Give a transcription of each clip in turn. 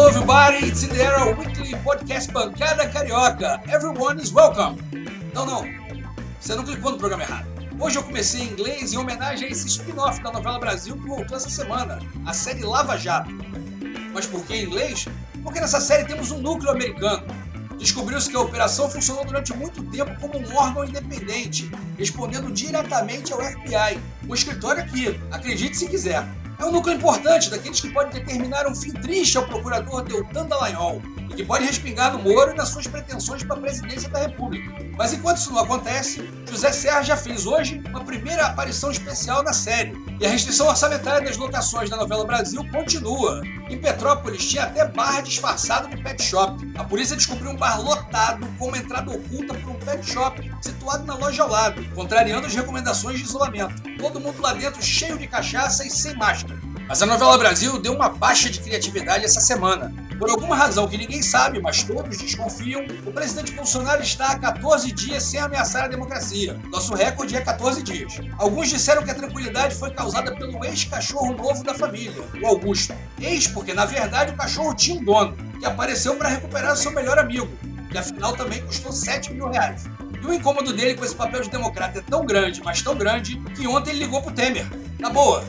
Hello, everybody. It's in the era weekly podcast Bancada Carioca. Everyone is welcome. Não, não. Você não clicou no programa errado. Hoje eu comecei em inglês em homenagem a esse spin-off da novela Brasil que voltou essa semana, a série Lava Jato. Mas por que em inglês? Porque nessa série temos um núcleo americano. Descobriu-se que a operação funcionou durante muito tempo como um órgão independente, respondendo diretamente ao FBI, um escritório aqui, acredite se quiser. É um núcleo importante daqueles que podem determinar um fim triste ao procurador Deltan Dallagnol e que pode respingar no Moro e nas suas pretensões para a presidência da República. Mas enquanto isso não acontece, José Serra já fez hoje uma primeira aparição especial na série. E a restrição orçamentária das locações da novela Brasil continua. Em Petrópolis tinha até bar disfarçado de pet shop. A polícia descobriu um bar lotado com uma entrada oculta para um pet shop situado na loja ao lado, contrariando as recomendações de isolamento. Todo mundo lá dentro cheio de cachaça e sem máscara. Mas a novela Brasil deu uma baixa de criatividade essa semana. Por alguma razão que ninguém sabe, mas todos desconfiam, o presidente Bolsonaro está há 14 dias sem ameaçar a democracia. Nosso recorde é 14 dias. Alguns disseram que a tranquilidade foi causada pelo ex-cachorro novo da família, o Augusto. Ex porque, na verdade, o cachorro tinha um dono, que apareceu para recuperar seu melhor amigo, que afinal também custou 7 mil reais. E o incômodo dele com esse papel de democrata é tão grande, mas tão grande, que ontem ele ligou pro Temer. Na boa.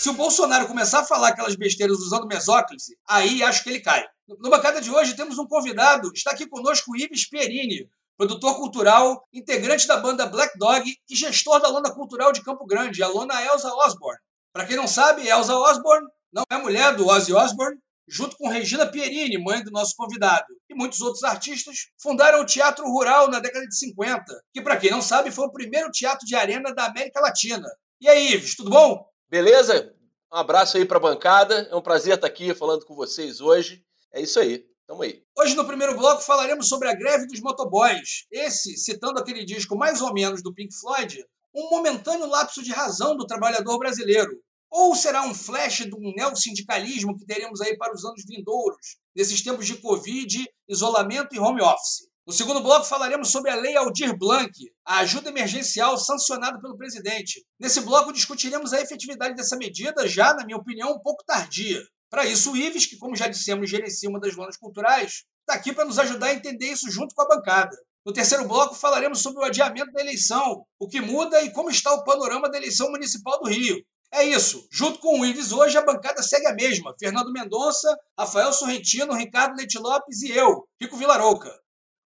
Se o Bolsonaro começar a falar aquelas besteiras usando mesóclise, aí acho que ele cai. No bancada de hoje temos um convidado, está aqui conosco o Ives Pierini, produtor cultural, integrante da banda Black Dog e gestor da Lona Cultural de Campo Grande, a Lona Elsa Osborne. Para quem não sabe, Elsa Osborne não é mulher do Ozzy Osbourne, junto com Regina Pierini, mãe do nosso convidado, e muitos outros artistas, fundaram o Teatro Rural na década de 50, que, para quem não sabe, foi o primeiro teatro de arena da América Latina. E aí, Ives, tudo bom? Beleza? Um abraço aí para a bancada. É um prazer estar aqui falando com vocês hoje. É isso aí. Tamo aí. Hoje, no primeiro bloco, falaremos sobre a greve dos motoboys. Esse, citando aquele disco mais ou menos do Pink Floyd, um momentâneo lapso de razão do trabalhador brasileiro. Ou será um flash um neossindicalismo que teremos aí para os anos vindouros, nesses tempos de Covid, isolamento e home office? No segundo bloco, falaremos sobre a Lei Aldir Blanc, a ajuda emergencial sancionada pelo presidente. Nesse bloco, discutiremos a efetividade dessa medida, já, na minha opinião, um pouco tardia. Para isso, o Ives, que, como já dissemos, gerencia uma das lonas culturais, está aqui para nos ajudar a entender isso junto com a bancada. No terceiro bloco, falaremos sobre o adiamento da eleição, o que muda e como está o panorama da eleição municipal do Rio. É isso. Junto com o Ives hoje, a bancada segue a mesma. Fernando Mendonça, Rafael Sorrentino, Ricardo Leite Lopes e eu, Rico Vilarouca.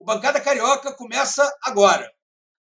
O Bancada Carioca começa agora.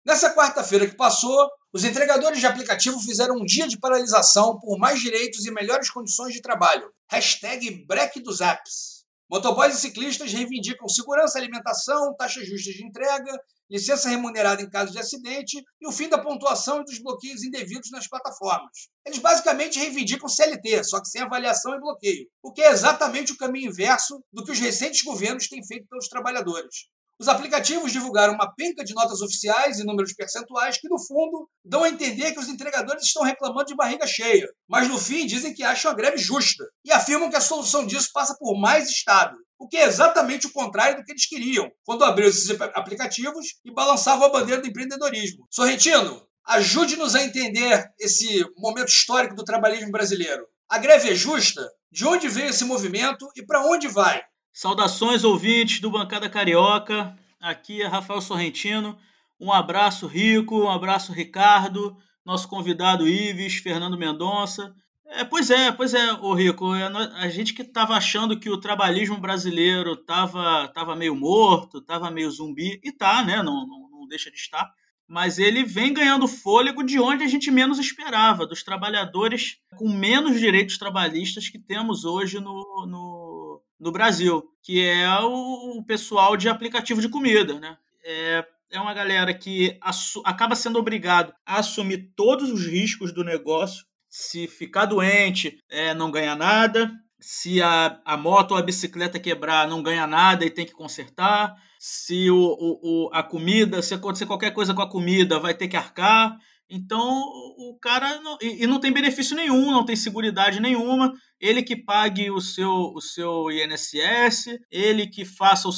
Nessa quarta-feira que passou, os entregadores de aplicativo fizeram um dia de paralisação por mais direitos e melhores condições de trabalho. Hashtag break dos apps. Motoboys e ciclistas reivindicam segurança, alimentação, taxas justas de entrega, licença remunerada em caso de acidente e o fim da pontuação e dos bloqueios indevidos nas plataformas. Eles basicamente reivindicam CLT, só que sem avaliação e bloqueio, o que é exatamente o caminho inverso do que os recentes governos têm feito pelos trabalhadores. Os aplicativos divulgaram uma penca de notas oficiais e números percentuais que, no fundo, dão a entender que os entregadores estão reclamando de barriga cheia, mas no fim dizem que acham a greve justa e afirmam que a solução disso passa por mais Estado, o que é exatamente o contrário do que eles queriam quando abriram esses aplicativos e balançavam a bandeira do empreendedorismo. Sorrentino, ajude-nos a entender esse momento histórico do trabalhismo brasileiro. A greve é justa? De onde veio esse movimento e para onde vai? Saudações ouvintes do Bancada Carioca. Aqui é Rafael Sorrentino. Um abraço Rico, um abraço Ricardo, nosso convidado Ives, Fernando Mendonça. É, pois é, pois é, o Rico, é, a gente que estava achando que o trabalhismo brasileiro estava tava meio morto, estava meio zumbi, e tá, né? Não, não, não deixa de estar. Mas ele vem ganhando fôlego de onde a gente menos esperava, dos trabalhadores com menos direitos trabalhistas que temos hoje no, no no Brasil, que é o pessoal de aplicativo de comida, né? É, é uma galera que acaba sendo obrigado a assumir todos os riscos do negócio. Se ficar doente, é, não ganha nada. Se a, a moto ou a bicicleta quebrar, não ganha nada e tem que consertar. Se o, o, o a comida, se acontecer qualquer coisa com a comida, vai ter que arcar. Então, o cara. Não, e, e, não tem benefício nenhum, não tem seguridade nenhuma. Ele que pague o seu, o seu INSS, ele que faça o.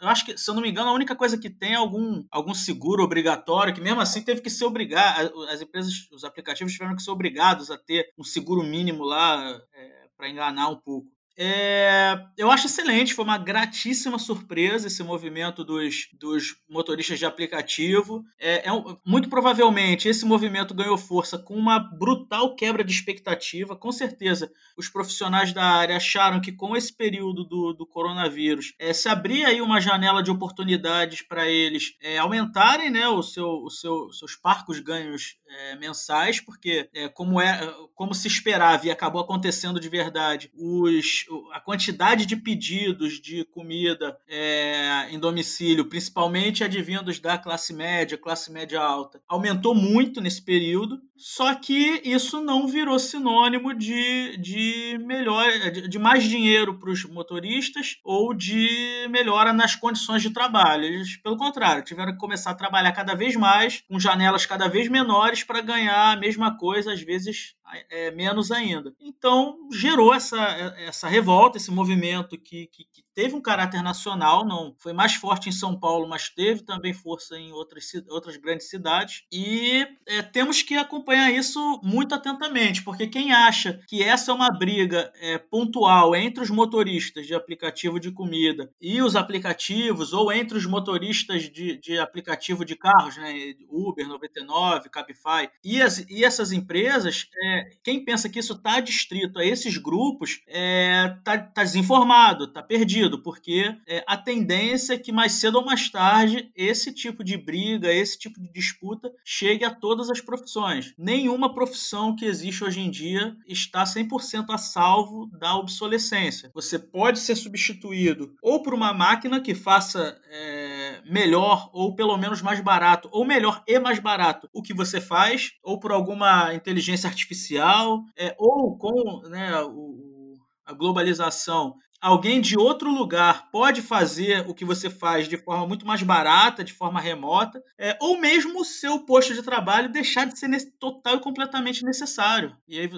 Eu acho que, se eu não me engano, a única coisa que tem é algum, algum seguro obrigatório, que mesmo assim teve que ser obrigado. As empresas, os aplicativos tiveram que ser obrigados a ter um seguro mínimo lá é, para enganar um pouco. É, eu acho excelente, foi uma gratíssima surpresa esse movimento dos, dos motoristas de aplicativo. É, é um, muito provavelmente esse movimento ganhou força com uma brutal quebra de expectativa. Com certeza, os profissionais da área acharam que com esse período do, do coronavírus é, se abria aí uma janela de oportunidades para eles é, aumentarem né, o seu, o seu, seus parcos ganhos é, mensais, porque é, como, é, como se esperava e acabou acontecendo de verdade, os, a quantidade de pedidos de comida é, em domicílio, principalmente advindos da classe média, classe média alta, aumentou muito nesse período, só que isso não virou sinônimo de, de melhor, de, de mais dinheiro para os motoristas ou de melhora nas condições de trabalho. Eles, pelo contrário, tiveram que começar a trabalhar cada vez mais, com janelas cada vez menores para ganhar a mesma coisa, às vezes é, menos ainda. Então, gerou essa, essa revolta, esse movimento que, que, que, teve um caráter nacional, não foi mais forte em São Paulo, mas teve também força em outras, outras grandes cidades. E é, temos que acompanhar isso muito atentamente, porque quem acha que essa é uma briga é, pontual entre os motoristas de aplicativo de comida e os aplicativos, ou entre os motoristas de, de aplicativo de carros, né, Uber, 99, Cabify, e, as, e essas empresas, é, quem pensa que isso está distrito a esses grupos está é, tá, desinformado, está perdido, porque é, a tendência é que mais cedo ou mais tarde esse tipo de briga, esse tipo de disputa chegue a todas as profissões. Nenhuma profissão que existe hoje em dia está 100% a salvo da obsolescência. Você pode ser substituído ou por uma máquina que faça é, melhor ou pelo menos mais barato, ou melhor e mais barato o que você faz, ou por alguma inteligência artificial artificial, é, ou com né, o, a globalização, alguém de outro lugar pode fazer o que você faz de forma muito mais barata, de forma remota, é, ou mesmo o seu posto de trabalho deixar de ser total e completamente necessário e, e,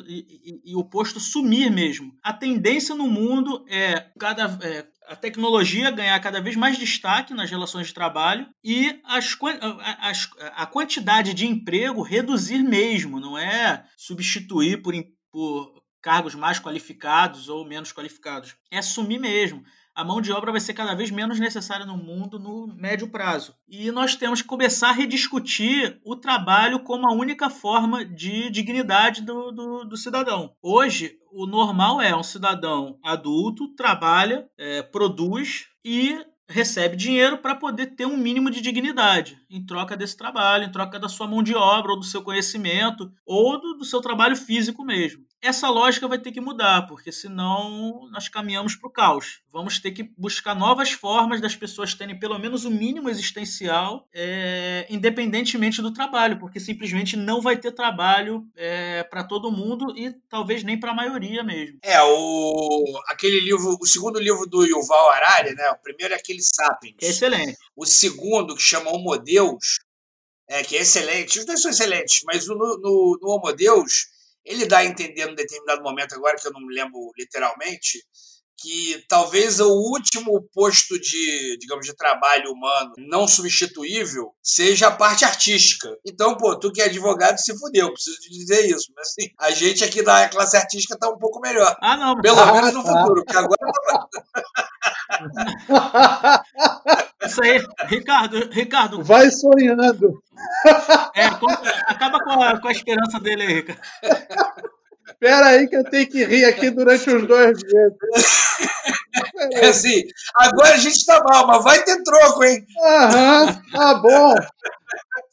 e, e o posto sumir mesmo. A tendência no mundo é cada é, a tecnologia ganhar cada vez mais destaque nas relações de trabalho e as, as, a quantidade de emprego reduzir mesmo, não é substituir por, por cargos mais qualificados ou menos qualificados. É sumir mesmo a mão de obra vai ser cada vez menos necessária no mundo no médio prazo. E nós temos que começar a rediscutir o trabalho como a única forma de dignidade do, do, do cidadão. Hoje, o normal é um cidadão adulto, trabalha, é, produz e recebe dinheiro para poder ter um mínimo de dignidade em troca desse trabalho, em troca da sua mão de obra, ou do seu conhecimento, ou do, do seu trabalho físico mesmo. Essa lógica vai ter que mudar, porque senão nós caminhamos para o caos. Vamos ter que buscar novas formas das pessoas terem pelo menos o mínimo existencial, é, independentemente do trabalho, porque simplesmente não vai ter trabalho é, para todo mundo e talvez nem para a maioria mesmo. É, o, aquele livro, o segundo livro do Yuval Harari, né? O primeiro é aquele Sapiens. É excelente. O segundo, que chama Homo Deus, é, que é excelente. Os dois são excelentes, mas no, no, no Homo Deus ele dá a entender num determinado momento, agora que eu não me lembro literalmente, que talvez o último posto de, digamos, de trabalho humano não substituível seja a parte artística. Então, pô, tu que é advogado se fudeu, preciso te dizer isso. Mas assim, a gente aqui da classe artística tá um pouco melhor. Ah, não. Pelo ah, menos no tá. futuro, porque agora tá... Isso aí, Ricardo, Ricardo. Vai sonhando. É, acaba com a, com a esperança dele aí, Ricardo. Espera aí que eu tenho que rir aqui durante os dois dias. É assim, agora a gente tá mal, mas vai ter troco, hein? Aham, tá bom.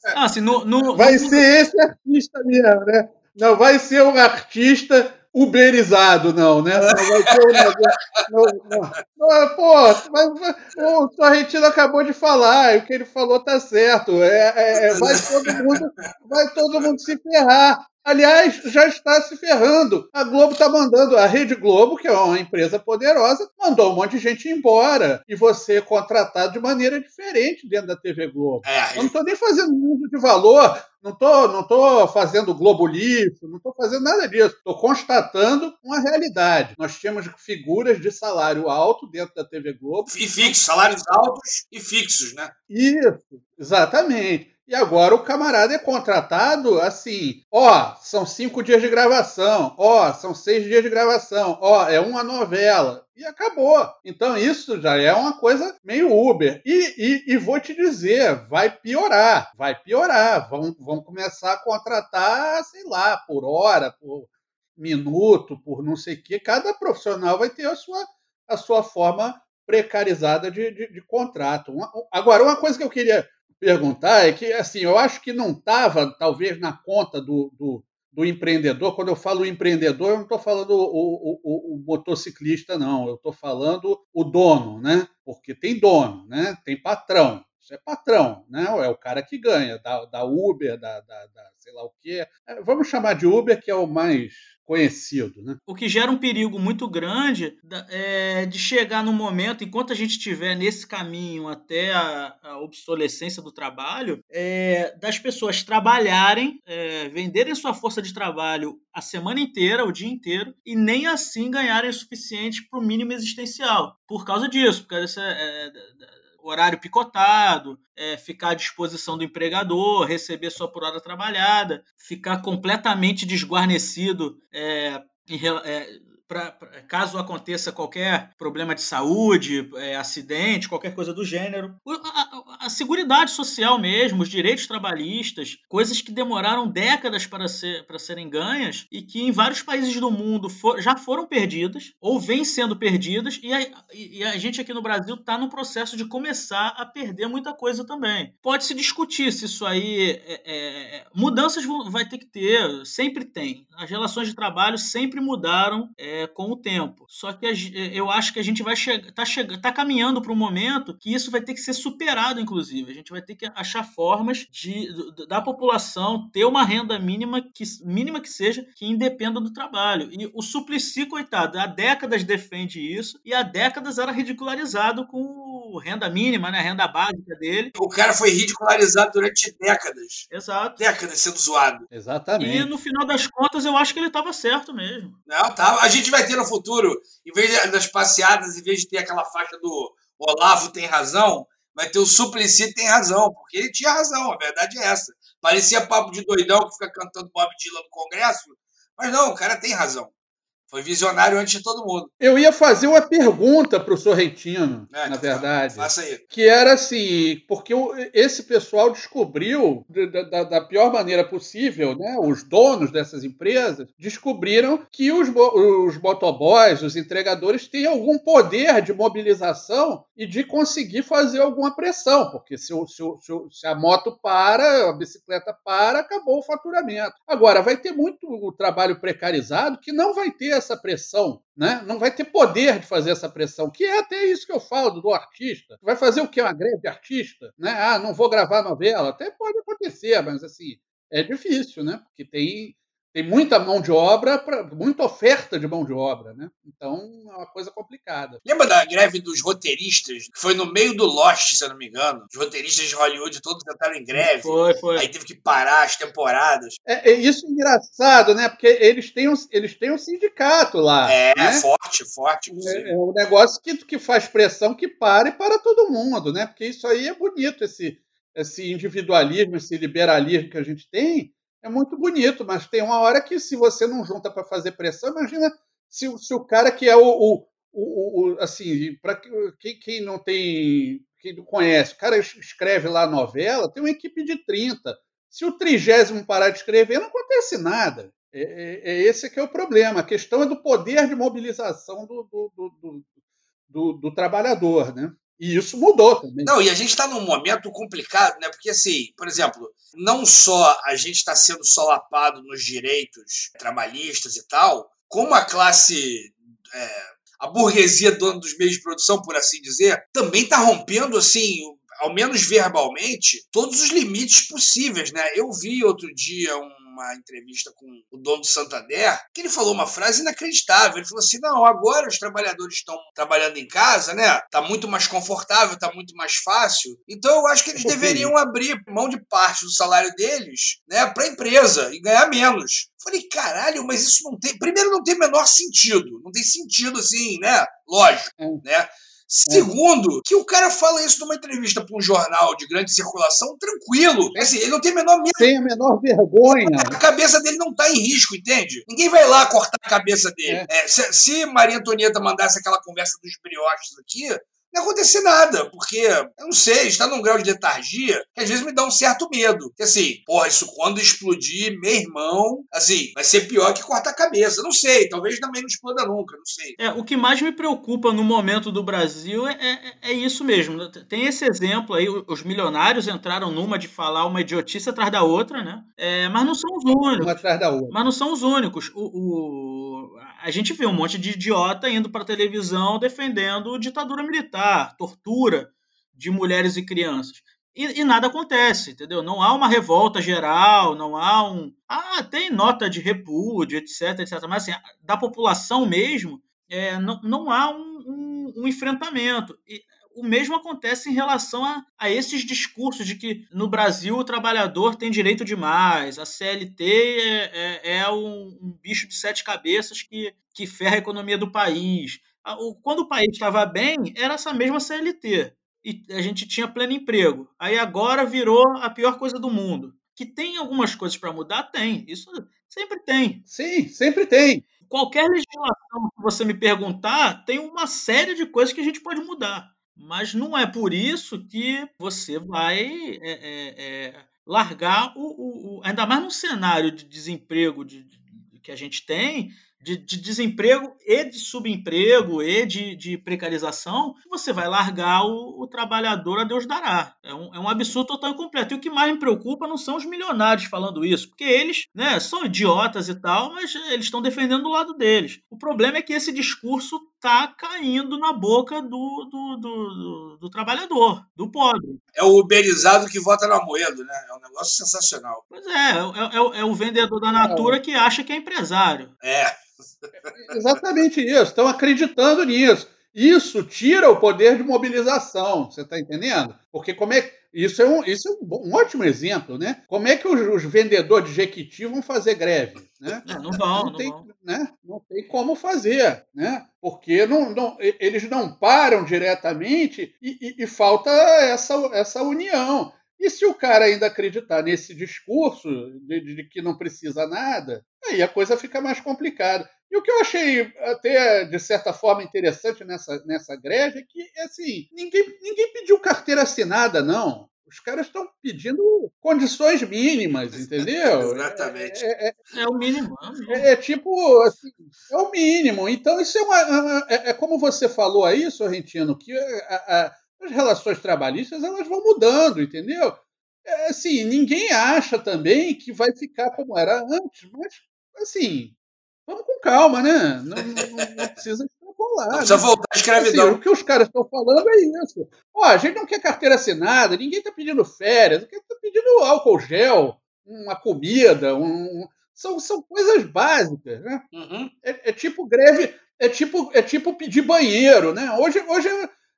Ah, assim, no, no, vai ser esse artista mesmo, né? Não vai ser um artista uberizado, não, né? Não vai ter um negócio. Não, não. pô, mas, o Sorrentino acabou de falar, o que ele falou tá certo. É, é, é, vai, todo mundo, vai todo mundo se ferrar. Aliás, já está se ferrando. A Globo está mandando, a Rede Globo, que é uma empresa poderosa, mandou um monte de gente embora. E você é contratado de maneira diferente dentro da TV Globo. É, eu não estou nem fazendo uso de valor, não estou não tô fazendo Globo lixo, não estou fazendo nada disso. Estou constatando uma realidade. Nós temos figuras de salário alto dentro da TV Globo. E fixos, salários altos e fixos, né? Isso, exatamente E agora o camarada é contratado assim, ó, são cinco dias de gravação, ó, são seis dias de gravação, ó, é uma novela. E acabou. Então isso já é uma coisa meio Uber. E, e, e vou te dizer, vai piorar, vai piorar. Vão, vão começar a contratar, sei lá, por hora, por minuto, por não sei o quê. Cada profissional vai ter a sua, a sua forma precarizada de, de, de contrato. Uma, agora, uma coisa que eu queria perguntar é que, assim, eu acho que não estava, talvez, na conta do, do, do, empreendedor. Quando eu falo empreendedor, eu não estou falando o, o, o, o, motociclista, não. Eu estou falando o dono, né? Porque tem dono, né? Tem patrão. Isso é patrão, né? É o cara que ganha, da, da Uber, da, da, da sei lá o quê. É, vamos chamar de Uber, que é o mais conhecido. Né? O que gera um perigo muito grande é, de chegar no momento, enquanto a gente estiver nesse caminho até a, a obsolescência do trabalho, é, das pessoas trabalharem, é, venderem sua força de trabalho a semana inteira, o dia inteiro, e nem assim ganharem o suficiente para o mínimo existencial. Por causa disso, por causa dessa, é, horário picotado, é, ficar à disposição do empregador, receber sua por hora trabalhada, ficar completamente desguarnecido é, em, é, pra, pra, caso aconteça qualquer problema de saúde, é, acidente, qualquer coisa do gênero. A, a, a Seguridade Social mesmo, os direitos trabalhistas, coisas que demoraram décadas para, ser, para serem ganhas e que em vários países do mundo for, já foram perdidas ou vêm sendo perdidas e a, e a gente aqui no Brasil está no processo de começar a perder muita coisa também. Pode-se discutir se isso aí... É, é, é mudanças vai ter que ter, sempre tem. As relações de trabalho sempre mudaram é, é, com o tempo. Só que a, eu acho que a gente vai chegar, tá, chegando, tá caminhando para um momento que isso vai ter que ser superado, inclusive. A gente vai ter que achar formas de da população ter uma renda mínima que mínima que seja que independa do trabalho. E o Suplicy, coitado, há décadas defende isso e há décadas era ridicularizado com renda mínima, né, renda básica dele. O cara foi ridicularizado durante décadas. Exato. Décadas sendo zoado. Exatamente. E no final das contas eu acho que ele estava certo mesmo. Não, tá. A gente gente vai ter no futuro, em vez das passeadas, em vez de ter aquela faixa do Olavo tem razão, vai ter o Suplicy tem razão, porque ele tinha razão, a verdade é essa. Parecia papo de doidão que fica cantando Bob Dylan no Congresso, mas não, o cara tem razão. Foi visionário antes de todo mundo. Eu ia fazer uma pergunta para o Sorrentino, é, na verdade. Faça aí. Que era assim, porque esse pessoal descobriu da, da, da, pior maneira possível, né? Os donos dessas empresas descobriram que os, os motoboys, os entregadores, têm algum poder de mobilização e de conseguir fazer alguma pressão, porque se, o, se, o, se a moto para, a bicicleta para, acabou o faturamento. Agora, vai ter muito trabalho precarizado que não vai ter essa pressão, né? não vai ter poder de fazer essa pressão, que é até isso que eu falo do artista. Vai fazer o que? Uma greve artista? Né? Ah, não vou gravar novela. Até pode acontecer, mas assim, é difícil, né? Porque tem tem muita mão de obra, pra, muita oferta de mão de obra, né? Então é uma coisa complicada. Lembra da greve dos roteiristas? Que foi no meio do Lost, se eu não me engano. Os roteiristas de Hollywood todos entraram em greve. Foi, foi. Aí teve que parar as temporadas. É, é isso é engraçado, né? Porque eles têm um, eles têm um sindicato lá. É, né? forte, forte. É, é um negócio que, que faz pressão que para e para todo mundo, né? Porque isso aí é bonito, esse, esse individualismo, esse liberalismo que a gente tem é muito bonito, mas tem uma hora que se você não junta para fazer pressão, imagina se, se, o cara que é o, o, o, o assim, para quem, quem, não tem, quem não conhece, o cara escreve lá a novela, tem uma equipe de 30. Se o trigésimo parar de escrever, não acontece nada. É, é, é, esse que é o problema. A questão é do poder de mobilização do, do, do, do, do trabalhador, né? E isso mudou também. Não, e a gente está num momento complicado, né? Porque, assim, por exemplo, não só a gente está sendo solapado nos direitos trabalhistas e tal, como a classe. É, a burguesia dona dos meios de produção, por assim dizer, também está rompendo, assim, ao menos verbalmente, todos os limites possíveis, né? Eu vi outro dia um uma entrevista com o dono do Santander, que ele falou uma frase inacreditável. Ele falou assim: não, agora os trabalhadores estão trabalhando em casa, né? Tá muito mais confortável, tá muito mais fácil. Então eu acho que eles deveriam abrir mão de parte do salário deles, né, para a empresa e ganhar menos. Falei, caralho, mas isso não tem. Primeiro, não tem o menor sentido. Não tem sentido assim, né? Lógico, é. né? Segundo, que o cara fala isso numa entrevista para um jornal de grande circulação, tranquilo. Assim, ele não tem a menor medo. Tem a menor vergonha. A cabeça dele não está em risco, entende? Ninguém vai lá cortar a cabeça dele. É. É, se, se Maria Antonieta mandasse aquela conversa dos brioches aqui, não acontecer nada, porque, eu não sei, está num grau de letargia que às vezes me dá um certo medo. Que assim, porra, isso quando explodir, meu irmão, assim, vai ser pior que cortar a cabeça. Não sei, talvez também não exploda nunca, não sei. É, o que mais me preocupa no momento do Brasil é, é, é isso mesmo. Tem esse exemplo aí, os milionários entraram numa de falar uma idiotice atrás da outra, né? É, mas não são os únicos. Uma atrás da outra. Mas não são os únicos. O, o a gente vê um monte de idiota indo para televisão defendendo ditadura militar, tortura de mulheres e crianças. E, e, nada acontece, entendeu? Não há uma revolta geral, não há um. Ah, tem nota de repúdio, etc, etc. Mas assim, da população mesmo, é, não, não há um, um, um enfrentamento. E, o mesmo acontece em relação a, a esses discursos de que no Brasil o trabalhador tem direito demais, a CLT é, é, é um, um, bicho de sete cabeças que, que ferra a economia do país. Quando o país estava bem, era essa mesma CLT. E a gente tinha pleno emprego. Aí agora virou a pior coisa do mundo. Que tem algumas coisas para mudar? Tem. Isso sempre tem. Sim, sempre tem. Qualquer legislação que você me perguntar, tem uma série de coisas que a gente pode mudar. Mas não é por isso que você vai é, é, largar o, o, o, Ainda mais num cenário de desemprego de, de, que a gente tem, de, de, desemprego e de subemprego e de, de precarização, você vai largar o, o, trabalhador a Deus dará. É um, é um absurdo total e completo. E o que mais me preocupa não são os milionários falando isso, porque eles né, são idiotas e tal, mas eles estão defendendo o lado deles. O problema é que esse discurso está caindo na boca do, do, do, do, do trabalhador, do pobre. É o uberizado que vota na moeda, né? É um negócio sensacional. Pois é, é, é, é o vendedor da Natura que acha que é empresário. É. Exatamente isso. Estão acreditando nisso. Isso tira o poder de mobilização, você está entendendo? Porque como é isso é um, isso é um, um ótimo exemplo, né? Como é que os, os, vendedores de Jequiti vão fazer greve? Né? Não, não vão, não, não tem, vão. Né? não tem como fazer, né? Porque não, não, eles não param diretamente e, e, e falta essa, essa união. E se o cara ainda acreditar nesse discurso de, de, que não precisa nada, aí a coisa fica mais complicada. E o que eu achei até, de certa forma, interessante nessa, nessa greve é que, assim, ninguém, ninguém pediu carteira assinada, não. Os caras estão pedindo condições mínimas, entendeu? Exatamente. É, é, é, o mínimo. É, é, tipo, assim, é o mínimo. Então, isso é uma. É, é como você falou aí, Sorrentino, que a, a, as relações trabalhistas elas vão mudando, entendeu? É, assim, ninguém acha também que vai ficar como era antes, mas, assim, vamos com calma, né? Não, não, não precisa extrapolar. Não precisa né? voltar à escravidão. Assim, o que os caras estão falando é isso. Ó, a gente não quer carteira assinada, ninguém está pedindo férias, ninguém está pedindo álcool gel, uma comida, um, são, são coisas básicas, né? Uhum. É, é, tipo greve, é tipo, é tipo pedir banheiro, né? Hoje, hoje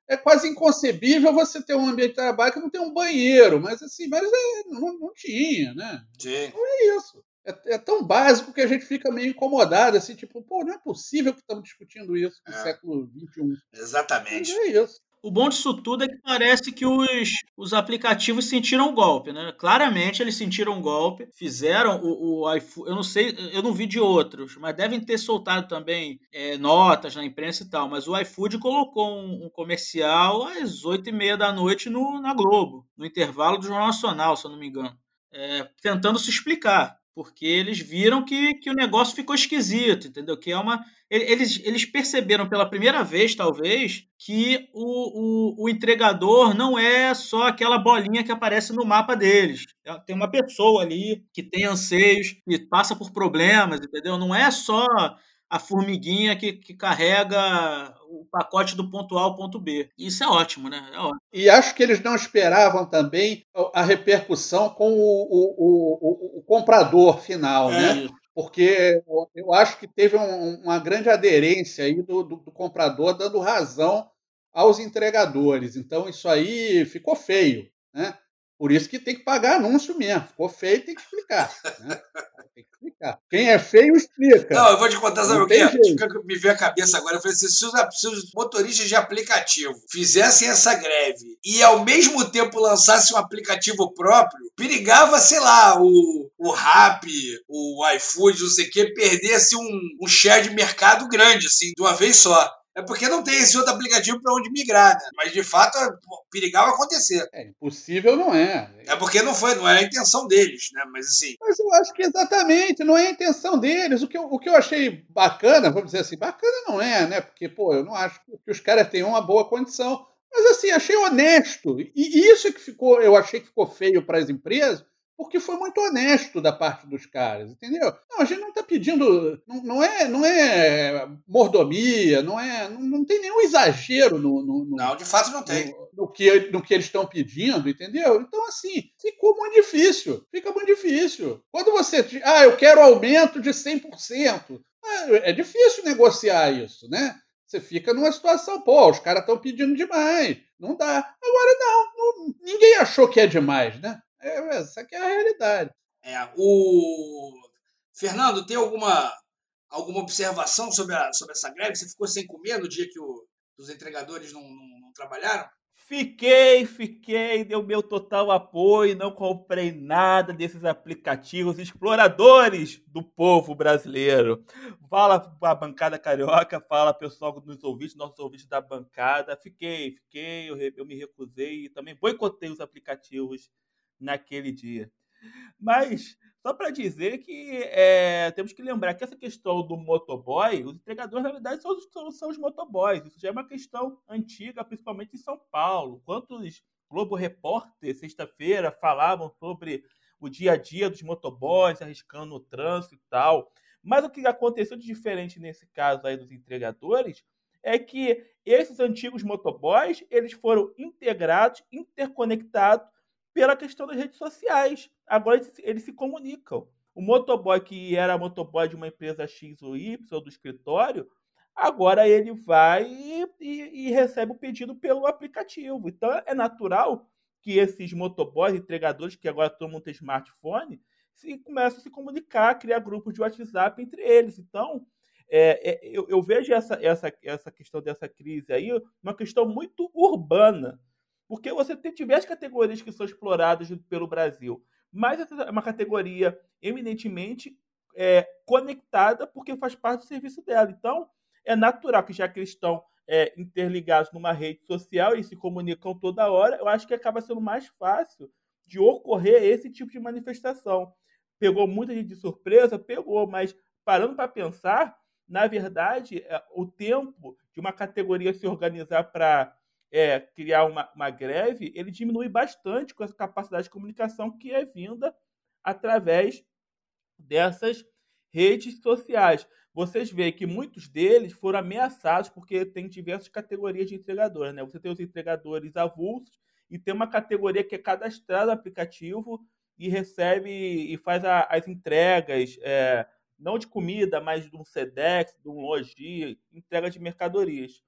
é quase inconcebível você ter um ambiente de trabalho que não tem um banheiro, mas assim, mas é, não, não, tinha, né? Sim. Então é isso. É, é, tão básico que a gente fica meio incomodado, assim, tipo, pô, não é possível que estamos discutindo isso no é. século XXI. Exatamente. Mas é isso. O bom disso tudo é que parece que os, os aplicativos sentiram o golpe, né? Claramente eles sentiram o golpe, fizeram o, o iFood. Eu não sei, eu não vi de outros, mas devem ter soltado também é, notas na imprensa e tal. Mas o iFood colocou um, um comercial às oito e meia da noite no, na Globo, no intervalo do Jornal Nacional, se eu não me engano, é, tentando se explicar porque eles viram que, que o negócio ficou esquisito, entendeu? Que é uma. Eles, eles perceberam pela primeira vez, talvez, que o, o, o entregador não é só aquela bolinha que aparece no mapa deles. É, tem uma pessoa ali que tem anseios, que passa por problemas, entendeu? Não é só a formiguinha que, que carrega o pacote do ponto A ao ponto B. Isso é ótimo, né? É ótimo. E acho que eles não esperavam também a repercussão com o, o, o, o comprador final, é né? Isso. Porque eu acho que teve um, uma grande aderência aí do, do, do comprador dando razão aos entregadores. Então isso aí ficou feio, né? Por isso que tem que pagar anúncio mesmo. Ficou feio, tem que explicar. Né? Tem que explicar. Quem é feio, explica. Não, eu vou te contar, sabe o quê? Fica- Me veio a cabeça agora. Eu falei assim: se os, se os motoristas de aplicativo fizessem essa greve e ao mesmo tempo lançassem um aplicativo próprio, perigava, sei lá, o, o Rap, o iFood, não sei o quê, perdesse um, um share de mercado grande, assim, de uma vez só. É porque não tem esse outro aplicativo para onde migrar, né? Mas de fato, pô, perigava acontecer. É impossível, não é. É porque não foi, não era a intenção deles, né? Mas assim, Mas eu acho que exatamente, não é a intenção deles. O que, eu, o que eu achei bacana, vamos dizer assim, bacana não é, né? Porque, pô, eu não acho que os caras tenham uma boa condição. Mas assim, achei honesto. E isso que ficou, eu achei que ficou feio para as empresas, porque foi muito honesto da parte dos caras, entendeu? Não, a gente não está pedindo, não, não é, não é mordomia, não é, não, não tem nenhum exagero no, no- no- não, de fato não tem. no, no que, no que eles estão pedindo, entendeu? Então, assim, ficou muito difícil. Fica muito difícil. Quando você. diz, Ah, eu quero aumento de 100%. ah, É difícil negociar isso, né? Você fica numa situação, pô, os caras estão pedindo demais. Não dá. Agora, não, não- Ninguém achou que é demais, né? É, essa aqui é a realidade. É, o Fernando, tem alguma, alguma observação sobre, a, sobre essa greve? Você ficou sem comer no dia que o- os entregadores não, não- não trabalharam? Fiquei, fiquei, deu meu total apoio, não comprei nada desses aplicativos exploradores do povo brasileiro. Fala a bancada carioca, fala pessoal dos ouvintes, nossos ouvintes da bancada. Fiquei, fiquei, eu, eu me recusei e também boicotei os aplicativos naquele dia. Mas, só para dizer que é, temos que lembrar que essa questão do motoboy, os entregadores, na verdade, são, são, são os motoboys. Isso já é uma questão antiga, principalmente em São Paulo. Quantos Globo Repórter, sexta-feira, falavam sobre o dia a dia dos motoboys, arriscando o trânsito e tal. Mas o que aconteceu de diferente nesse caso aí dos entregadores é que esses antigos motoboys, eles foram integrados, interconectados pela questão das redes sociais. Agora eles, eles se comunicam. O motoboy que era motoboy de uma empresa X ou Y, do escritório, agora ele vai e, e- e recebe o pedido pelo aplicativo. Então é natural que esses motoboys, entregadores, que agora todo mundo tem smartphone, se, começam a se comunicar, criar grupos de WhatsApp entre eles. Então, é, é, eu, eu vejo essa, essa, essa questão dessa crise aí uma questão muito urbana. Porque você tem diversas categorias que são exploradas pelo Brasil. Mas é uma categoria eminentemente é, conectada porque faz parte do serviço dela. Então, é natural que já que eles estão é, interligados numa rede social e se comunicam toda hora, eu acho que acaba sendo mais fácil de ocorrer esse tipo de manifestação. Pegou muita gente de surpresa? Pegou, mas parando para pensar, na verdade, é, o tempo de uma categoria se organizar para é, criar uma, uma greve, ele diminui bastante com essa capacidade de comunicação que é vinda através dessas redes sociais. Vocês veem que muitos deles foram ameaçados porque tem diversas categorias de entregadores. Né? Você tem os entregadores avulsos e tem uma categoria que é cadastrada no aplicativo e recebe e faz a- as entregas, é, não de comida, mas de um SEDEX, de um Logi, entrega de mercadorias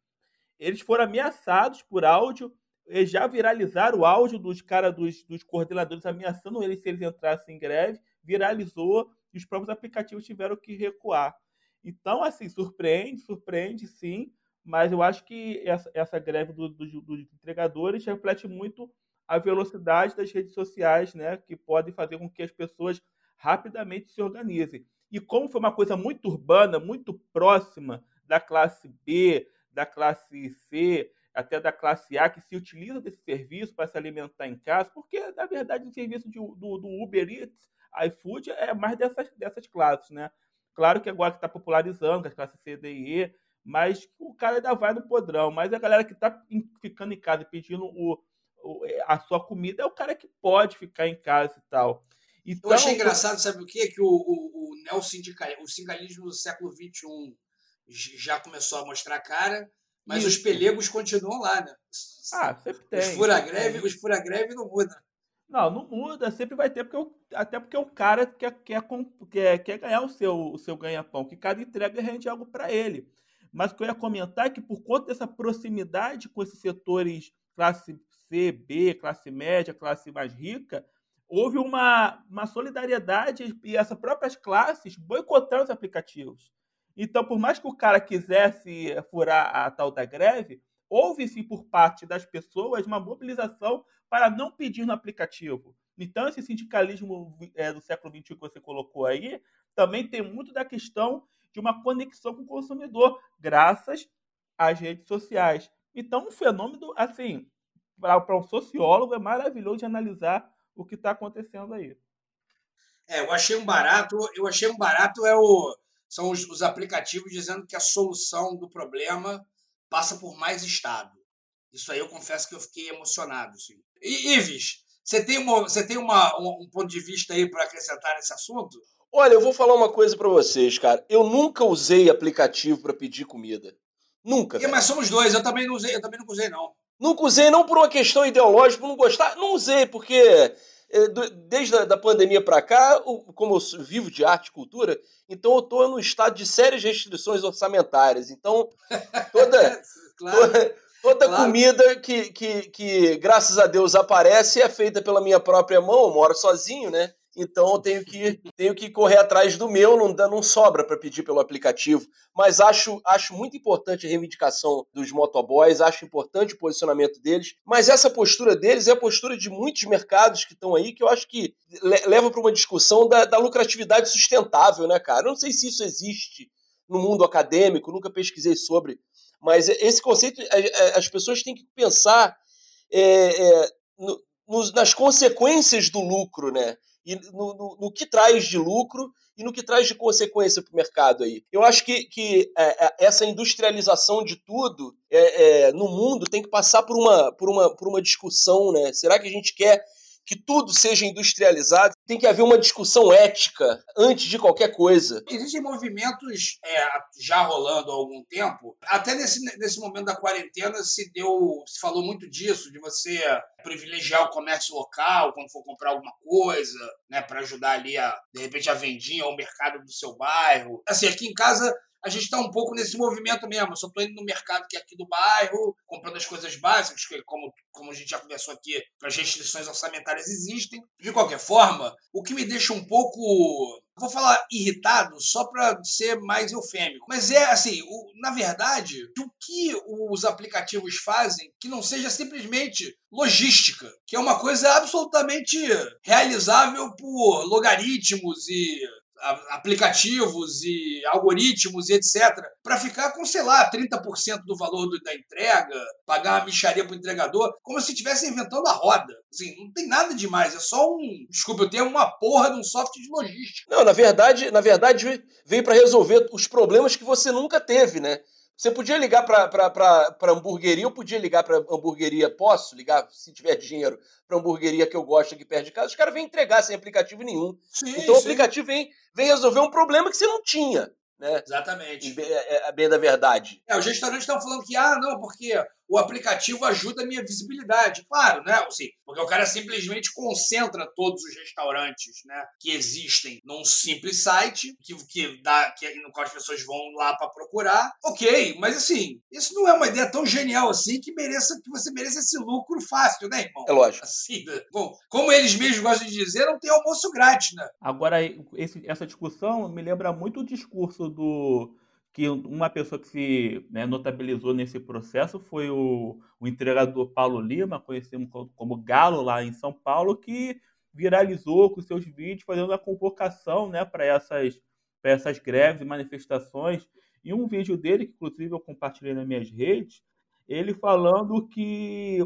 eles foram ameaçados por áudio, eles já viralizaram o áudio dos caras, dos, dos coordenadores ameaçando eles se eles entrassem em greve, viralizou e os próprios aplicativos tiveram que recuar. Então, assim, surpreende, surpreende sim, mas eu acho que essa, essa greve do- do- dos entregadores reflete muito a velocidade das redes sociais, né, que podem fazer com que as pessoas rapidamente se organizem. E como foi uma coisa muito urbana, muito próxima da classe B, da classe C, até da classe A, que se utiliza desse serviço para se alimentar em casa, porque, na verdade, o serviço de- do, do Uber Eats, iFood, é mais dessas, dessas classes, né? Claro que agora que está popularizando, que as classes C, D e E, mas o cara ainda vai no podrão. Mas a galera que está ficando em casa pedindo o, o- a sua comida é o cara que pode ficar em casa e tal. Então, Eu achei engraçado, sabe o quê? Que o, o, o neosindical- o sindicalismo do século XXI já começou a mostrar a cara, mas os Isso. pelegos continuam lá, né? Ah, sempre tem. os fura-greve, os fura-greve não mudam. Não, não muda, sempre vai ter, porque o- até porque o cara quer, quer, quer, quer ganhar o seu, o seu ganha-pão, que cada entrega rende algo para ele. Mas o que eu ia comentar é que por conta dessa proximidade com esses setores classe C, B, classe média, classe mais rica, houve uma, uma solidariedade e essas próprias classes boicotaram os aplicativos. Então, por mais que o cara quisesse furar a tal da greve, houve sim por parte das pessoas uma mobilização para não pedir no aplicativo. Então, esse sindicalismo é, do século XXI que você colocou aí também tem muito da questão de uma conexão com o consumidor, graças às redes sociais. Então, um fenômeno, assim, para um sociólogo, é maravilhoso de analisar o que está acontecendo aí. É, eu achei um barato, eu achei um barato é o, são os, os aplicativos dizendo que a solução do problema passa por mais Estado. Isso aí eu confesso que eu fiquei emocionado. Sim. E, Ives, você tem, uma, você tem uma, um, um ponto de vista aí para acrescentar nesse assunto? Olha, eu vou falar uma coisa para vocês, cara. Eu nunca usei aplicativo para pedir comida. Nunca. É, mas somos dois, eu também não usei, eu também nunca usei, não. Nunca usei, não por uma questão ideológica, por não gostar. Não usei, porque desde a da pandemia para cá, como eu vivo de arte e cultura, então eu estou no estado de sérias restrições orçamentárias. Então, toda, claro. toda, toda claro. comida que, que, que, graças a Deus, aparece é feita pela minha própria mão. Eu moro sozinho, né? Então eu tenho que, tenho que correr atrás do meu, não, não sobra para pedir pelo aplicativo. Mas acho, acho muito importante a reivindicação dos motoboys, acho importante o posicionamento deles. Mas essa postura deles é a postura de muitos mercados que estão aí, que eu acho que leva para uma discussão da, da lucratividade sustentável, né, cara? Eu não sei se isso existe no mundo acadêmico, nunca pesquisei sobre. Mas esse conceito, as pessoas têm que pensar é, é, no, nas consequências do lucro, né? E no, no, no, que traz de lucro e no que traz de consequência para o mercado aí. Eu acho que, que é, é, essa industrialização de tudo é, é, no mundo tem que passar por uma, por, uma, por uma discussão, né? Será que a gente quer que tudo seja industrializado, tem que haver uma discussão ética antes de qualquer coisa. Existem movimentos é, já rolando há algum tempo. Até nesse, nesse momento da quarentena se deu, se falou muito disso, de você privilegiar o comércio local quando for comprar alguma coisa, né, para ajudar ali a, de repente, a vendinha ou o mercado do seu bairro. Assim, aqui em casa a gente está um pouco nesse movimento mesmo. Eu só estou indo no mercado que é aqui do bairro, comprando as coisas básicas, que como, como a gente já conversou aqui, as restrições orçamentárias existem. De qualquer forma, o que me deixa um pouco vou falar irritado só para ser mais eufêmico. Mas é assim, o, na verdade, o que os aplicativos fazem que não seja simplesmente logística, que é uma coisa absolutamente realizável por logaritmos e aplicativos e algoritmos e etc., para ficar com, sei lá, 30% do valor do, da entrega, pagar uma micharia para o entregador, como se estivesse inventando a roda. Assim, não tem nada demais, é só um, desculpa, eu tenho uma porra de um software de logística. Não, na verdade, na verdade veio para resolver os problemas que você nunca teve, né? Você podia ligar para hamburgueria, eu podia ligar para hamburgueria, posso ligar, se tiver dinheiro, para hamburgueria que eu gosto aqui perto de casa, os caras vêm entregar sem aplicativo nenhum. Sim, então sim. o aplicativo vem, vem resolver um problema que você não tinha. Né? Exatamente. Bem, é, é, bem da verdade. É, os restaurantes estão falando que, ah, não, porque o aplicativo ajuda a minha visibilidade. Claro, né? Assim, porque o cara simplesmente concentra todos os restaurantes né, que existem num simples site que, que dá, que, no qual as pessoas vão lá para procurar. Ok, mas assim, isso não é uma ideia tão genial assim que mereça que você mereça esse lucro fácil, né, irmão? É lógico. Assim, né? Bom, como eles mesmos gostam de dizer, não tem almoço grátis, né? Agora, esse, essa discussão me lembra muito o discurso do que uma pessoa que se né, notabilizou nesse processo foi o, o entregador Paulo Lima, conhecido como, Galo lá em São Paulo, que viralizou com seus vídeos fazendo a convocação né, para essas, essas greves e manifestações. E um vídeo dele, que inclusive eu compartilhei nas minhas redes, ele falando que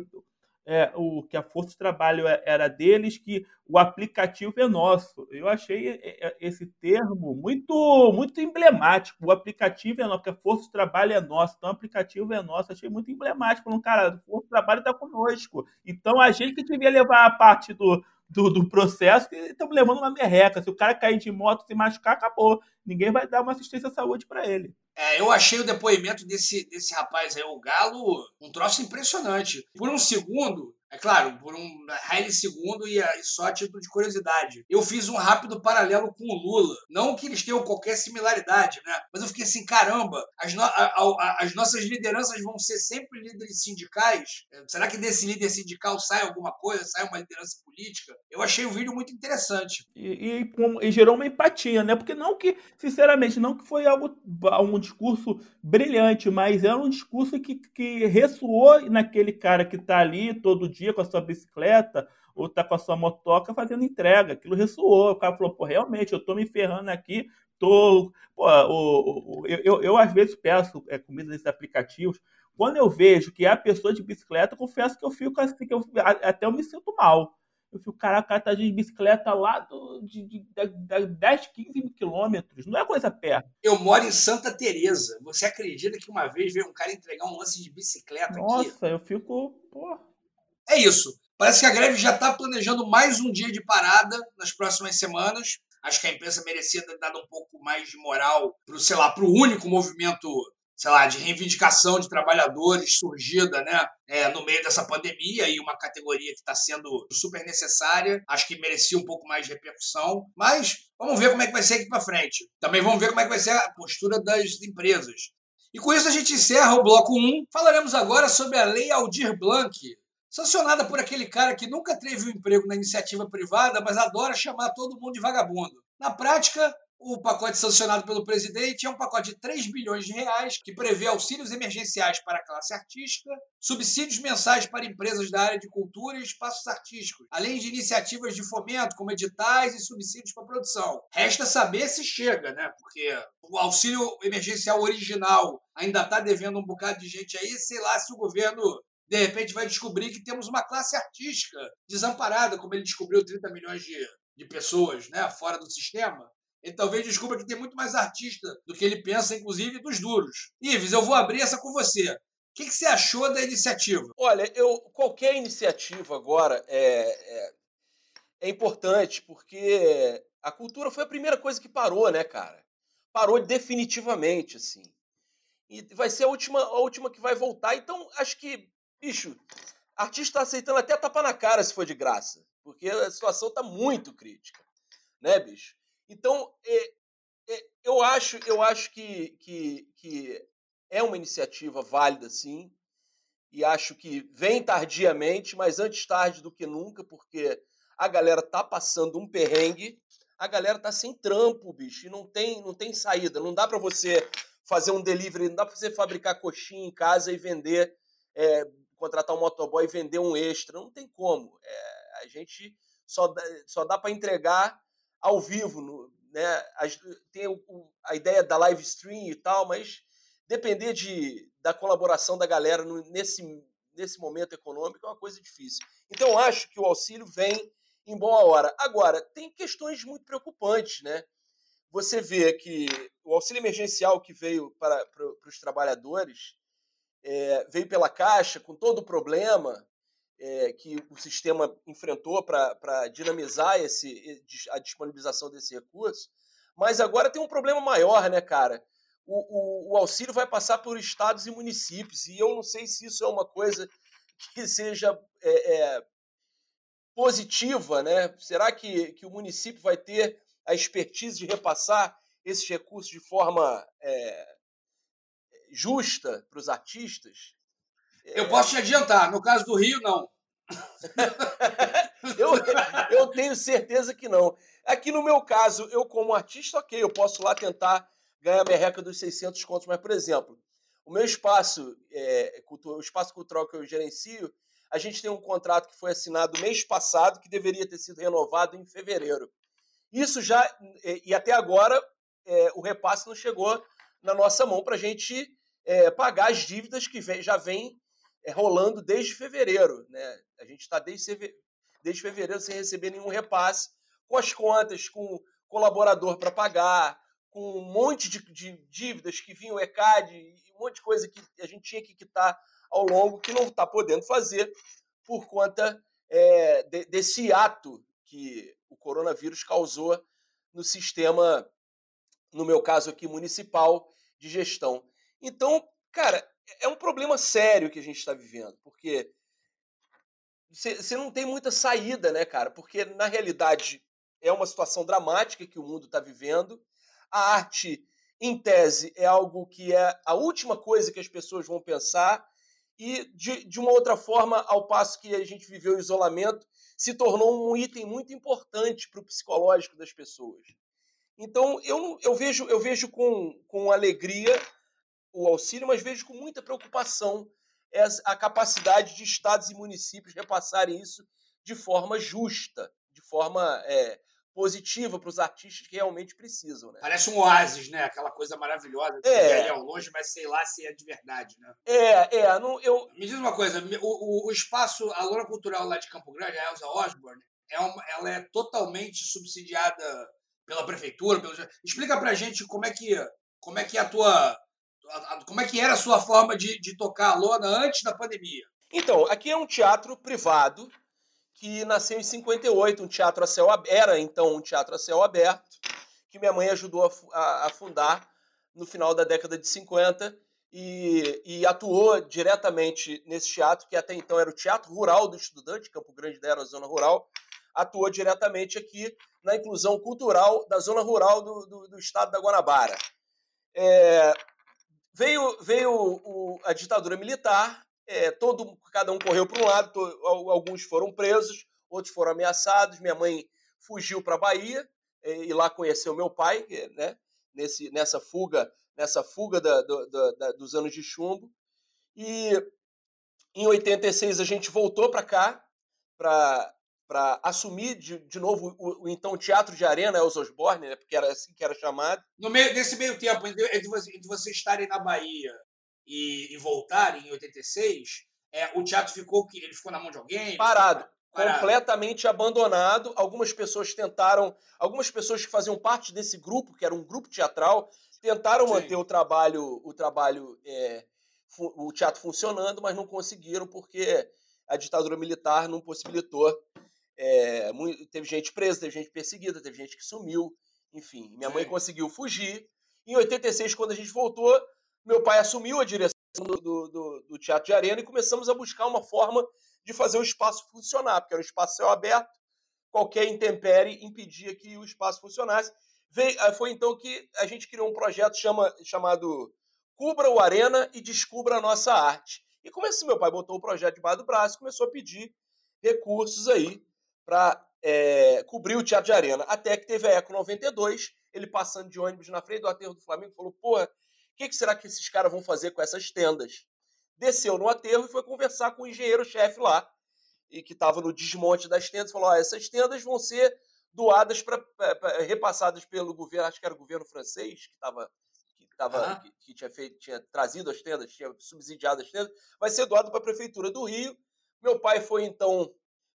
é, o, que a força de trabalho é, era deles, que o aplicativo é nosso. Eu achei é, é, esse termo muito muito emblemático. O aplicativo é nosso, porque a força de trabalho é nossa, então o aplicativo é nosso. Achei muito emblemático. Falando, cara, o força de trabalho está conosco. Então a gente que devia levar a parte do, do, do processo e estamos levando uma merreca. Se o cara cair de moto, se machucar, acabou. Ninguém vai dar uma assistência à saúde para ele. É, eu achei o depoimento desse, desse rapaz aí, o Galo, um troço impressionante. Por um segundo, É claro, por um Haile segundo e, e só a título de curiosidade. Eu fiz um rápido paralelo com o Lula. Não que eles tenham qualquer similaridade, né? Mas eu fiquei assim, caramba, as, no, a, a, as nossas lideranças vão ser sempre líderes sindicais? É, será que desse líder sindical sai alguma coisa, sai uma liderança política? Eu achei o vídeo muito interessante. E, e, e gerou uma empatia, né? Porque não que, sinceramente, não que foi algo um discurso brilhante, mas era um discurso que, que ressoou naquele cara que está ali todo dia dia com a sua bicicleta ou tá com a sua motoca fazendo entrega. Aquilo ressoou. O cara falou, pô, realmente, eu tô me ferrando aqui, tô. Pô, o, o, eu, eu, eu, às vezes peço é, comida nesses aplicativos. Quando eu vejo que é a pessoa de bicicleta, eu confesso que eu fico assim, que eu, até eu me sinto mal. Eu fico, caraca, o cara tá de bicicleta lá do, de, de, de, de 10, 15 quilômetros. Não é coisa perto. Eu moro em Santa Teresa. Você acredita que uma vez veio um cara entregar um lance de bicicleta Nossa, aqui? Nossa, eu fico. Pô. É isso. Parece que a greve já está planejando mais um dia de parada nas próximas semanas. Acho que a imprensa merecia ter dado um pouco mais de moral para sei lá, para o único movimento, sei lá, de reivindicação de trabalhadores surgida, né, é, no meio dessa pandemia e uma categoria que está sendo super necessária. Acho que merecia um pouco mais de repercussão. Mas vamos ver como é que vai ser aqui para frente. Também vamos ver como é que vai ser a postura das empresas. E com isso a gente encerra o bloco 1. Falaremos agora sobre a Lei Aldir Blanc, sancionada por aquele cara que nunca teve um emprego na iniciativa privada, mas adora chamar todo mundo de vagabundo. Na prática, o pacote sancionado pelo presidente é um pacote de 3 bilhões de reais que prevê auxílios emergenciais para a classe artística, subsídios mensais para empresas da área de cultura e espaços artísticos, além de iniciativas de fomento, como editais e subsídios para produção. Resta saber se chega, né? Porque o auxílio emergencial original ainda está devendo um bocado de gente aí, sei lá se o governo de repente vai descobrir que temos uma classe artística desamparada, como ele descobriu 30 milhões de, de pessoas né, fora do sistema. Ele talvez descubra que tem muito mais artista do que ele pensa, inclusive dos duros. Ives, eu vou abrir essa com você. O que, que você achou da iniciativa? Olha, eu qualquer iniciativa agora é, é, é importante, porque a cultura foi a primeira coisa que parou, né, cara? Parou definitivamente, assim. E vai ser a última, a última que vai voltar. Então, acho que Bicho, artista tá aceitando até tapa na cara se for de graça, porque a situação tá muito crítica, né, bicho? Então, é, é, eu acho, eu acho que, que, que é uma iniciativa válida, sim, e acho que vem tardiamente, mas antes tarde do que nunca, porque a galera tá passando um perrengue, a galera tá sem trampo, bicho, e não tem, não tem saída, não dá para você fazer um delivery, não dá para você fabricar coxinha em casa e vender é, contratar um motoboy e vender um extra. Não tem como. É, a gente só dá, só dá para entregar ao vivo. No, né? tem o, a ideia da live stream e tal, mas depender de, da colaboração da galera no, nesse, nesse momento econômico é uma coisa difícil. Então, acho que o auxílio vem em boa hora. Agora, tem questões muito preocupantes, né? Você vê que o auxílio emergencial que veio para, para, para os trabalhadores é, veio pela Caixa com todo o problema é, que o sistema enfrentou para dinamizar esse, a disponibilização desse recurso, mas agora tem um problema maior, né, cara? O, o, o, auxílio vai passar por estados e municípios, e eu não sei se isso é uma coisa que seja é, é, positiva, né? Será que, que o município vai ter a expertise de repassar esses recursos de forma é, justa para os artistas. Eu posso te adiantar, no caso do Rio, não. eu, eu tenho certeza que não. Aqui no meu caso, eu como artista, ok, eu posso lá tentar ganhar minha reca dos 600 contos, mas, por exemplo, o meu espaço, é, o espaço cultural que eu gerencio, a gente tem um contrato que foi assinado mês passado, que deveria ter sido renovado em fevereiro. Isso já, e até agora, é, o repasse não chegou na nossa mão para a gente é, pagar as dívidas que vem, já vem é, rolando desde fevereiro. Né? A gente está desde, desde fevereiro sem receber nenhum repasse, com as contas, com colaborador para pagar, com um monte de, de, dívidas que vinham o ECAD, um monte de coisa que a gente tinha que quitar ao longo, que não está podendo fazer por conta é, de, desse ato que o coronavírus causou no sistema, no meu caso aqui, municipal de gestão. Então, cara, é um problema sério que a gente está vivendo, porque você não tem muita saída, né, cara? Porque na realidade é uma situação dramática que o mundo está vivendo. A arte, em tese, é algo que é a última coisa que as pessoas vão pensar. E de, de uma outra forma, ao passo que a gente viveu o isolamento, se tornou um item muito importante para o psicológico das pessoas. Então, eu, eu vejo, eu vejo com, com alegria o auxílio, mas vejo com muita preocupação a capacidade de estados e municípios repassarem isso de forma justa, de forma é, positiva para os artistas que realmente precisam. Né? Parece um oásis, né? Aquela coisa maravilhosa que é. ali ao longe, mas sei lá se é de verdade, né? É, é. Não, eu... Me diz uma coisa, o, o, o espaço, a Lona Cultural lá de Campo Grande, a Elza Osborne, é uma, ela é totalmente subsidiada pela prefeitura. Pelo... Explica pra gente como é que, como é que é a tua como é que era a sua forma de, de tocar a lona antes da pandemia? Então, aqui é um teatro privado que nasceu em 58, um teatro a céu era então um teatro a céu aberto, que minha mãe ajudou a, a, fundar no final da década de 50 e, e, atuou diretamente nesse teatro, que até então era o Teatro Rural do Estudante, Campo Grande era a zona rural, atuou diretamente aqui na inclusão cultural da zona rural do, do, do estado da Guanabara. É, Veio, veio o, a ditadura militar, é, todo, cada um correu para um lado, to, alguns foram presos, outros foram ameaçados. Minha mãe fugiu para a Bahia é, e lá conheceu meu pai, é, né, nesse, nessa fuga, nessa fuga da, da, da, dos anos de chumbo. E em 86 a gente voltou para cá, para para assumir de, de novo o, o, então Teatro de Arena Elza Osborne, né, porque era assim que era chamado. No meio, nesse meio tempo, entre, você, entre vocês estarem na Bahia e, e voltarem em 86, é, o teatro ficou ele ficou na mão de alguém? Parado. Parado. completamente abandonado. Algumas pessoas tentaram, algumas pessoas que faziam parte desse grupo, que era um grupo teatral, tentaram Sim. manter o trabalho, o trabalho, é, o teatro funcionando, mas não conseguiram porque a ditadura militar não possibilitou é, teve gente presa, teve gente perseguida, teve gente que sumiu, enfim. Minha Sim. mãe conseguiu fugir. Em 86, quando a gente voltou, meu pai assumiu a direção do, do, do, Teatro de Arena e começamos a buscar uma forma de fazer o espaço funcionar, porque era um espaço céu aberto, qualquer intempérie impedia que o espaço funcionasse. Veio, ah, foi então que a gente criou um projeto chama, chamado Cubra o Arena e Descubra a Nossa Arte. E como assim, meu pai botou o projeto debaixo do braço, começou a pedir recursos aí para é, cobrir o Teatro de Arena. Até que teve a Eco 92, ele passando de ônibus na frente do aterro do Flamengo, falou: porra, o que, que, será que esses caras vão fazer com essas tendas? Desceu no aterro e foi conversar com o engenheiro-chefe lá, e que estava no desmonte das tendas, falou: oh, essas tendas vão ser doadas para repassadas pelo governo, acho que era o governo francês que estava que, tava, que, que, tinha feito, tinha trazido as tendas, tinha subsidiado as tendas, vai ser doado para a prefeitura do Rio. Meu pai foi então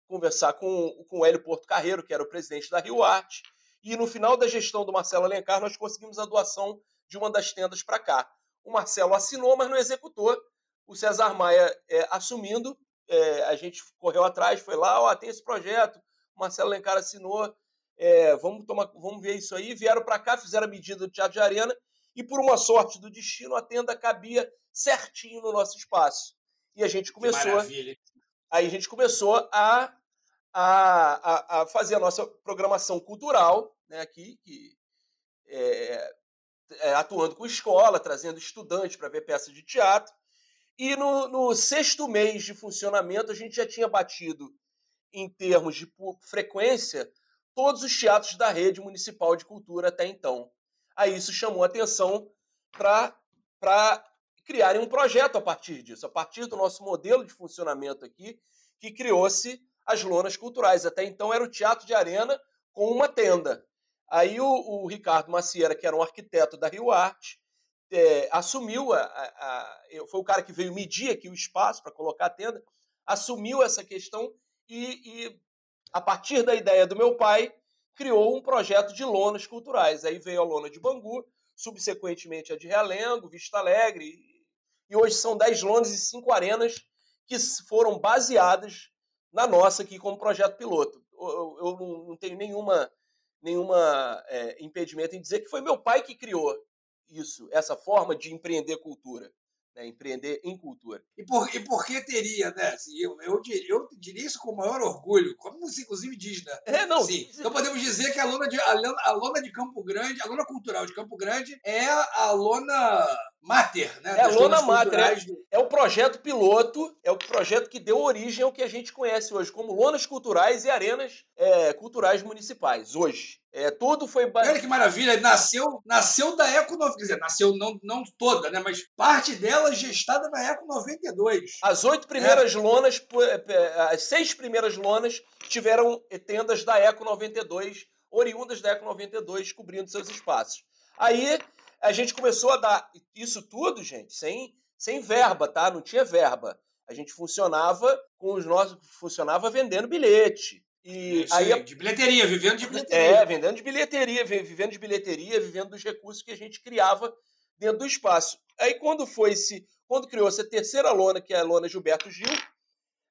conversar com, com o Hélio Porto Carreiro, que era o presidente da Rio Arte, e no final da gestão do Marcelo Alencar, nós conseguimos a doação de uma das tendas para cá. O Marcelo assinou, mas não executou. O César Maia é, assumindo, é, a gente correu atrás, foi lá, ó, tem esse projeto, o Marcelo Alencar assinou, é, vamos, tomar, vamos ver isso aí. Vieram para cá, fizeram a medida do Teatro de Arena, e por uma sorte do destino, a tenda cabia certinho no nosso espaço. E a gente começou. Aí a gente começou a a, a, a fazer a nossa programação cultural né, aqui, que, é, é, atuando com escola, trazendo estudantes para ver peças de teatro. E no, no, sexto mês de funcionamento, a gente já tinha batido, em termos de frequência, todos os teatros da rede municipal de cultura até então. Aí isso chamou atenção para criarem um projeto a partir disso, a partir do nosso modelo de funcionamento aqui, que criou-se as lonas culturais. Até então era o teatro de arena com uma tenda. Aí o, o Ricardo Macieira, que era um arquiteto da Rio Arte, é, assumiu, a, a, a, foi o cara que veio medir aqui o espaço para colocar a tenda, assumiu essa questão e, e, a partir da ideia do meu pai, criou um projeto de lonas culturais. Aí veio a lona de Bangu, subsequentemente a de Realengo, Vista Alegre, e, hoje são 10 lonas e 5 arenas que foram baseadas na nossa aqui como projeto piloto. Eu, eu não, tenho nenhuma, nenhuma é, impedimento em dizer que foi meu pai que criou isso, essa forma de empreender cultura. né, empreender em cultura. E por, e por que teria, né? Assim, eu, eu, diria, eu diria isso com o maior orgulho, como você inclusive diz, né? É, não. Sim. Então podemos dizer que a lona, de, a, lona, a lona de Campo Grande, a lona cultural de Campo Grande é a lona mater, né? É lona mater, é, do... é o projeto piloto, é o projeto que deu origem ao que a gente conhece hoje como lonas culturais e arenas é, culturais municipais, hoje. É, tudo foi. Olha que maravilha, nasceu, nasceu da Eco 92. Quer dizer, nasceu não, não toda, né? Mas parte dela gestada na Eco 92. As oito primeiras é. lonas, as seis primeiras lonas tiveram tendas da Eco 92, oriundas da Eco 92, cobrindo seus espaços. Aí a gente começou a dar isso tudo, gente, sem, sem verba, tá? Não tinha verba. A gente funcionava com os nossos. funcionava vendendo bilhete. E Isso aí, de bilheteria, vivendo de bilheteria. É, vendendo de bilheteria, vivendo de bilheteria, vivendo dos recursos que a gente criava dentro do espaço. Aí quando foi se, quando criou essa terceira lona, que é a lona Gilberto Gil,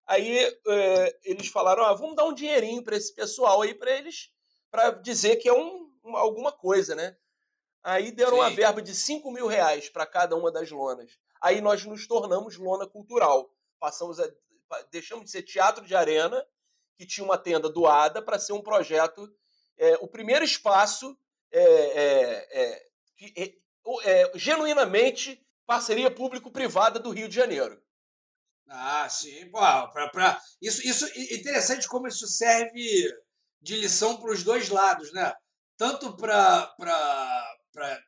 aí é, eles falaram, ah, vamos dar um dinheirinho para esse pessoal aí para eles, para dizer que é um, alguma coisa, né? Aí deram Sim. uma verba de 5 mil reais para cada uma das lonas. Aí nós nos tornamos lona cultural. Passamos a, deixamos de ser teatro de arena que tinha uma tenda doada para ser um projeto, é, o primeiro espaço é, é, é que, é, genuinamente parceria público-privada do Rio de Janeiro. Ah, sim. pra, pra... Isso, isso é interessante como isso serve de lição para os dois lados, né? Tanto para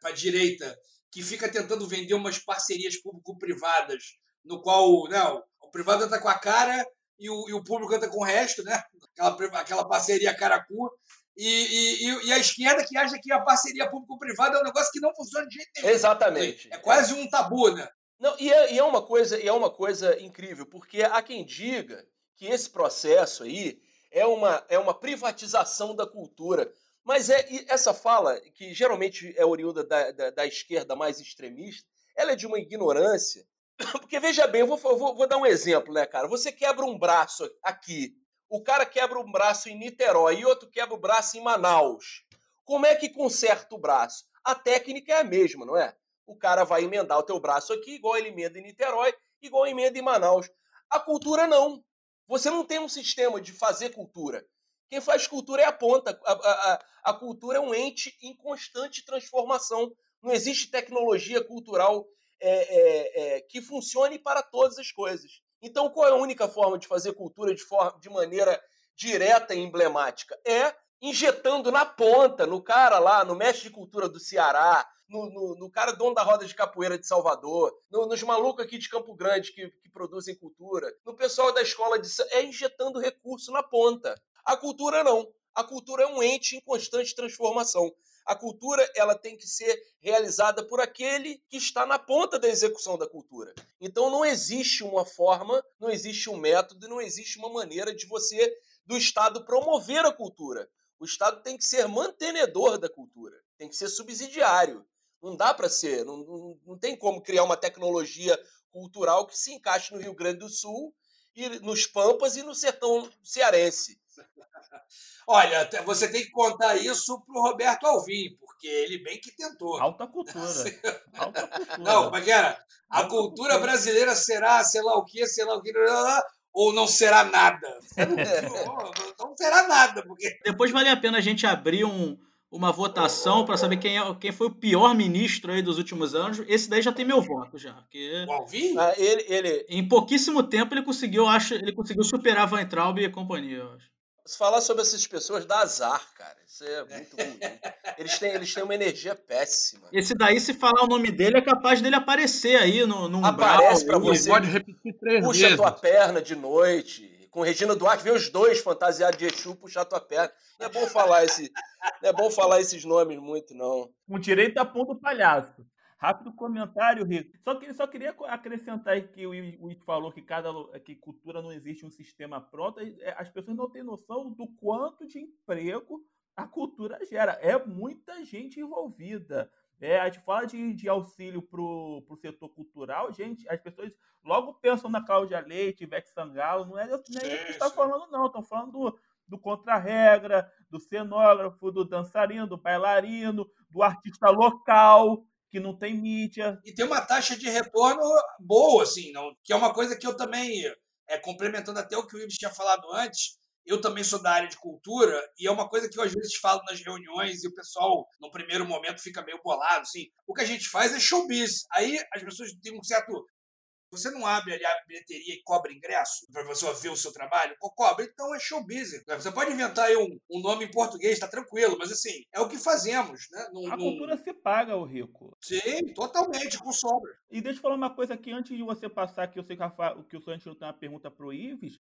a direita, que fica tentando vender umas parcerias público-privadas, no qual né, o privado está com a cara e o, e o público anda com o resto, né? Aquela, aquela parceria caracu. E, e, e, a esquerda que acha que a parceria público-privada é um negócio que não funciona de jeito nenhum. Exatamente. É quase um tabu, né? Não, e, é, e é uma coisa, e é uma coisa incrível, porque há quem diga que esse processo aí é uma, é uma privatização da cultura. Mas é essa fala, que geralmente é oriunda da, da, da esquerda mais extremista, ela é de uma ignorância porque veja bem, eu vou, vou, vou, dar um exemplo, né, cara? Você quebra um braço aqui, o cara quebra um braço em Niterói e outro quebra o braço em Manaus. Como é que conserta o braço? A técnica é a mesma, não é? O cara vai emendar o teu braço aqui, igual ele emenda em Niterói, igual emenda em Manaus. A cultura não. Você não tem um sistema de fazer cultura. Quem faz cultura é a ponta. A, a, a cultura é um ente em constante transformação. Não existe tecnologia cultural é, é, é, que funcione para todas as coisas. Então, qual é a única forma de fazer cultura de, forma, de maneira direta e emblemática? É injetando na ponta, no cara lá, no mestre de cultura do Ceará, no, no, no cara dono da roda de capoeira de Salvador, no, nos malucos aqui de Campo Grande que, que produzem cultura, no pessoal da escola de. É injetando recurso na ponta. A cultura não. A cultura é um ente em constante transformação. A cultura ela tem que ser realizada por aquele que está na ponta da execução da cultura. Então não existe uma forma, não existe um método, não existe uma maneira de você do Estado promover a cultura. O Estado tem que ser mantenedor da cultura, tem que ser subsidiário. Não dá para ser, não, não, não tem como criar uma tecnologia cultural que se encaixe no Rio Grande do Sul e nos Pampas e no sertão cearense. Olha, você tem que contar isso pro Roberto Alvim, porque ele bem que tentou. Alta cultura. Alta cultura. Não, como é era? A cultura brasileira será, sei lá o que, sei lá o que, ou não será nada. Não será nada, porque. Depois vale a pena a gente abrir um, uma votação para saber quem, é, quem foi o pior ministro aí dos últimos anos. Esse daí já tem meu voto já. Porque... O Alvin? Ah, ele, ele... Em pouquíssimo tempo ele conseguiu, acho, ele conseguiu superar Van Traub e companhia, acho. Falar sobre essas pessoas dá azar, cara. Isso é muito ruim. Eles têm, eles têm uma energia péssima. Esse daí, se falar o nome dele, é capaz dele aparecer aí no, no Aparece para você. Pode repetir três puxa vezes. tua perna de noite. Com Regina Duarte, vê os dois fantasiados de Exu puxar tua perna. Não é bom falar esse, não é bom falar esses nomes muito, não. Com direito a ponto palhaço. Rápido comentário, Rico. Só, que, só queria acrescentar que o Ito falou que cada que cultura não existe um sistema pronto. É, as pessoas não têm noção do quanto de emprego a cultura gera. É muita gente envolvida. É, a gente fala de, de auxílio para o setor cultural, gente, as pessoas logo pensam na Cláudia Leite, Ivete Sangalo, não é, é isso que está falando, não. Estão falando do, do contra-regra, do cenógrafo, do dançarino, do bailarino, do artista local, que não tem mídia. E tem uma taxa de retorno boa, assim, não, que é uma coisa que eu também, é, complementando até o que o Ives tinha falado antes, eu também sou da área de cultura e é uma coisa que eu às vezes falo nas reuniões e o pessoal, no primeiro momento, fica meio bolado. Assim. O que a gente faz é showbiz. Aí as pessoas têm um certo você não abre ali a bilheteria e cobra ingresso para você ver o seu trabalho? Cobra, então é show business. Você pode inventar aí um, um nome em português, tá tranquilo, mas assim, é o que fazemos, né? a cultura se paga, o rico. Sim, totalmente, com sobra. E deixa eu falar uma coisa aqui, antes de você passar, que eu sei que, o que o Sancho tem uma pergunta pro Ives.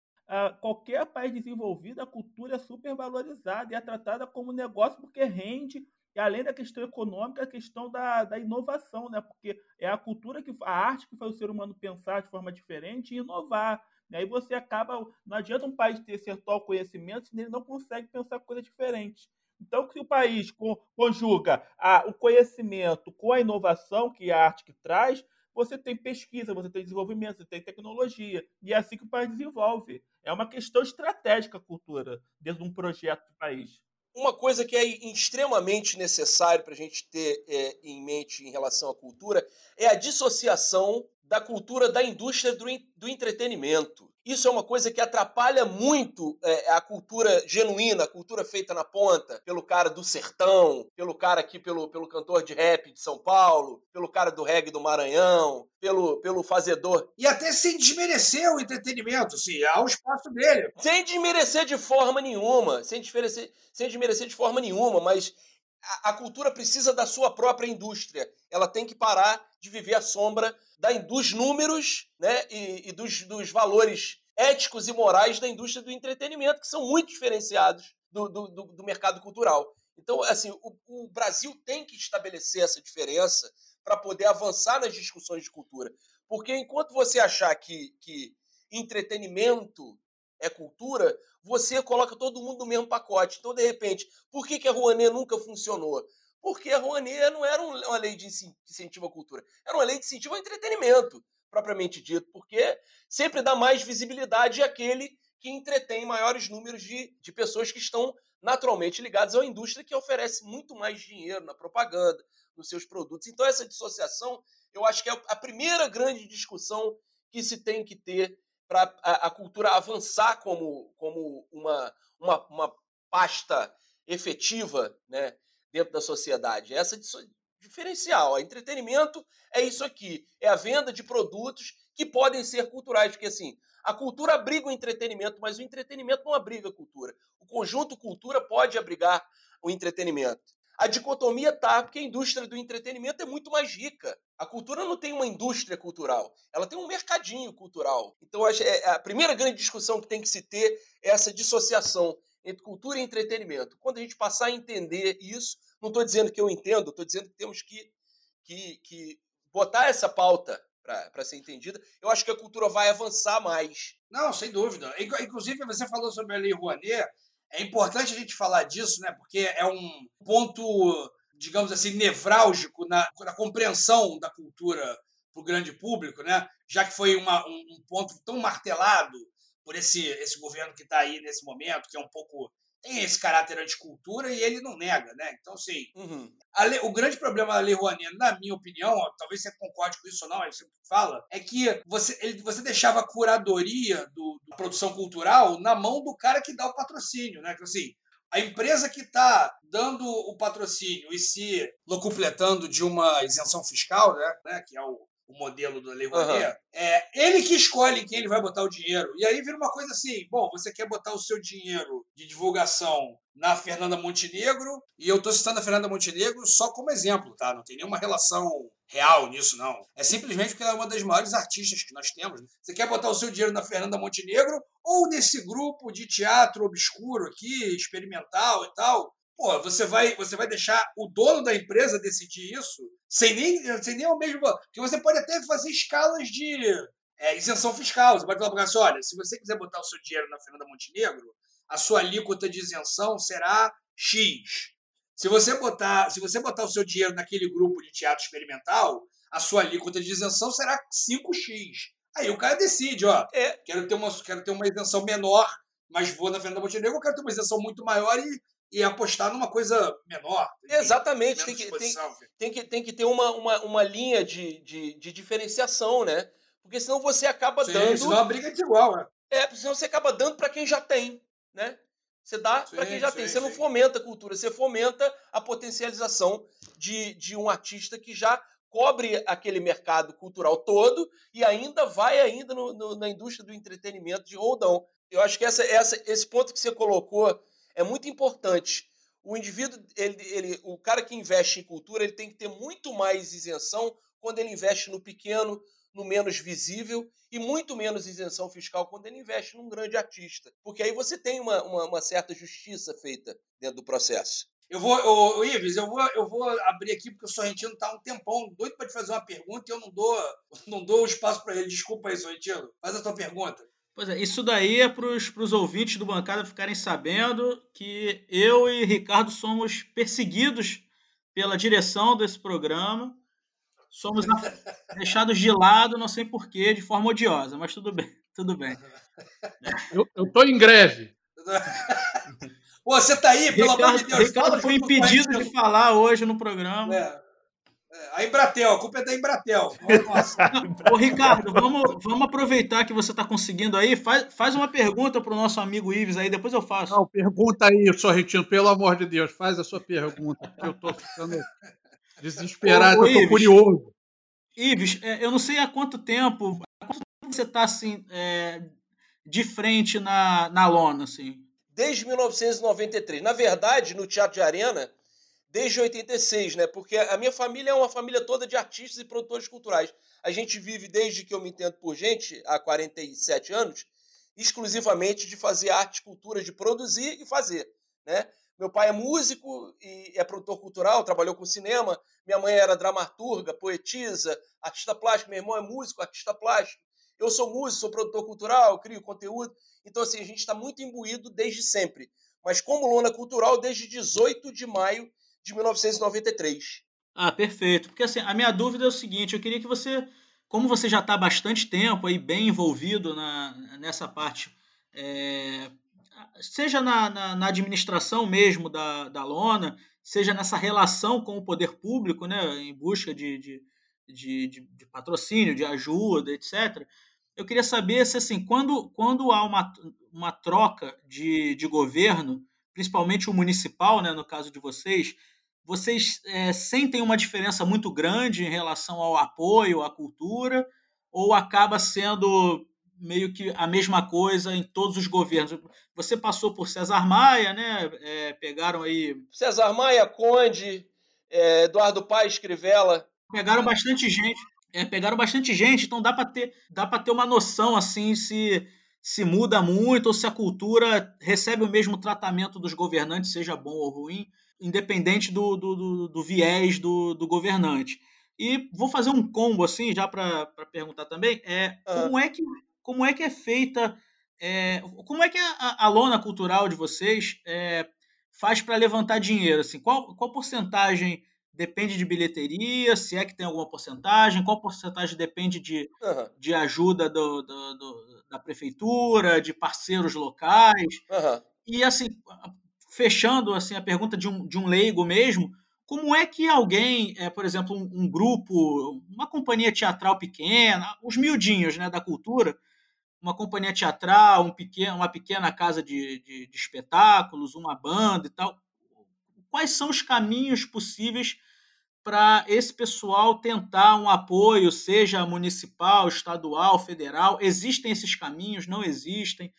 Qualquer país desenvolvido, a cultura é super valorizada e é tratada como negócio porque rende e além da questão econômica, a questão da, da inovação, né? Porque é a cultura, que a arte que faz o ser humano pensar de forma diferente e inovar. E aí você acaba. Não adianta um país ter certo conhecimento se ele não consegue pensar coisas diferentes. Então, se o país conjuga a, o conhecimento com a inovação, que a arte que traz, você tem pesquisa, você tem desenvolvimento, você tem tecnologia. E é assim que o país desenvolve. É uma questão estratégica a cultura dentro de um projeto do país. Uma coisa que é extremamente necessário para a gente ter é, em mente em relação à cultura é a dissociação da cultura da indústria do, do entretenimento. Isso é uma coisa que atrapalha muito é, a cultura genuína, a cultura feita na ponta, pelo cara do sertão, pelo cara aqui, pelo, pelo cantor de rap de São Paulo, pelo cara do reggae do Maranhão, pelo, pelo fazedor. E até sem desmerecer o entretenimento, assim, há o espaço dele. Sem desmerecer de forma nenhuma, sem desmerecer, sem desmerecer de forma nenhuma, mas a, cultura precisa da sua própria indústria. Ela tem que parar de viver à sombra da, dos números né, e, e dos, dos, valores éticos e morais da indústria do entretenimento, que são muito diferenciados do, do, do, do mercado cultural. Então, assim, o, o, Brasil tem que estabelecer essa diferença para poder avançar nas discussões de cultura. Porque enquanto você achar que, que entretenimento é cultura, você coloca todo mundo no mesmo pacote. Então, de repente, por que, que a Rouanet nunca funcionou? porque a Rouanet não era uma lei de incentivo à cultura, era uma lei de incentivo ao entretenimento, propriamente dito, porque sempre dá mais visibilidade àquele que entretém maiores números de, de pessoas que estão naturalmente ligadas à indústria que oferece muito mais dinheiro na propaganda, nos seus produtos. Então, essa dissociação, eu acho que é a primeira grande discussão que se tem que ter para a, a, cultura avançar como, como uma, uma, uma pasta efetiva né, dentro da sociedade. Essa diferencial. O entretenimento é isso aqui, é a venda de produtos que podem ser culturais, porque assim, a cultura abriga o entretenimento, mas o entretenimento não abriga a cultura. O conjunto cultura pode abrigar o entretenimento. A dicotomia tá, porque a indústria do entretenimento é muito mais rica. A cultura não tem uma indústria cultural, ela tem um mercadinho cultural. Então, é, a primeira grande discussão que tem que se ter é essa dissociação entre cultura e entretenimento. Quando a gente passar a entender isso, não estou dizendo que eu entendo, estou dizendo que temos que, que, que botar essa pauta para ser entendida, eu acho que a cultura vai avançar mais. Não, sem dúvida. Inclusive, você falou sobre a Lei Rouanet, é importante a gente falar disso, né? porque é um ponto, digamos assim, nevrálgico na, na compreensão da cultura para o grande público, né? já que foi uma, um, um ponto tão martelado por esse, esse governo que está aí nesse momento, que é um pouco tem esse caráter anticultura e ele não nega, né? Então, assim, uhum. lei, o grande problema da Lei Rouanet, na minha opinião, talvez você concorde com isso ou não, aí você fala, é que você, ele, você deixava a curadoria do, do, produção cultural na mão do cara que dá o patrocínio, né? Que, assim, a empresa que está dando o patrocínio e se locupletando de uma isenção fiscal, né, né que é o, o modelo do Lei Rouanet, uhum. é ele que escolhe quem ele vai botar o dinheiro. E aí vira uma coisa assim, bom, você quer botar o seu dinheiro de divulgação na Fernanda Montenegro, e eu estou citando a Fernanda Montenegro só como exemplo, tá? Não tem nenhuma relação real nisso, não. É simplesmente porque ela é uma das maiores artistas que nós temos. Você quer botar o seu dinheiro na Fernanda Montenegro ou nesse grupo de teatro obscuro aqui, experimental e tal, Pô, você vai, você vai deixar o dono da empresa decidir isso sem nem, sem nem o mesmo. Porque você pode até fazer escalas de é, isenção fiscal. Você pode falar para assim: olha, se você quiser botar o seu dinheiro na Fernanda Montenegro, a sua alíquota de isenção será X. Se você botar, se você botar o seu dinheiro naquele grupo de teatro experimental, a sua alíquota de isenção será 5x. Aí o cara decide, ó, é. quero ter uma, quero ter uma isenção menor, mas vou na Fernanda Montenegro, eu quero ter uma isenção muito maior e e apostar numa coisa menor. Exatamente, tem que, tem, tem, que, tem que ter uma, uma, uma linha de, de, de diferenciação, né? Porque senão você acaba Sim, dando. Senão a briga é de igual, né? É, senão você acaba dando para quem já tem, né? Você dá para quem já sim, tem. Você sim. não fomenta a cultura, você fomenta a potencialização de, de um artista que já cobre aquele mercado cultural todo e ainda vai ainda no, no, na indústria do entretenimento de roldão. Eu acho que essa, essa, esse ponto que você colocou é muito importante. O indivíduo, ele, ele, o cara que investe em cultura, ele tem que ter muito mais isenção quando ele investe no pequeno, no menos visível e muito menos isenção fiscal quando ele investe num grande artista. Porque aí você tem uma, uma, uma certa justiça feita dentro do processo. Eu vou, ô, ô, Ives, eu vou, eu vou abrir aqui porque o Sorrentino está um tempão doido para te fazer uma pergunta e eu não dou, não dou espaço para ele. Desculpa aí, Sorrentino. Faz a tua pergunta. Pois é, isso daí é para os ouvintes do Bancada ficarem sabendo que eu e Ricardo somos perseguidos pela direção desse programa. Somos deixados de lado, não sei porquê, de forma odiosa, mas tudo bem, tudo bem. Eu, estou em greve. Pô, você tá aí, pelo Ricardo, amor de Deus. Ricardo foi impedido de falar hoje no programa. É. É, a Embratel, a culpa é da Embratel. Ô, Ricardo, vamos, vamos aproveitar que você está conseguindo aí. Faz, faz uma pergunta para o nosso amigo Ives aí, depois eu faço. Não, pergunta aí, Sorretino, pelo amor de Deus, faz a sua pergunta, porque eu estou ficando desesperado, eu estou curioso. Ives, é, eu não sei há quanto tempo, há quanto tempo você está assim, é, de frente na, na lona, assim? desde 1993. Na verdade, no Teatro de Arena, desde 86, né? Porque a minha família é uma família toda de artistas e produtores culturais. A gente vive desde que eu me entendo por gente, há 47 anos, exclusivamente de fazer arte e cultura, de produzir e fazer, né? Meu pai é músico e é produtor cultural, trabalhou com cinema. Minha mãe era dramaturga, poetisa, artista plástico. Meu irmão é músico, artista plástico. Eu sou músico, sou produtor cultural, crio conteúdo. Então, assim, a gente está muito imbuído desde sempre. Mas como lona cultural, desde 18 de maio de 1993. Ah, perfeito. Porque, assim, a minha dúvida é o seguinte: eu queria que você, como você já está bastante tempo aí bem envolvido na, nessa parte, é, seja na, na, na, administração mesmo da, da lona, seja nessa relação com o poder público, né, em busca de, de, de, de, de patrocínio, de ajuda, etc eu queria saber se, assim, quando, quando há uma, uma troca de, de governo, principalmente o municipal, né, no caso de vocês, vocês é, sentem uma diferença muito grande em relação ao apoio à cultura ou acaba sendo meio que a mesma coisa em todos os governos? Você passou por César Maia, né? É, pegaram aí. César Maia, Conde, é, Eduardo Paes, Crivella. Pegaram bastante gente é, pegaram bastante gente, então dá para ter, dá para ter uma noção assim se se muda muito ou se a cultura recebe o mesmo tratamento dos governantes, seja bom ou ruim, independente do, do, do, do viés do, do governante. E vou fazer um combo assim, já para perguntar também, é ah. como é que como é que é feita, é, como é que a, a lona cultural de vocês é, faz para levantar dinheiro? Assim, qual, qual porcentagem depende de bilheteria, se é que tem alguma porcentagem, qual porcentagem depende de, uhum. de ajuda do, do, do, da prefeitura, de parceiros locais. Uhum. E assim, fechando assim a pergunta de um, de um leigo mesmo, como é que alguém, é, por exemplo, um, um, grupo, uma companhia teatral pequena, os miudinhos né, da cultura, uma companhia teatral, um pequeno, uma pequena casa de, de, de espetáculos, uma banda e tal, quais são os caminhos possíveis para esse pessoal tentar um apoio, seja municipal, estadual, federal? Existem esses caminhos? Não existem?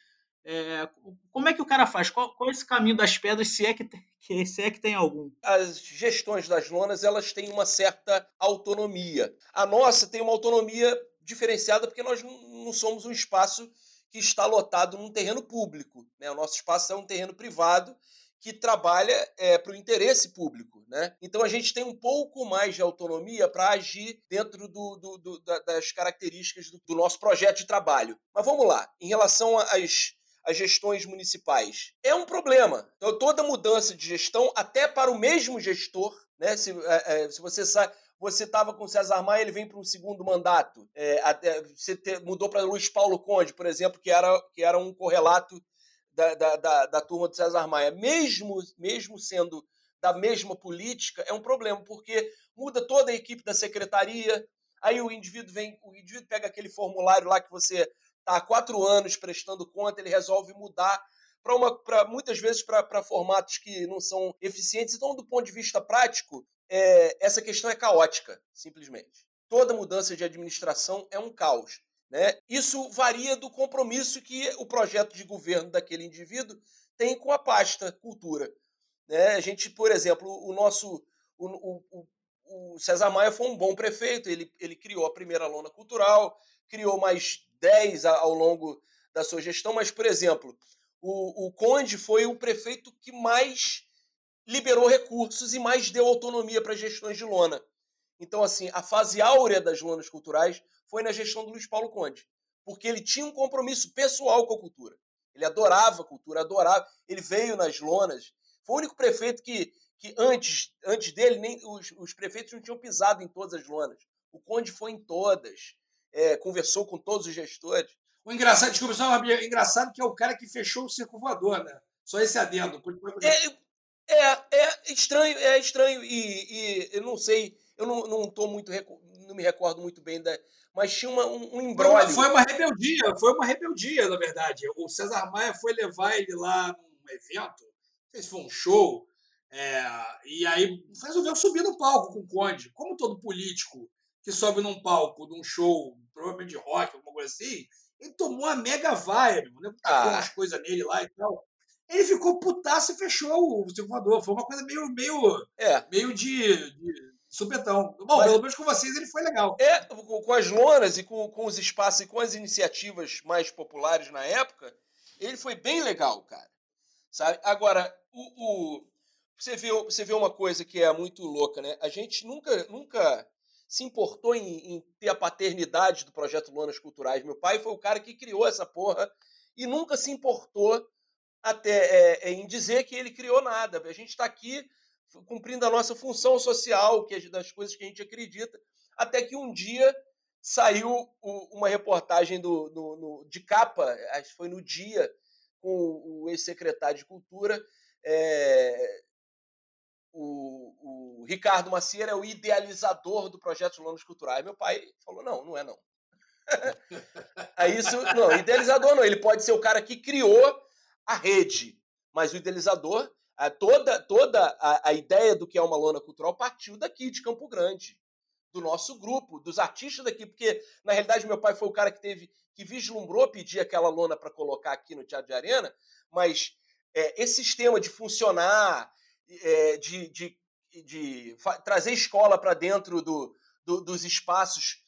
É, como é que o cara faz? Qual, qual, é esse caminho das pedras, se é que, tem, se é que tem algum? As gestões das lonas elas têm uma certa autonomia. A nossa tem uma autonomia diferenciada porque nós não somos um espaço que está lotado num terreno público. Né? O nosso espaço é um terreno privado que trabalha é, para o interesse público. Né? Então a gente tem um pouco mais de autonomia para agir dentro do, do, do, das características do, nosso projeto de trabalho. Mas vamos lá, em relação às, às gestões municipais, é um problema. Então, toda mudança de gestão, até para o mesmo gestor, né? se, é, é, se você sabe você estava com César Maia, ele vem para um segundo mandato. É, até, você te, mudou para Luiz Paulo Conde, por exemplo, que era, que era um correlato da, da, da, da turma do César Maia, mesmo, mesmo sendo da mesma política, é um problema, porque muda toda a equipe da secretaria, aí o indivíduo vem, o indivíduo pega aquele formulário lá que você está há quatro anos prestando conta, ele resolve mudar para uma para muitas vezes para formatos que não são eficientes. Então, do ponto de vista prático, é, essa questão é caótica, simplesmente. Toda mudança de administração é um caos. Né? Isso varia do compromisso que o projeto de governo daquele indivíduo tem com a pasta cultura. Né? A gente, por exemplo, o nosso. O, o, o César Maia foi um bom prefeito, ele, ele criou a primeira lona cultural, criou mais 10 ao longo da sua gestão, mas, por exemplo, o, o Conde foi o prefeito que mais liberou recursos e mais deu autonomia para gestões de lona. Então, assim, a fase áurea das lonas culturais foi na gestão do Luiz Paulo Conde, porque ele tinha um compromisso pessoal com a cultura. Ele adorava a cultura, adorava. Ele veio nas lonas. Foi o único prefeito que, que antes, antes dele, nem os, os prefeitos não tinham pisado em todas as lonas. O Conde foi em todas, é, conversou com todos os gestores. O engraçado, desculpa, só uma engraçado que é o cara que fechou o circo voador, né? Só esse adendo. É, é, é estranho, é estranho e, e eu não sei, eu não, não tô muito, não me recordo muito bem da, mas tinha uma, um, um embrólio. Foi uma rebeldia, foi uma rebeldia, na verdade. O César Maia foi levar ele lá num evento, não sei se foi um show, é, e aí resolveu subir no palco com o Conde. Como todo político que sobe num palco, num show, provavelmente de rock, alguma coisa assim, ele tomou uma mega vibe, né? tacou ah. umas coisas nele lá e tal. Ele ficou putaço e fechou o circulador. Foi uma coisa meio, meio, é. meio de, de supetão. Bom, Mas, pelo menos com vocês ele foi legal. É, com as lonas e com, com os espaços e com as iniciativas mais populares na época, ele foi bem legal, cara. Sabe? Agora, o, o, você, vê, você vê uma coisa que é muito louca, né? A gente nunca, nunca se importou em, em, ter a paternidade do projeto Lonas Culturais. Meu pai foi o cara que criou essa porra e nunca se importou até é, é em dizer que ele criou nada. A gente está aqui cumprindo a nossa função social, que é das coisas que a gente acredita, até que um dia saiu uma reportagem do, de capa, acho que foi no dia, com o ex-secretário de Cultura, é, o, o, Ricardo Macieira é o idealizador do projeto Lonos Culturais. Meu pai falou: não, não é não. Aí isso, não, idealizador não, ele pode ser o cara que criou a rede, mas o idealizador, toda, toda a, a ideia do que é uma lona cultural partiu daqui, de Campo Grande, do nosso grupo, dos artistas daqui, porque na realidade meu pai foi o cara que teve, que vislumbrou pedir aquela lona para colocar aqui no Teatro de Arena, mas é, esse sistema de funcionar, é, de, de, de trazer escola para dentro do, do, dos espaços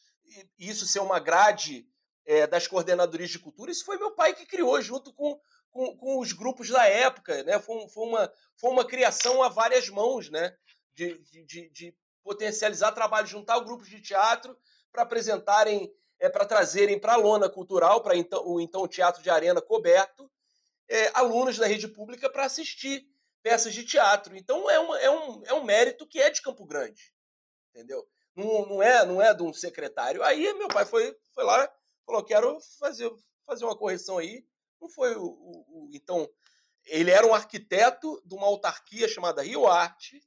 e isso ser uma grade é, das coordenadorias de cultura, isso foi meu pai que criou junto com, com, com os grupos da época, né? Foi, foi, uma, foi uma criação a várias mãos, né? De, de, de potencializar trabalho, juntar grupos de teatro para apresentarem, é, para trazerem para a lona cultural, para então, o então Teatro de Arena coberto, é, alunos da rede pública para assistir peças de teatro. Então é, uma, é, um, é um mérito que é de Campo Grande, entendeu? Não, não, é, não é de um secretário. Aí meu pai foi, foi lá, falou: quero fazer, fazer uma correção aí. Não foi o, o, o, Então, ele era um arquiteto de uma autarquia chamada Rio Arte,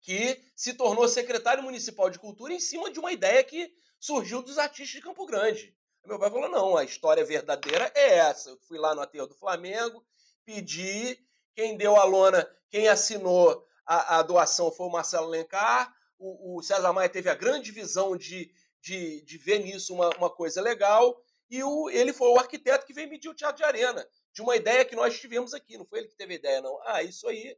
que se tornou secretário municipal de cultura em cima de uma ideia que surgiu dos artistas de Campo Grande. Meu pai falou: não, a história verdadeira é essa. Eu fui lá no aterro do Flamengo, pedi quem deu a lona, quem assinou a, a doação foi o Marcelo Lencar. O, o, César Maia teve a grande visão de, de, de ver nisso uma, uma coisa legal. E o, ele foi o arquiteto que veio medir o Teatro de Arena, de uma ideia que nós tivemos aqui. Não foi ele que teve a ideia, não. Ah, isso aí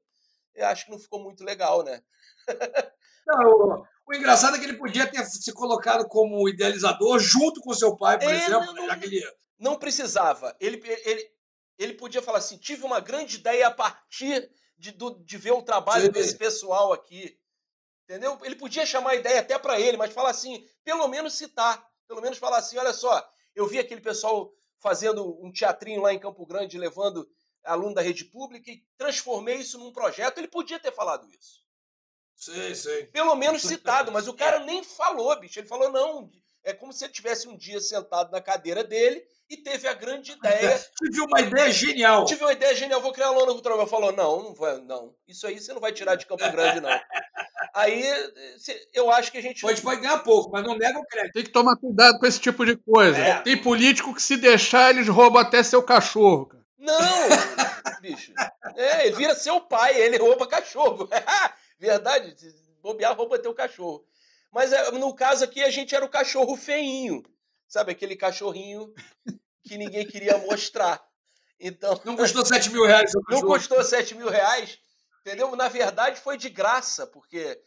eu acho que não ficou muito legal, né? Não, o, engraçado é que ele podia ter se colocado como idealizador junto com seu pai, por exemplo. Não, né? ele... não precisava. Ele, ele, ele podia falar assim: tive uma grande ideia a partir de, do, de ver o trabalho Sim. desse pessoal aqui. Entendeu? Ele podia chamar a ideia até para ele, mas falar assim, pelo menos citar. Pelo menos falar assim: olha só, eu vi aquele pessoal fazendo um teatrinho lá em Campo Grande, levando aluno da rede pública e transformei isso num projeto. Ele podia ter falado isso. Sim, sim. Pelo menos citado, mas o cara nem falou, bicho. Ele falou, não. É como se ele tivesse um dia sentado na cadeira dele e teve a grande ideia. tive uma ideia genial. Tive uma ideia genial, vou criar lona cultural. Ele falou: não, não vai, não. Isso aí você não vai tirar de Campo Grande, não. aí eu acho que a gente. Pode, pode ganhar pouco, mas não nega o crédito. Tem que tomar cuidado com esse tipo de coisa. É. Tem político que se deixar, eles roubam até seu cachorro. Cara. Não, bicho. É, ele vira seu pai, ele rouba cachorro. Verdade, bobear, rouba teu cachorro. Mas é, no caso aqui, a gente era o cachorro feinho. Sabe, aquele cachorrinho que ninguém queria mostrar. Então, não custou 7 mil reais. Não custou 7 mil reais, entendeu? Na verdade, foi de graça, porque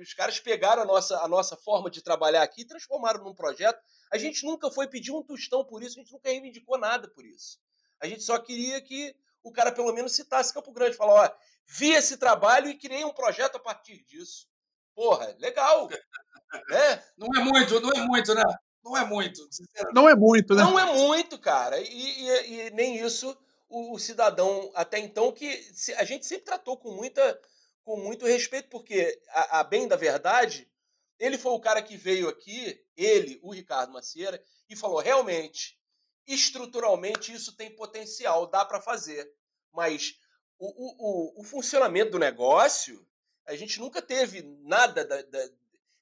os caras pegaram a nossa, a nossa forma de trabalhar aqui e transformaram num projeto. A gente nunca foi pedir um tostão por isso, a gente nunca reivindicou nada por isso. A gente só queria que o cara pelo menos citasse Campo Grande, falar, ó, vi esse trabalho e criei um projeto a partir disso. Porra, legal. né? Não é muito, não é muito, né? Não é muito. Não é muito, né? Não é muito, cara. E, e, e nem isso o, o, cidadão, até então, que a gente sempre tratou com, muita, com muito respeito, porque, a, a, bem da verdade, ele foi o cara que veio aqui, ele, o Ricardo Macieira, e falou: realmente, estruturalmente isso tem potencial, dá para fazer. Mas o, o, o, funcionamento do negócio, a gente nunca teve nada, da, da,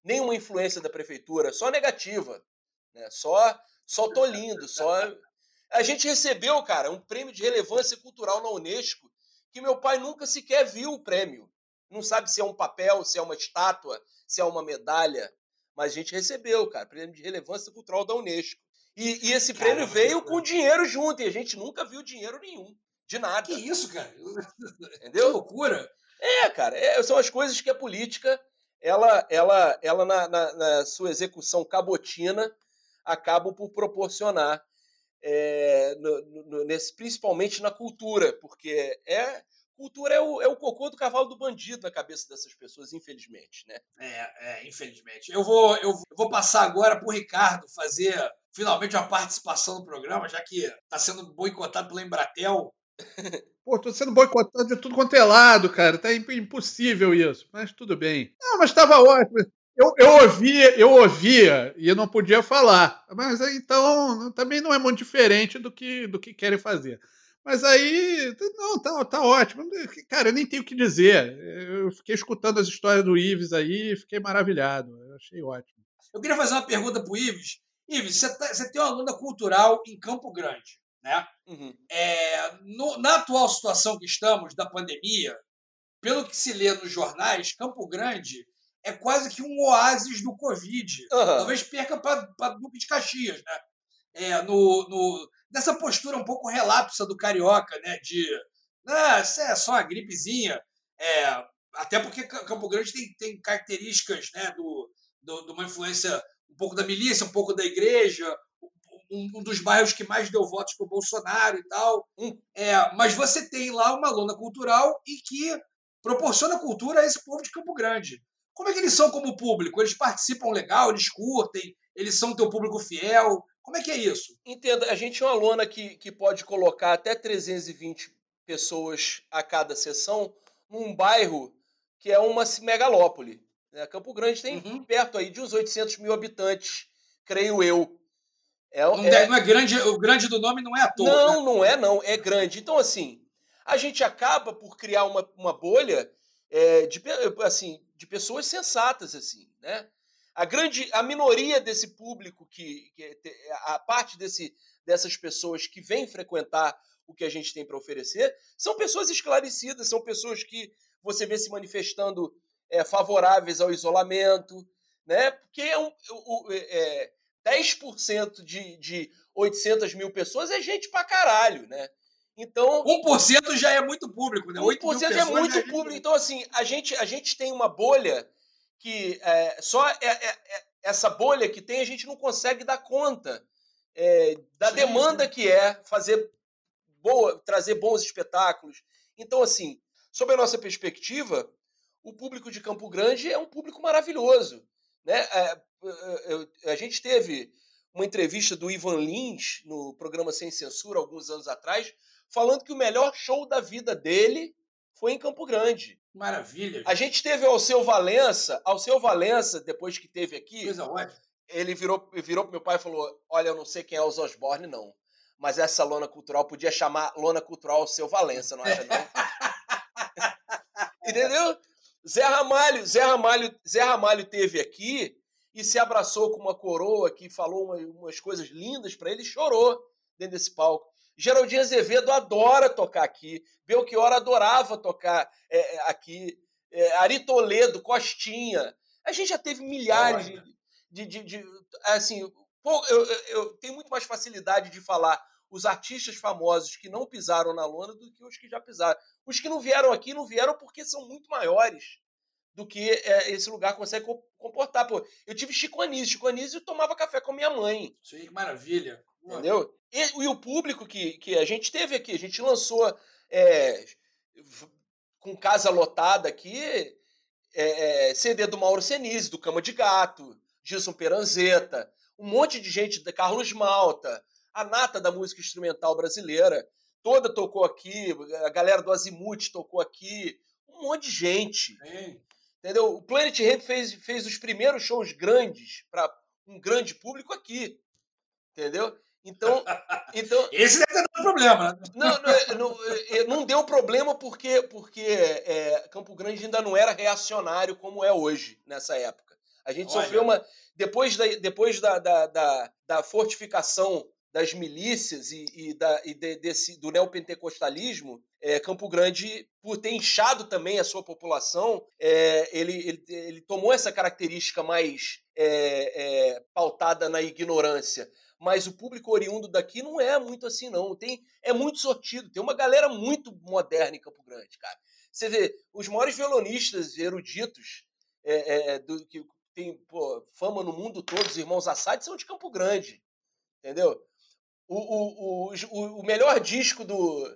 nenhuma influência da prefeitura, só negativa. Né? Só, só tô lindo, só. A gente recebeu, cara, um prêmio de relevância cultural na Unesco que meu pai nunca sequer viu o prêmio. Não sabe se é um papel, se é uma estátua, se é uma medalha. Mas a gente recebeu, cara, prêmio de relevância cultural da Unesco. E, e esse Caramba, prêmio veio com dinheiro junto, e a gente nunca viu dinheiro nenhum. De nada. Que isso, cara? Entendeu? Que loucura. É, cara, é, são as coisas que a política, ela, ela, ela na, na, na sua execução cabotina, acabam por proporcionar, é, no, no, nesse, principalmente na cultura, porque é cultura é o, é o cocô do cavalo do bandido na cabeça dessas pessoas, infelizmente, né? É, é infelizmente. Eu vou, eu vou passar agora para o Ricardo fazer finalmente uma participação no programa, já que está sendo boicotado pela Embratel. Pô, tô sendo boicotado de tudo quanto é lado, cara. Tá impossível isso. Mas tudo bem. Não, mas estava ótimo. Eu, eu ouvia, eu ouvia e eu não podia falar. Mas então também não é muito diferente do que, do que querem fazer. Mas aí, não, tá, tá ótimo. Cara, eu nem tenho o que dizer. Eu fiquei escutando as histórias do Ives aí e fiquei maravilhado. Eu achei ótimo. Eu queria fazer uma pergunta pro Ives. Ives, você, tá, você tem uma aluna cultural em Campo Grande, né? Uhum. É, no, na atual situação que estamos, da pandemia, pelo que se lê nos jornais, Campo Grande é quase que um oásis do Covid. Uhum. Talvez perca para Duque de Caxias, né? É, no, no, nessa postura um pouco relapsa do carioca, né? De ah, isso é só uma gripezinha. É, até porque Campo Grande tem, tem características né, do, do, de uma influência um pouco da milícia, um pouco da igreja, um, um dos bairros que mais deu votos para o Bolsonaro e tal. Hum. É, mas você tem lá uma lona cultural e que proporciona cultura a esse povo de Campo Grande. Como é que eles são como público? Eles participam legal, eles curtem, eles são teu público fiel. Como é que é isso? Entenda, a gente é uma lona que, que pode colocar até 320 pessoas a cada sessão num bairro que é uma megalópole. Né? Campo Grande tem uhum. perto aí de uns 800 mil habitantes, creio eu. É, não, é... não, é... grande, o grande do nome não é à toa. Não, né? não é não, é grande. Então, assim, a gente acaba por criar uma, uma bolha é, de, assim, de pessoas sensatas, assim, né? A grande, a minoria desse público que, que a parte desse, dessas pessoas que vêm frequentar o que a gente tem para oferecer são pessoas esclarecidas, são pessoas que você vê se manifestando é, favoráveis ao isolamento, né? Porque é um, o, é, 10% de, de 800 mil pessoas é gente pra caralho, né? Então. 1% já é muito público, né? 1% é muito é público. Então, assim, a gente, a gente tem uma bolha que é, só é, é, é, essa bolha que tem, a gente não consegue dar conta é, da sim, demanda sim. que é fazer boa, trazer bons espetáculos. Então, assim, sob a nossa perspectiva, o público de Campo Grande é um público maravilhoso. Né? A gente teve uma entrevista do Ivan Lins no programa Sem Censura, alguns anos atrás, falando que o melhor show da vida dele foi em Campo Grande. Maravilha. A gente teve ao seu Valença, ao seu Valença, depois que teve aqui, ele virou, virou pro meu pai e falou: Olha, eu não sei quem é os Osborne, não. Mas essa lona cultural podia chamar lona cultural seu Valença, não acha, não? Entendeu? Zé Ramalho, Zé Ramalho, Zé Ramalho teve aqui e se abraçou com uma coroa que falou uma, umas coisas lindas para ele, e chorou dentro desse palco. Geraldinho Azevedo adora tocar aqui. Belchior adorava tocar é, aqui. É, Ari Toledo, Costinha. A gente já teve milhares de, de, de, de, assim, pô, eu, eu, eu, tenho muito mais facilidade de falar os artistas famosos que não pisaram na lona do que os que já pisaram. Os que não vieram aqui não vieram porque são muito maiores do que é, esse lugar consegue comportar. Pô, eu tive Chico Anísio. Chico Anísio tomava café com minha mãe. Sim, que maravilha. Entendeu? E, e, o público que, que a gente teve aqui, a gente lançou é, com casa lotada aqui, é, é CD do Mauro Senise, do Cama de Gato, Gilson Peranzeta, um monte de gente, da Carlos Malta, a nata da música instrumental brasileira, toda tocou aqui, a galera do Azimuth tocou aqui, um monte de gente. Sim. Entendeu? O Planet Ramp fez, fez os primeiros shows grandes para um grande público aqui. Entendeu? Então, então esse deve ter dado problema, né? Não, não, é, não, é, não deu problema porque, porque é, Campo Grande ainda não era reacionário como é hoje, nessa época. A gente Olha. sofreu uma. Depois, da, depois da, da, da, da fortificação das milícias e, e, da, e de, desse, do neopentecostalismo, é, Campo Grande, por ter inchado também a sua população, é, ele, ele, ele, tomou essa característica mais é, pautada na ignorância. Mas o público oriundo daqui não é muito assim, não. Tem, é muito sortido. Tem uma galera muito moderna em Campo Grande, cara. Você vê, os maiores violonistas eruditos do, que tem pô, fama no mundo todo, os irmãos Assad, são de Campo Grande. Entendeu? O, o, o, o melhor disco do,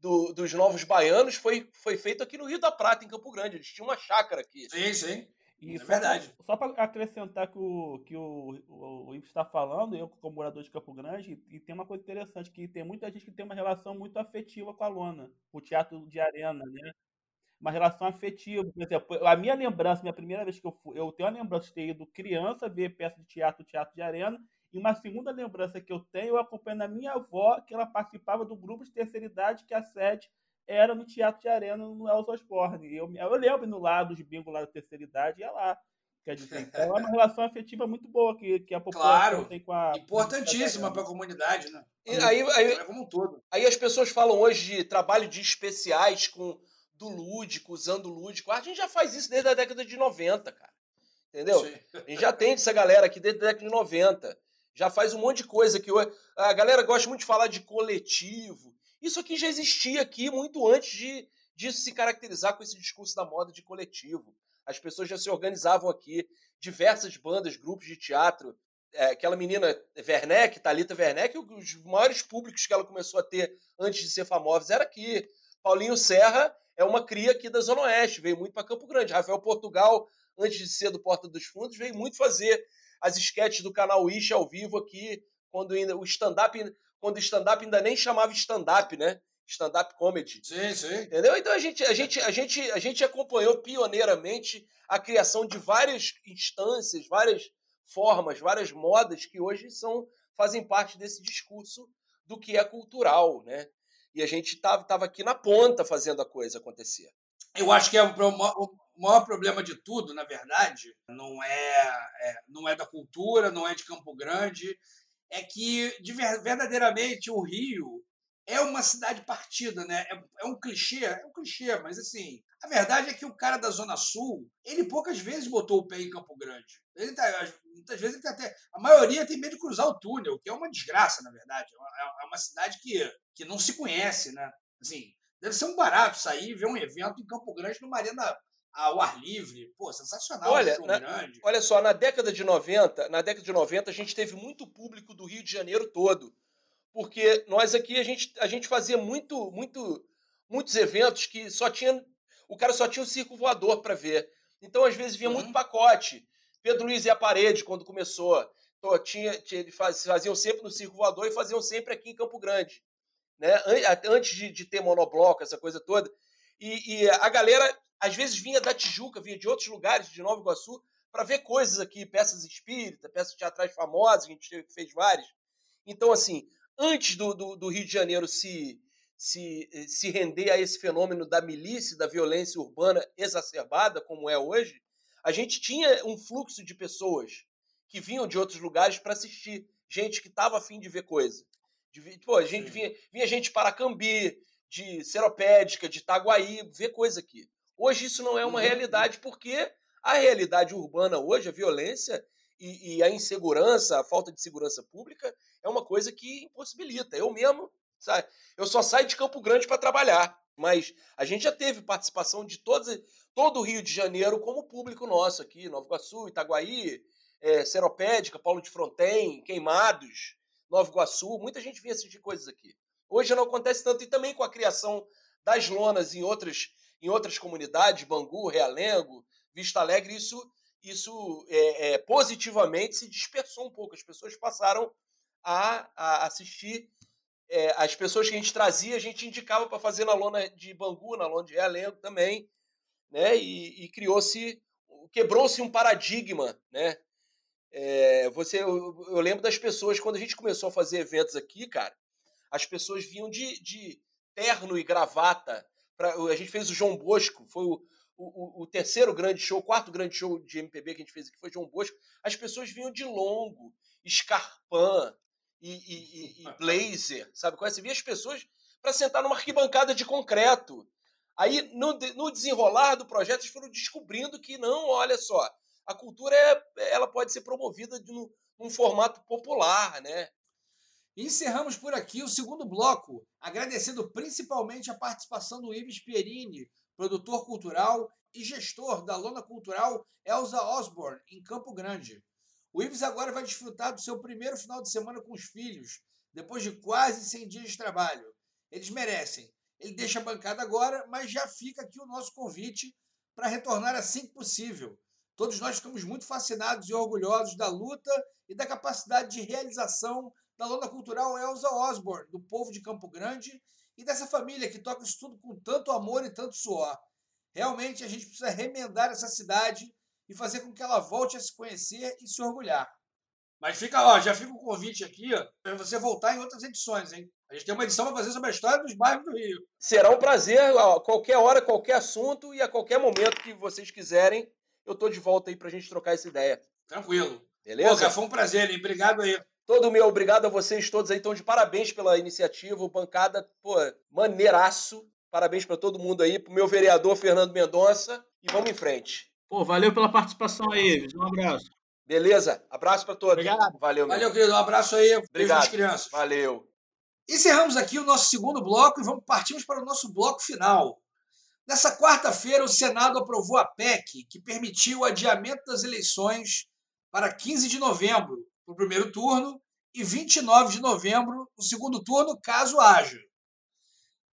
do, dos Novos Baianos foi, foi feito aqui no Rio da Prata, em Campo Grande. Eles tinham uma chácara aqui. Sim, sim. E é só verdade. Só para acrescentar que o que o, o, o Ives está falando, eu como morador de Campo Grande, e tem uma coisa interessante, que tem muita gente que tem uma relação muito afetiva com a lona, o teatro de arena, né? Uma relação afetiva. Por exemplo, a minha lembrança, minha primeira vez que eu fui, eu tenho a lembrança de ter ido criança ver peça de teatro, teatro de arena, e uma segunda lembrança que eu tenho, eu acompanhando a minha avó, que ela participava do grupo de terceira idade, que a sede era no Teatro de Arena, no Elza Osborne. Eu, eu lembro no lado de bingo lá da terceira idade, ia lá. Quer dizer, então é uma relação afetiva muito boa que, que a população claro, tem com a. Importantíssima para a comunidade, né? E aí, aí, como um todo. aí as pessoas falam hoje de trabalho de especiais com do lúdico, usando o lúdico. A gente já faz isso desde a década de 90, cara. Entendeu? Sim. A gente já tem essa galera aqui desde a década de 90 já faz um monte de coisa que a galera gosta muito de falar de coletivo. Isso aqui já existia aqui muito antes de se caracterizar com esse discurso da moda de coletivo. As pessoas já se organizavam aqui, diversas bandas, grupos de teatro. É, aquela menina Werneck, Thalita Werneck, os maiores públicos que ela começou a ter antes de ser famosa era aqui. Paulinho Serra é uma cria aqui da Zona Oeste, veio muito para Campo Grande. Rafael Portugal, antes de ser do Porta dos Fundos, veio muito fazer as esquetes do canal Ish ao vivo aqui, quando ainda, o stand-up, quando stand-up ainda nem chamava stand-up, né? Stand-up comedy. Sim, sim. Entendeu? Então a gente, a, gente, a, gente, a gente acompanhou pioneiramente a criação de várias instâncias, várias formas, várias modas que hoje são fazem parte desse discurso do que é cultural, né? E a gente estava aqui na ponta fazendo a coisa acontecer. Eu acho que é o, o maior problema de tudo, na verdade, não é, é, não é da cultura, não é de Campo Grande, é que de, verdadeiramente o Rio é uma cidade partida, né? É, é, um clichê, é um clichê, mas assim, a verdade é que o cara da Zona Sul, ele poucas vezes botou o pé em Campo Grande. Ele tá, muitas vezes ele tá até. A maioria tem medo de cruzar o túnel, que é uma desgraça, na verdade. É, é uma cidade que, que não se conhece, né? Assim, deve ser um barato sair e ver um evento em Campo Grande numa arena ao ar livre. Pô, sensacional. Olha, na, olha só, na década de 90, na década de 90 a gente teve muito público do Rio de Janeiro todo. Porque nós aqui a gente, a gente fazia muito, muito, muitos eventos que só tinha o cara só tinha o circo voador para ver. Então às vezes vinha uhum. muito pacote. Pedro Luiz e a parede quando começou, tinha, tinha eles faziam sempre no circo voador e faziam sempre aqui em Campo Grande, né? Antes de, de ter monobloco, essa coisa toda. E, e, a galera às vezes vinha da Tijuca, vinha de outros lugares, de Nova Iguaçu, para ver coisas aqui, peças espíritas, peças teatrais famosas, a gente fez várias. Então, assim, antes do, do, do Rio de Janeiro se, se, se render a esse fenômeno da milícia, da violência urbana exacerbada, como é hoje, a gente tinha um fluxo de pessoas que vinham de outros lugares para assistir, gente que estava afim de ver coisa. De, pô, a gente vinha, vinha gente de Paracambi, de Seropédica, de Itaguaí, ver coisa aqui. Hoje isso não é uma uhum. realidade, porque a realidade urbana hoje, a violência e, e, a insegurança, a falta de segurança pública, é uma coisa que impossibilita. Eu mesmo, sabe, eu só saio de Campo Grande para trabalhar, mas a gente já teve participação de todos, todo o Rio de Janeiro como público nosso aqui, Nova Iguaçu, Itaguaí, é, Seropédica, Paulo de Fronten, Queimados, Nova Iguaçu, muita gente vinha assistir coisas aqui. Hoje não acontece tanto, e também com a criação das lonas em outras, em outras comunidades, Bangu, Realengo, Vista Alegre, isso, isso é, é, positivamente se dispersou um pouco. As pessoas passaram a, a assistir. É, as pessoas que a gente trazia, a gente indicava para fazer na lona de Bangu, na lona de Realengo também, né? E, e criou-se, quebrou-se um paradigma, né? É, você, eu, eu, lembro das pessoas quando a gente começou a fazer eventos aqui, cara. As pessoas vinham de, de terno e gravata. Pra, a gente fez o João Bosco, foi o, o, o, terceiro grande show, o quarto grande show de MPB que a gente fez aqui foi João Bosco, as pessoas vinham de longo, escarpã e, e, e blazer, sabe? É? Você via as pessoas para sentar numa arquibancada de concreto. Aí, no, no desenrolar do projeto, eles foram descobrindo que não, olha só, a cultura é, ela pode ser promovida de, num, num formato popular, né? Encerramos por aqui o segundo bloco, agradecendo principalmente a participação do Ives Pierini, produtor cultural e gestor da Lona Cultural Elza Osborne, em Campo Grande. O Ives agora vai desfrutar do seu primeiro final de semana com os filhos, depois de quase 100 dias de trabalho. Eles merecem. Ele deixa a bancada agora, mas já fica aqui o nosso convite para retornar assim que possível. Todos nós ficamos muito fascinados e orgulhosos da luta e da capacidade de realização da Lona Cultural Elza Osborne, do povo de Campo Grande e dessa família que toca isso tudo com tanto amor e tanto suor. Realmente a gente precisa remendar essa cidade e fazer com que ela volte a se conhecer e se orgulhar. Mas fica, ó, já fica o convite aqui para você voltar em outras edições, hein? A gente tem uma edição para fazer sobre a história dos bairros do Rio. Será um prazer, a qualquer hora, qualquer assunto e a qualquer momento que vocês quiserem, eu tô de volta aí para a gente trocar essa ideia. Tranquilo. Beleza? Pô, foi um prazer, hein? Obrigado aí. Todo o meu obrigado a vocês todos aí. Então, de parabéns pela iniciativa. O Bancada, pô, maneiraço. Parabéns para todo mundo aí. Pro meu vereador Fernando Mendonça. E vamos em frente. Pô, valeu pela participação aí, Um abraço. Beleza? Abraço para todos. Obrigado. Valeu, meu. Valeu, querido. Um abraço aí. Obrigado. Beijo nas crianças. Valeu. Encerramos aqui o nosso segundo bloco e vamos partimos para o nosso bloco final. Nessa quarta-feira, o Senado aprovou a PEC, que permitiu o adiamento das eleições para 15 de novembro, no primeiro turno e 29 de novembro no segundo turno, caso haja.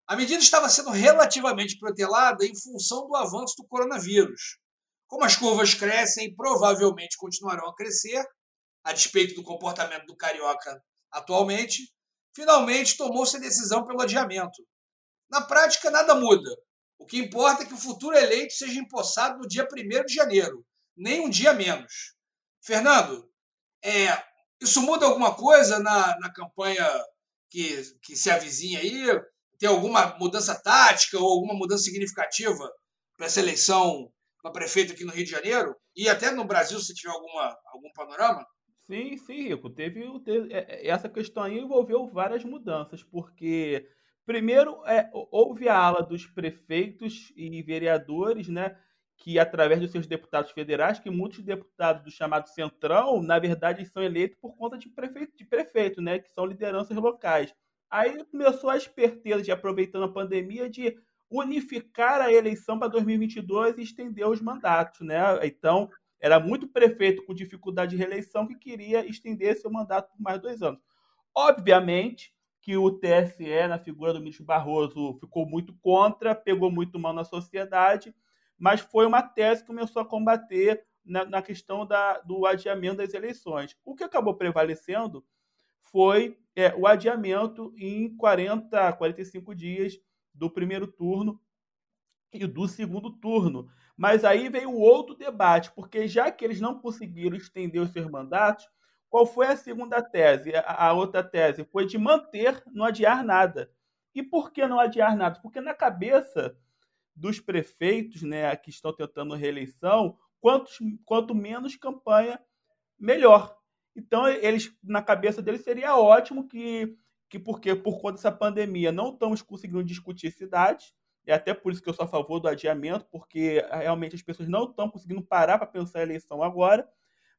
A medida estava sendo relativamente protelada em função do avanço do coronavírus. Como as curvas crescem e provavelmente continuarão a crescer, a despeito do comportamento do carioca atualmente, finalmente tomou-se a decisão pelo adiamento. Na prática, nada muda. O que importa é que o futuro eleito seja empossado no dia 1 de janeiro, nem um dia menos. Fernando, é, isso muda alguma coisa na, na campanha que, que se avizinha aí? Tem alguma mudança tática ou alguma mudança significativa para essa eleição para prefeito aqui no Rio de Janeiro? E até no Brasil, se tiver alguma, algum panorama? Sim, sim, Rico. Teve, teve, é, é, essa questão aí envolveu várias mudanças, porque primeiro é, houve a ala dos prefeitos e vereadores, né? Que, através dos seus deputados federais, que muitos deputados do chamado Centrão, na verdade, são eleitos por conta de prefeito, de prefeito né, que são lideranças locais. Aí começou a esperteza de, aproveitando a pandemia, de unificar a eleição para 2022 e estender os mandatos. Né? Então, era muito prefeito com dificuldade de reeleição que queria estender seu mandato por mais dois anos. Obviamente que o TSE, na figura do ministro Barroso, ficou muito contra, pegou muito mal na sociedade mas foi uma tese que começou a combater na, na questão da, do adiamento das eleições. O que acabou prevalecendo foi é, o adiamento em 40, 45 dias do primeiro turno e do segundo turno. Mas aí veio outro debate, porque já que eles não conseguiram estender os seus mandatos, qual foi a segunda tese? A, a outra tese foi de manter, não adiar nada. E por que não adiar nada? Porque na cabeça dos prefeitos né, que estão tentando reeleição, quantos, quanto menos campanha, melhor. Então, eles, na cabeça deles, seria ótimo que, que porque por conta dessa pandemia não estamos conseguindo discutir cidades, e até por isso que eu sou a favor do adiamento, porque realmente as pessoas não estão conseguindo parar para pensar a eleição agora,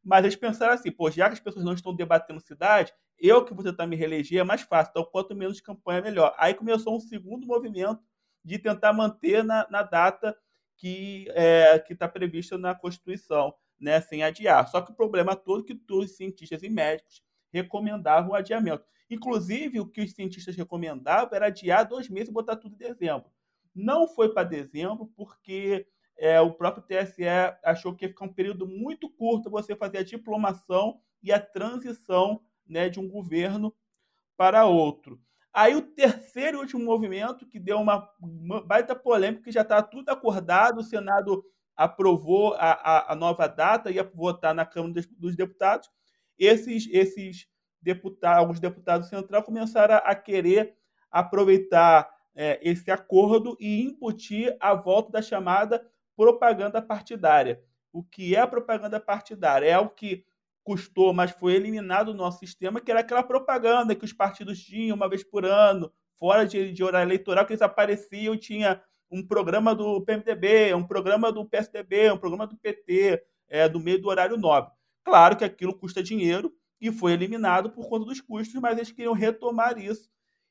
mas eles pensaram assim, pô, já que as pessoas não estão debatendo cidade, eu que vou tentar me reeleger é mais fácil, então quanto menos campanha, melhor. Aí começou um segundo movimento de tentar manter na, na data que é, está prevista na Constituição, né, sem adiar. Só que o problema todo é que todos os cientistas e médicos recomendavam o adiamento. Inclusive, o que os cientistas recomendavam era adiar dois meses e botar tudo em dezembro. Não foi para dezembro, porque é, o próprio TSE achou que ia ficar um período muito curto você fazer a diplomação e a transição né, de um governo para outro. Aí o terceiro e último movimento, que deu uma, baita polêmica, que já está tudo acordado, o Senado aprovou a, a, a, nova data, ia votar na Câmara dos Deputados. Esses, esses deputados, alguns deputados central começaram a querer aproveitar é, esse acordo e imputir a volta da chamada propaganda partidária. O que é a propaganda partidária? É o que custou, mas foi eliminado do nosso sistema, que era aquela propaganda que os partidos tinham uma vez por ano, fora de, de horário eleitoral, que eles apareciam tinha um programa do PMDB, um programa do PSDB, um programa do PT, é, do meio do horário nobre. Claro que aquilo custa dinheiro e foi eliminado por conta dos custos, mas eles queriam retomar isso.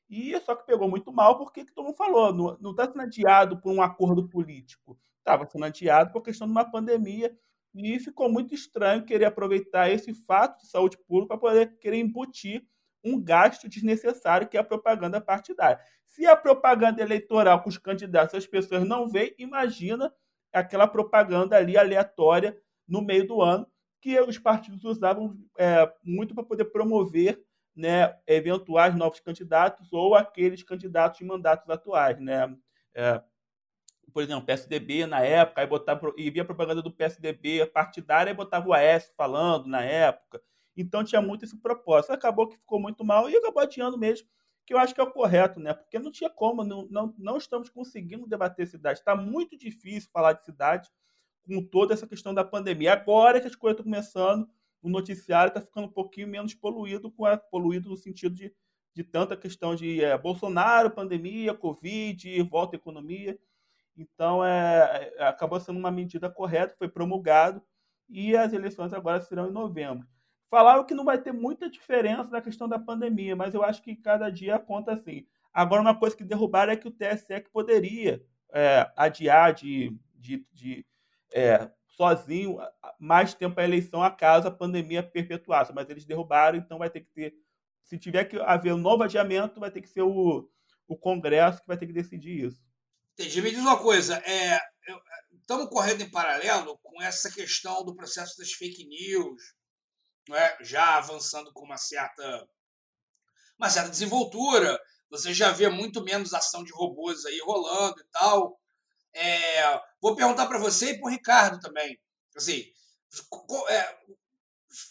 E só que pegou muito mal, porque, como falou, não está sendo adiado por um acordo político, estava sendo adiado por questão de uma pandemia e ficou muito estranho querer aproveitar esse fato de saúde pública para poder querer embutir um gasto desnecessário que é a propaganda partidária. Se a propaganda eleitoral com os candidatos as pessoas não veem, imagina aquela propaganda ali aleatória no meio do ano que os partidos usavam é, muito para poder promover né, eventuais novos candidatos ou aqueles candidatos de mandatos atuais. Né? É, por exemplo, PSDB na época, aí botava, e via propaganda do PSDB partidária, e botava o AS falando na época. Então tinha muito esse propósito. Acabou que ficou muito mal e acabou adiando mesmo, que eu acho que é o correto, né? Porque não tinha como, não, não, não estamos conseguindo debater cidade. Está muito difícil falar de cidade com toda essa questão da pandemia. Agora que as coisas estão começando, o noticiário está ficando um pouquinho menos poluído, com a, poluído no sentido de, de tanta questão de é, Bolsonaro, pandemia, Covid, volta à economia. Então, é, é, acabou sendo uma medida correta, foi promulgado e as eleições agora serão em novembro. Falaram que não vai ter muita diferença na questão da pandemia, mas eu acho que cada dia aponta assim. Agora, uma coisa que derrubaram é que o TSE que poderia é, adiar de, de, de é, sozinho mais tempo a eleição caso a pandemia perpetuasse, mas eles derrubaram, então vai ter que ter. Se tiver que haver um novo adiamento, vai ter que ser o, o Congresso que vai ter que decidir isso. Entendi. Me diz uma coisa, é, estamos correndo em paralelo com essa questão do processo das fake news, é? já avançando com uma certa, uma certa desenvoltura. Você já vê muito menos ação de robôs aí rolando e tal. É, vou perguntar para você e para o Ricardo também. Assim, é,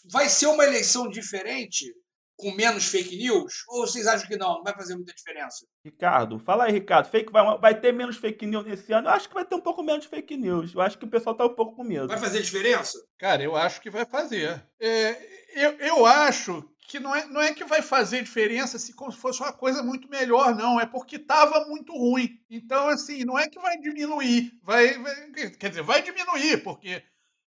vai ser uma eleição diferente com menos fake news? Ou vocês acham que não? Não vai fazer muita diferença? Ricardo, fala aí, Ricardo. Fake, vai, vai ter menos fake news nesse ano? Eu acho que vai ter um pouco menos fake news. Eu acho que o pessoal tá um pouco com medo. Vai fazer diferença? Cara, eu acho que vai fazer. É, eu, eu acho que não é, não é que vai fazer diferença se fosse uma coisa muito melhor, não. É porque estava muito ruim. Então, assim, não é que vai diminuir. Vai, vai quer dizer, vai diminuir, porque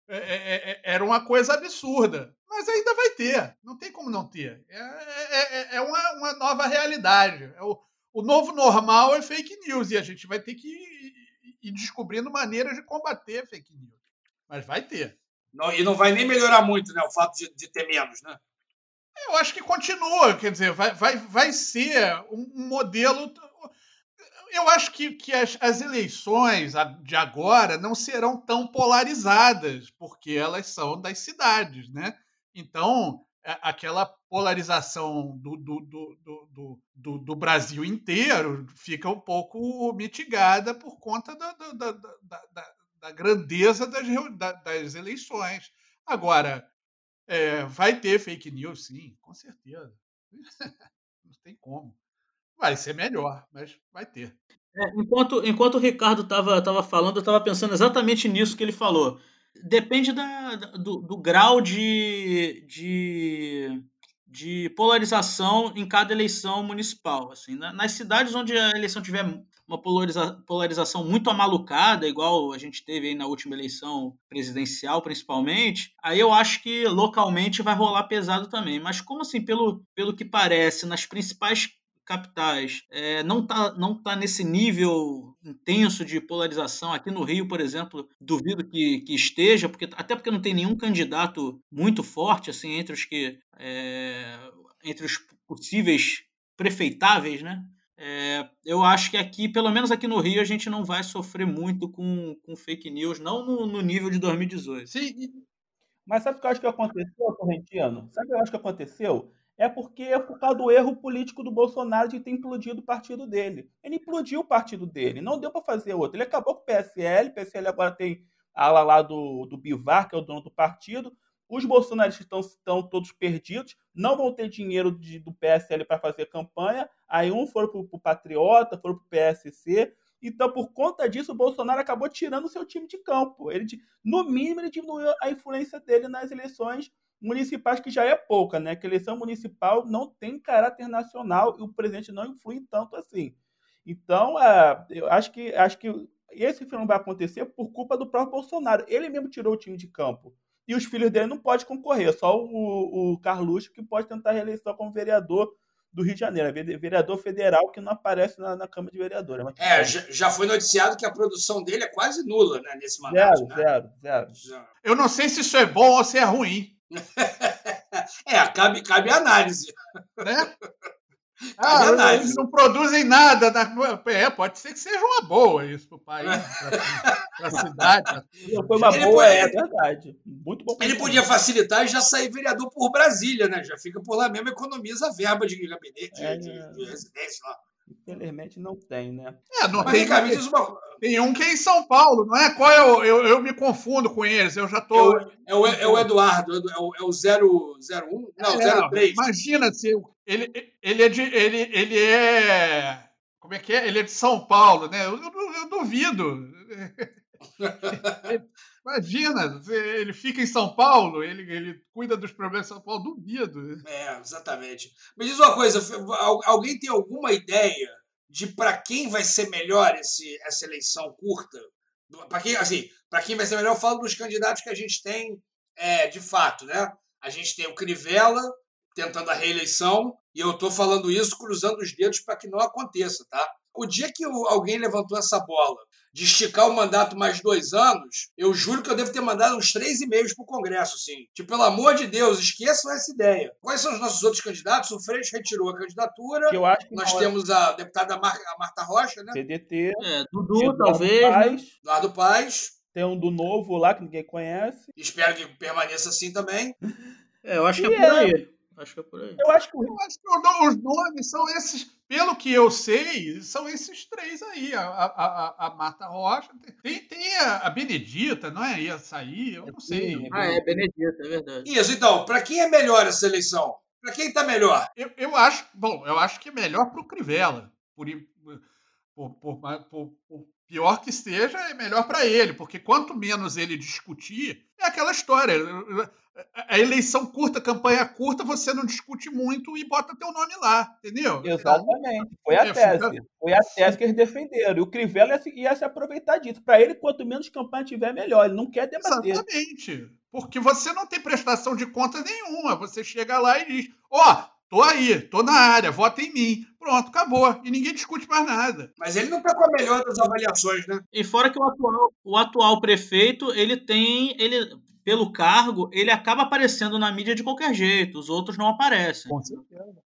é, é, é, era uma coisa absurda. Mas ainda vai ter, não tem como não ter. É, é, é uma, uma, nova realidade. O, o, novo normal é fake news e a gente vai ter que ir, ir descobrindo maneiras de combater fake news. Mas vai ter. Não, e não vai nem melhorar muito né, o fato de, de ter menos, né? Eu acho que continua, quer dizer, vai, vai, vai ser um modelo eu acho que, que as, as, eleições de agora não serão tão polarizadas, porque elas são das cidades, né? Então, aquela polarização do, do, do, do, do, Brasil inteiro fica um pouco mitigada por conta da, da, da, da, da grandeza das, das eleições. Agora, é, vai ter fake news, sim, com certeza. Não tem como. Vai ser melhor, mas vai ter. É, enquanto, enquanto o Ricardo estava tava falando, eu estava pensando exatamente nisso que ele falou. Depende da, do, do grau de, de, de polarização em cada eleição municipal. Assim, nas cidades onde a eleição tiver uma polariza polarização muito amalucada, igual a gente teve na última eleição presidencial, principalmente, aí eu acho que localmente vai rolar pesado também. Mas como assim, pelo, pelo que parece, nas principais capitais é, não está não tá nesse nível intenso de polarização. Aqui no Rio, por exemplo, duvido que, que esteja, porque, até porque não tem nenhum candidato muito forte assim entre os que é, entre os possíveis prefeitáveis, né? É, eu acho que aqui, pelo menos aqui no Rio, a gente não vai sofrer muito com, com fake news, não no, no nível de 2018. Sim. Mas sabe o que eu acho que aconteceu, Correntiano? Sabe o que eu acho que aconteceu? É porque é por causa do erro político do Bolsonaro de ter implodido o partido dele. Ele implodiu o partido dele, não deu para fazer outro. Ele acabou com o PSL, o PSL agora tem a ala lá do, do Bivar, que é o dono do partido. Os bolsonaristas estão, estão todos perdidos, não vão ter dinheiro de, do PSL para fazer campanha. Aí um foram para o Patriota, foram para o PSC. Então, por conta disso, o Bolsonaro acabou tirando o seu time de campo. Ele, no mínimo, ele diminuiu a influência dele nas eleições municipais, que já é pouca, né? Que eleição municipal não tem caráter nacional e o presidente não influi tanto assim. Então, é, eu acho que, acho que esse filme vai acontecer por culpa do próprio Bolsonaro. Ele mesmo tirou o time de campo e os filhos dele não podem concorrer, só o, o Carluxo que pode tentar reeleição como vereador do Rio de Janeiro, vereador federal que não aparece na, na Câmara de Vereadores. É, já foi noticiado que a produção dele é quase nula né, nesse mandato. Zero, né? zero, zero. Eu não sei se isso é bom ou se é ruim. é, cabe, cabe análise. Né? Ah, eles não produzem nada. Na... É, pode ser que seja uma boa isso para o país, para a cidade. Foi uma ele boa, é verdade. Muito bom. Ele podia facilitar e já sair vereador por Brasília, né? Já fica por lá mesmo, economiza a verba de gabinete, é, de, de, residência lá. Infelizmente não tem, né? É, não Mas tem. Uma... Tem um que é em São Paulo, não é? Qual é o. Eu, eu me confundo com eles, eu já tô. É o, é o, é o Eduardo, é o, é o 001? Não, é, 03. Imagina se ele, ele é de. Ele, ele é. Como é que é? Ele é de São Paulo, né? Eu, eu, eu duvido. Imagina, ele fica em São Paulo, ele, ele cuida dos problemas de São Paulo, duvido. É, exatamente. Me diz uma coisa, alguém tem alguma ideia de para quem vai ser melhor esse, essa eleição curta? Para quem, assim, para quem vai ser melhor, eu falo dos candidatos que a gente tem é, de fato, né? A gente tem o Crivella tentando a reeleição, e eu estou falando isso cruzando os dedos para que não aconteça, tá? O dia que alguém levantou essa bola de esticar o mandato mais dois anos, eu juro que eu devo ter mandado uns três e-mails para o Congresso, assim. Tipo, pelo amor de Deus, esqueçam essa ideia. Quais são os nossos outros candidatos? O Freixo retirou a candidatura. eu acho que Nós temos a deputada Mar a Marta Rocha, né? CDT. É, Dudu, talvez. Né? Paz. Eduardo Paz. Tem um do novo lá que ninguém conhece. Espero que permaneça assim também. É, eu acho que é por é. Acho que é por aí. Eu acho que, eu acho que os nomes são esses, pelo que eu sei, são esses três aí. A, a, a Marta Rocha, tem, tem a, a, Benedita, não é? Ia sair, eu não sei. Ah, é, Benedita, é verdade. Isso, então, para quem é melhor essa eleição? Para quem está melhor? Eu, eu acho, bom, eu acho que é melhor para o Crivella. Por, por, por, por, por pior que esteja, é melhor para ele, porque quanto menos ele discutir, é aquela história. A eleição curta, campanha curta, você não discute muito e bota teu nome lá, entendeu? Exatamente. Foi a é, tese. Foi a tese que eles defenderam. E o Crivella ia se, ia se aproveitar disso. Para ele, quanto menos campanha tiver, melhor. Ele não quer debater. Exatamente. Porque você não tem prestação de conta nenhuma. Você chega lá e diz: Ó, oh, Tô aí, tô na área, vota em mim. Pronto, acabou. E ninguém discute mais nada. Mas ele não tá com a melhor das avaliações, né? E fora que o atual, o atual prefeito, ele tem. ele Pelo cargo, ele acaba aparecendo na mídia de qualquer jeito. Os outros não aparecem. Com certeza.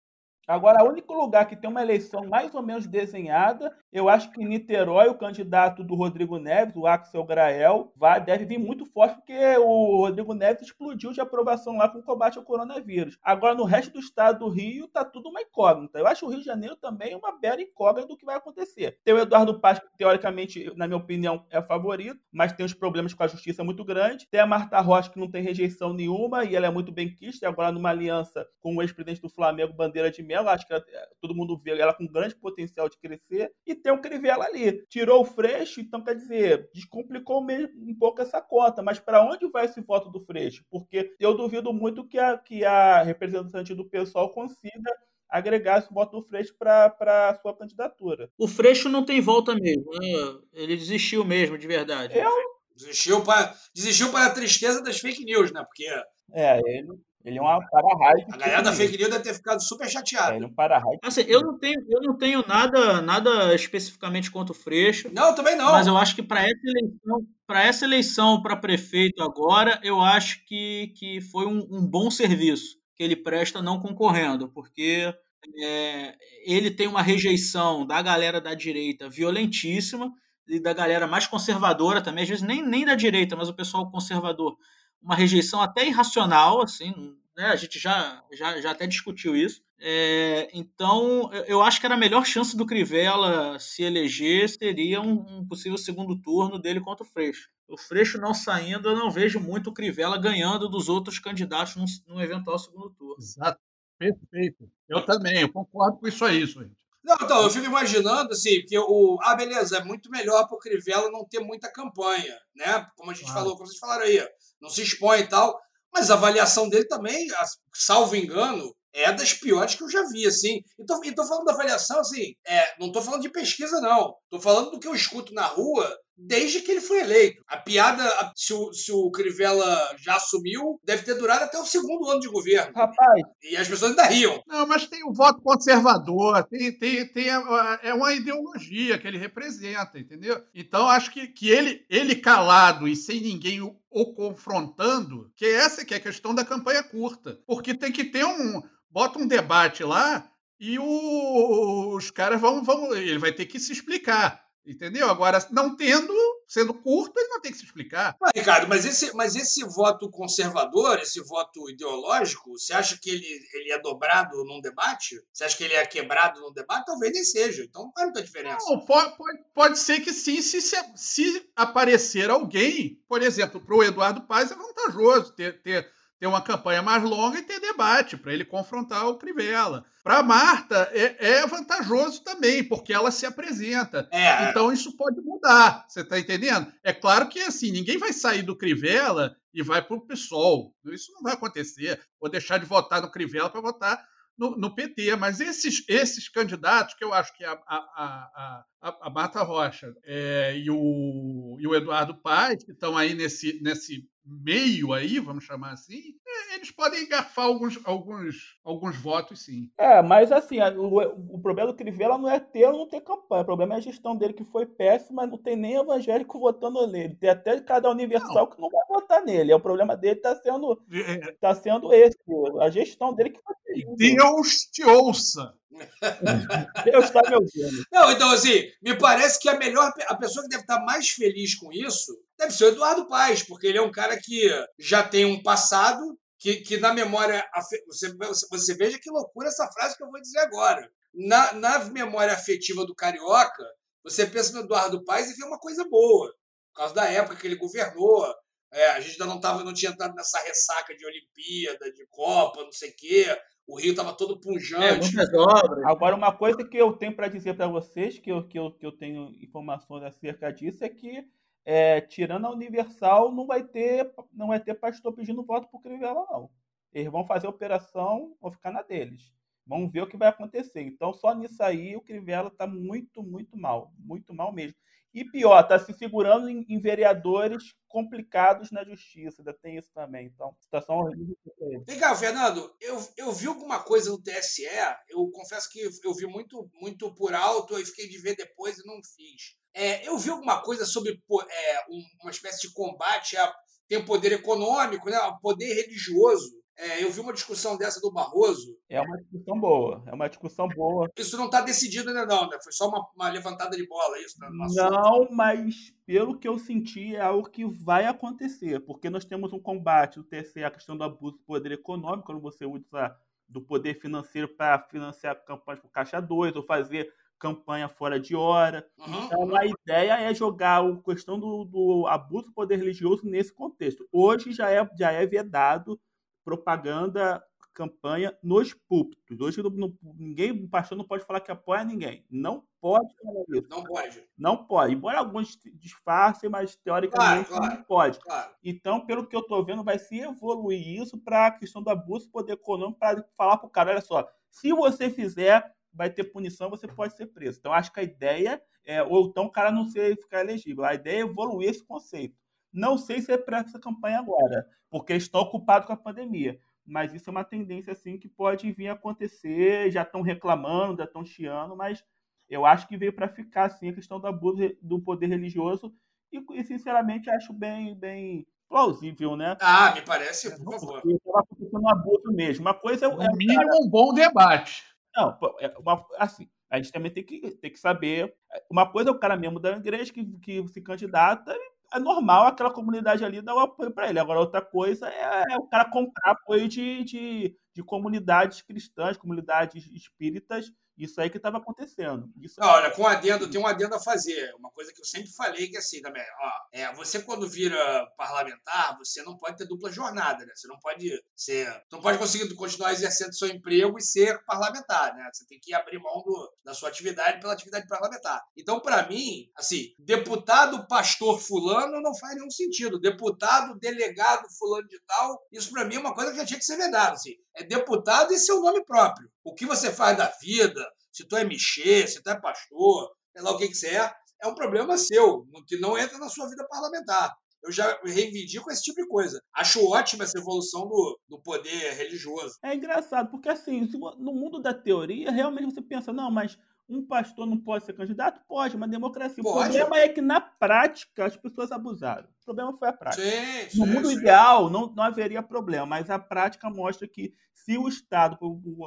Agora, o único lugar que tem uma eleição mais ou menos desenhada, eu acho que em Niterói, o candidato do Rodrigo Neves, o Axel Grael, vai, deve vir muito forte, porque o Rodrigo Neves explodiu de aprovação lá com o combate ao coronavírus. Agora, no resto do estado do Rio, tá tudo uma incógnita. Eu acho o Rio de Janeiro também uma bela incógnita do que vai acontecer. Tem o Eduardo Paz, que teoricamente, na minha opinião, é favorito, mas tem uns problemas com a justiça muito grandes. Tem a Marta Rocha, que não tem rejeição nenhuma e ela é muito bem quista, agora numa aliança com o ex-presidente do Flamengo, Bandeira de Melo, acho que ela, todo mundo vê ela com grande potencial de crescer, e tem o Crivella ali. Tirou o Freixo, então quer dizer, descomplicou um pouco essa conta, mas para onde vai esse voto do Freixo? Porque eu duvido muito que a, que a representante do pessoal consiga agregar esse voto do Freixo para a sua candidatura. O Freixo não tem volta mesmo, né? ele desistiu mesmo, de verdade. Eu... Desistiu para, desistiu para a tristeza das fake news, né? Porque é, ele, ele é uma para-raio. A galera da fake news deve ter ficado super chateada. É, ele é um para-raio. Assim, eu não tenho, eu não tenho nada, nada especificamente contra o Freixo. Não, também não. Mas eu acho que para essa eleição, para essa eleição para prefeito agora, eu acho que, que foi um, um bom serviço que ele presta não concorrendo, porque é, ele tem uma rejeição da galera da direita violentíssima e da galera mais conservadora também, às vezes nem, nem da direita, mas o pessoal conservador uma rejeição até irracional, assim, né? A gente já, já, já até discutiu isso. É, então, eu acho que era a melhor chance do Crivella se eleger seria um, um, possível segundo turno dele contra o Freixo. O Freixo não saindo, eu não vejo muito o Crivella ganhando dos outros candidatos num, num eventual segundo turno. Exato. Perfeito. Eu também, eu concordo com isso aí, gente. Não, então, eu fico imaginando, assim, que o. Ah, beleza, é muito melhor para o Crivella não ter muita campanha, né? Como a gente falou, como vocês falaram aí, não se expõe e tal. Mas a avaliação dele também, salvo engano, é das piores que eu já vi, assim. E tô, e tô falando da avaliação, assim, é, não tô falando de pesquisa, não. Tô falando do que eu escuto na rua desde que ele foi eleito. A piada, se o, se o Crivella já assumiu, deve ter durado até o segundo ano de governo. Rapaz. E as pessoas ainda riam. Não, mas tem o voto conservador, tem, tem, tem a, é uma ideologia que ele representa, entendeu? Então, acho que, que ele, ele calado e sem ninguém o, o confrontando, que essa que é a questão da campanha curta. Porque tem que ter um. Bota um debate lá e o, os caras vão, vão. Ele vai ter que se explicar. Entendeu? Agora, não tendo, sendo curto, ele não tem que se explicar. Mas, Ricardo, mas esse, mas esse voto conservador, esse voto ideológico, você acha que ele, ele é dobrado num debate? Você acha que ele é quebrado num debate? Talvez nem seja. Então não faz muita diferença. Não, pode, pode, pode ser que sim, se, se, se aparecer alguém, por exemplo, para o Eduardo Paz é vantajoso ter, ter ter uma campanha mais longa e ter debate para ele confrontar o Crivella. Para Marta é, é, vantajoso também, porque ela se apresenta. É. Então isso pode mudar, você está entendendo? É claro que assim, ninguém vai sair do Crivella e vai para o PSOL. Isso não vai acontecer. Vou deixar de votar no Crivella para votar no, no, PT, mas esses, esses candidatos, que eu acho que a, a, a, a Marta Rocha é, e, o, e o Eduardo Paes, que estão aí nesse, nesse meio aí, vamos chamar assim, eles podem engarfar alguns, alguns, alguns votos, sim. É, mas assim, o, o problema do Crivella não é ter ou não ter campanha. O problema é a gestão dele, que foi péssima, não tem nem evangélico votando nele. Tem até cada universal não. que não vai votar nele. É o problema dele está sendo, é. tá sendo esse. A gestão dele que foi Deus te ouça. Deus está me ouvindo. Não, então assim, me parece que a melhor, a pessoa que deve estar mais feliz com isso deve ser o Eduardo Paes, porque ele é um cara que já tem um passado que, que na memória. Você, você veja que loucura essa frase que eu vou dizer agora. Na, na memória afetiva do Carioca, você pensa no Eduardo Paes e vê uma coisa boa. Por causa da época que ele governou. É, a gente ainda não, tava, não tinha entrado nessa ressaca de Olimpíada, de Copa, não sei o quê. O Rio estava todo punjante. É. Agora, uma coisa que eu tenho para dizer para vocês, que eu, que, eu, que eu tenho informações acerca disso, é que, é, tirando a Universal, não vai ter, não vai ter pastor pedindo voto para o Crivella, não. Eles vão fazer a operação, vão ficar na deles. Vamos ver o que vai acontecer. Então, só nisso aí, o Crivella está muito, muito mal. Muito mal mesmo. E pior, está se segurando em, em, vereadores complicados na justiça. Ainda tem isso também. Então, situação horrível. Vem cá, Fernando, eu, eu vi alguma coisa no TSE, eu confesso que eu vi muito, muito por alto, e fiquei de ver depois e não fiz. É, eu vi alguma coisa sobre é, uma espécie de combate a tem poder econômico, né, poder religioso. é, eu vi uma discussão dessa do Barroso. É uma discussão boa, é uma discussão boa. Isso não está decidido ainda não, né? Foi só uma, uma levantada de bola isso. Né? Não, mas pelo que eu senti é algo que vai acontecer, porque nós temos um combate, o TSE, a questão do abuso do poder econômico, quando você usa do poder financeiro para financiar campanhas por Caixa 2 ou fazer campanha fora de hora. Uhum. Então a ideia é jogar a questão do, do, abuso do poder religioso nesse contexto. Hoje já é, já é vedado propaganda, campanha nos púlpitos. Hoje não, ninguém, o pastor não pode falar que apoia ninguém. Não pode falar isso. Não pode. Não pode. Embora alguns disfarcem, mas teoricamente claro, claro, não pode. Claro. Então, pelo que eu estou vendo, vai se evoluir isso para a questão do abuso do poder econômico para falar para o cara, olha só, se você fizer vai ter punição, você pode ser preso. Então, acho que a ideia é, ou então o cara não ser, ficar elegível. A ideia é evoluir esse conceito. Não sei se é para essa campanha agora, porque estão ocupados com a pandemia. Mas isso é uma tendência assim que pode vir a acontecer. Já estão reclamando, já estão chiando, mas eu acho que veio para ficar assim a questão do abuso do poder religioso. E, e sinceramente, acho bem, bem plausível, né? Ah, me parece, por favor. Estava acontecendo um abuso mesmo. Uma coisa é. No mínimo, cara... um bom debate. Não, é uma, assim, a gente também tem que, tem que saber. Uma coisa é o cara mesmo da igreja que, que se candidata é normal aquela comunidade ali dar o apoio para ele. Agora, outra coisa é, é, o cara comprar apoio de, de, de comunidades cristãs, comunidades espíritas isso aí que estava acontecendo. Isso não, olha, com adendo, tem um adendo a fazer. Uma coisa que eu sempre falei que é assim também, ó, é, você quando vira parlamentar, você não pode ter dupla jornada, né? Você não pode ser, não pode conseguir continuar exercendo seu emprego e ser parlamentar, né? Você tem que abrir mão do, da sua atividade pela atividade parlamentar. Então, para mim, assim, deputado pastor fulano não faz nenhum sentido. Deputado delegado fulano de tal, isso para mim é uma coisa que já tinha que ser vedado, assim. É deputado e seu nome próprio. O que você faz da vida, se tu é mexer, se tu é pastor, sei lá o que, que você é, é um problema seu, que não entra na sua vida parlamentar. Eu já reivindico esse tipo de coisa. Acho ótima essa evolução do, do poder religioso. É engraçado, porque assim, no mundo da teoria, realmente você pensa, não, mas um pastor não pode ser candidato? Pode, uma democracia. Pode. O problema é que, na prática, as pessoas abusaram. O problema foi a prática. Sim, no sim, mundo sim. ideal, não, não haveria problema, mas a prática mostra que, se o Estado,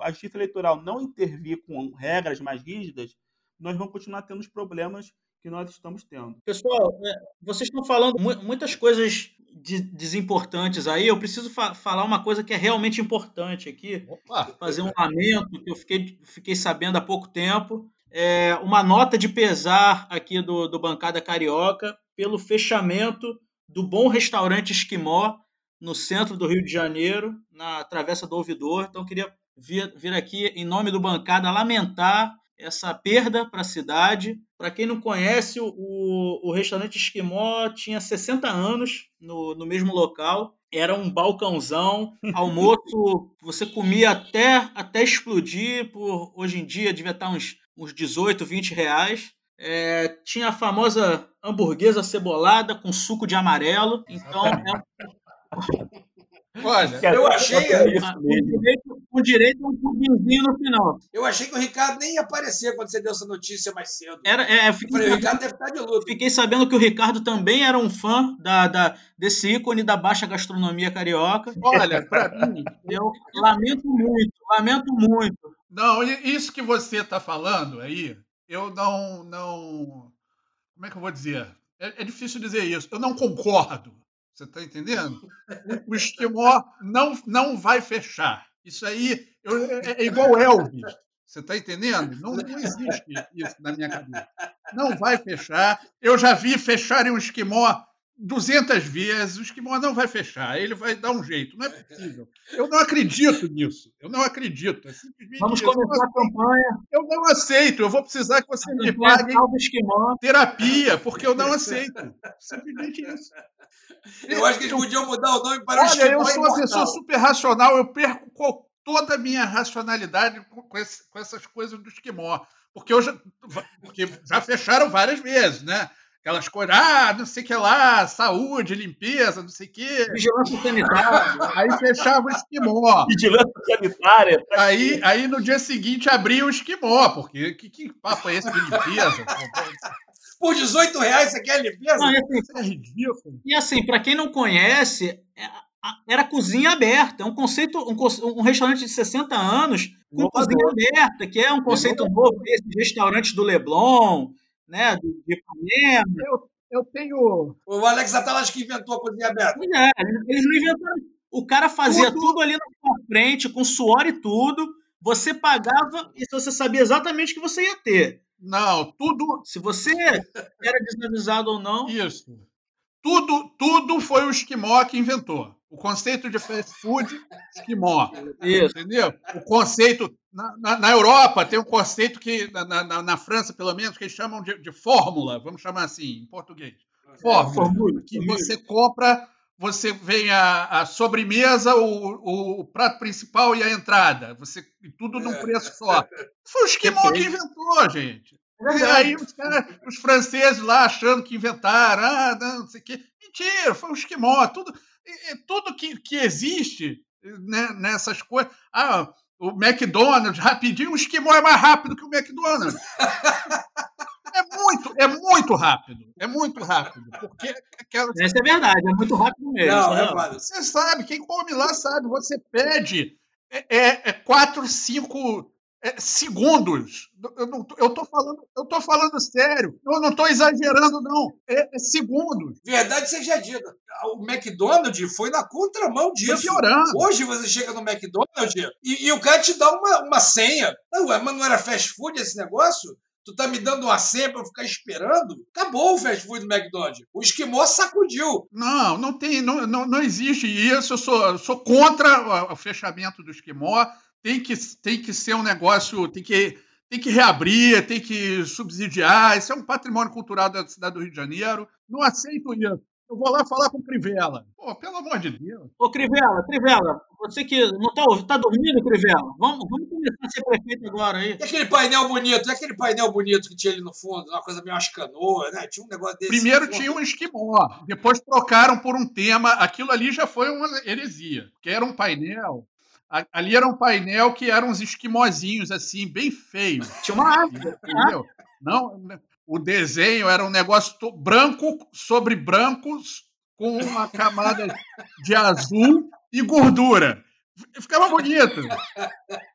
a justiça eleitoral, não intervir com regras mais rígidas, nós vamos continuar tendo os problemas que nós estamos tendo. Pessoal, é, vocês estão falando muitas coisas de, desimportantes aí. Eu preciso fa falar uma coisa que é realmente importante aqui. Opa. Fazer um lamento que eu fiquei, fiquei sabendo há pouco tempo. É uma nota de pesar aqui do, do Bancada Carioca pelo fechamento do bom restaurante Esquimó no centro do Rio de Janeiro, na Travessa do Ouvidor. Então, queria vir, vir aqui, em nome do Bancada, lamentar essa perda para a cidade. Para quem não conhece, o, o restaurante Esquimó tinha 60 anos no, no mesmo local. Era um balcãozão, almoço, você comia até, até explodir, por hoje em dia devia estar uns, uns 18, 20 reais. É, tinha a famosa hamburguesa cebolada com suco de amarelo. Então, é, Olha, eu achei. Com direito, com direito um pudimzinho no final. Eu achei que o Ricardo nem ia aparecer quando você deu essa notícia mais cedo. Era, é, eu fiquei, Falei, o Ricardo deve estar de luto. Fiquei sabendo que o Ricardo também era um fã da, da, desse ícone da baixa gastronomia carioca. Olha, para mim. Eu lamento muito, lamento muito. Não, isso que você está falando aí, eu não, não. Como é que eu vou dizer? É, é difícil dizer isso. Eu não concordo você está entendendo? O esquimó não, não vai fechar. Isso aí eu, é, é, igual Elvis. Você está entendendo? Não, não, existe isso na minha cabeça. Não vai fechar. Eu já vi fecharem um esquimó 200 vezes. O esquimó não vai fechar. Ele vai dar um jeito. Não é possível. Eu não acredito nisso. Eu não acredito. É Vamos começar a campanha. Eu não aceito. Eu vou precisar que você me pague terapia, porque eu não aceito. Simplesmente isso. Eu acho que eles podiam mudar o nome para Olha, o Olha, eu sou uma pessoa super racional, eu perco toda a minha racionalidade com, esse, com essas coisas do esquimó. Porque, eu já, porque já fecharam várias vezes, né? Aquelas coisas, ah, não sei o que lá, saúde, limpeza, não sei o que. Vigilância sanitária. Aí fechava o esquimó. Vigilância sanitária. Aí, aí no dia seguinte abria o esquimó, porque que, que papo é esse de limpeza? Por 18 reais você quer limpeza? Não, e assim, é ridículo. E assim, para quem não conhece, é, era cozinha aberta. É um conceito, um, um, restaurante de 60 anos com cozinha aberta, que é um conceito novo desses restaurantes do Leblon, né? De Ipanema. Eu, eu tenho. O Alex Atala acho que inventou a cozinha aberta. É, eles não inventaram. O cara fazia tudo, tudo ali na sua frente, com suor e tudo. Você pagava e você sabia exatamente o que você ia ter. Não, tudo. Se você era desavisado ou não. Isso. Tudo, tudo foi o esquimó que inventou. O conceito de fast food, esquimó. Isso. Entendeu? O conceito. Na, na, na, Europa tem um conceito que, na, na, na, França, pelo menos, que eles chamam de, de fórmula, vamos chamar assim, em português. Fórmula. fórmula que você compra você vem a, a sobremesa, o, o, prato principal e a entrada. Você tudo num preço só. Foi o esquimó que inventou, gente. E aí os, cara, os franceses lá achando que inventaram, ah, não, não sei o quê. Mentira, foi o esquimó. Tudo, tudo que, que existe né, nessas coisas. Ah, o McDonald's, rapidinho, o esquimó é mais rápido que o McDonald's. É muito, é muito rápido. É muito rápido. Porque aquela... Essa é verdade, é muito rápido mesmo. Não, é Você sabe, quem come lá sabe, você pede é, é, é quatro, cinco é, segundos. Eu, não, eu, tô falando, eu tô falando sério. Eu não estou exagerando, não. É, é, segundos. Verdade seja dita. O McDonald's foi na contramão disso. piorando. Hoje você chega no McDonald's e, e, o cara te dá uma, uma senha. Não, mas não era fast food esse negócio? Tu tá me dando uma senha pra eu ficar esperando? Acabou o fast food do McDonald's. O esquimó sacudiu. Não, não tem, não, não, não existe isso. Eu sou, eu sou contra o fechamento do esquimó. Tem que, tem que ser um negócio, tem que, tem que reabrir, tem que subsidiar. Isso é um patrimônio cultural da cidade do Rio de Janeiro. Não aceito isso. Eu vou lá falar com o Crivella. Pô, pelo amor de Deus. Ô, Crivella, Crivella, você que não tá, tá dormindo, Crivella? Vamos, vamos começar a ser prefeito agora aí. E aquele painel bonito, e aquele painel bonito que tinha ali no fundo, uma coisa meio canoa, né? Tinha um negócio desse. Primeiro tinha um esquimó, depois trocaram por um tema. Aquilo ali já foi uma heresia, porque era um painel Ali era um painel que eram uns esquimozinhos, assim, bem feios. Tinha uma árvore. Entendeu? Não, o desenho era um negócio branco sobre brancos com uma camada de azul e gordura. Ficava bonito.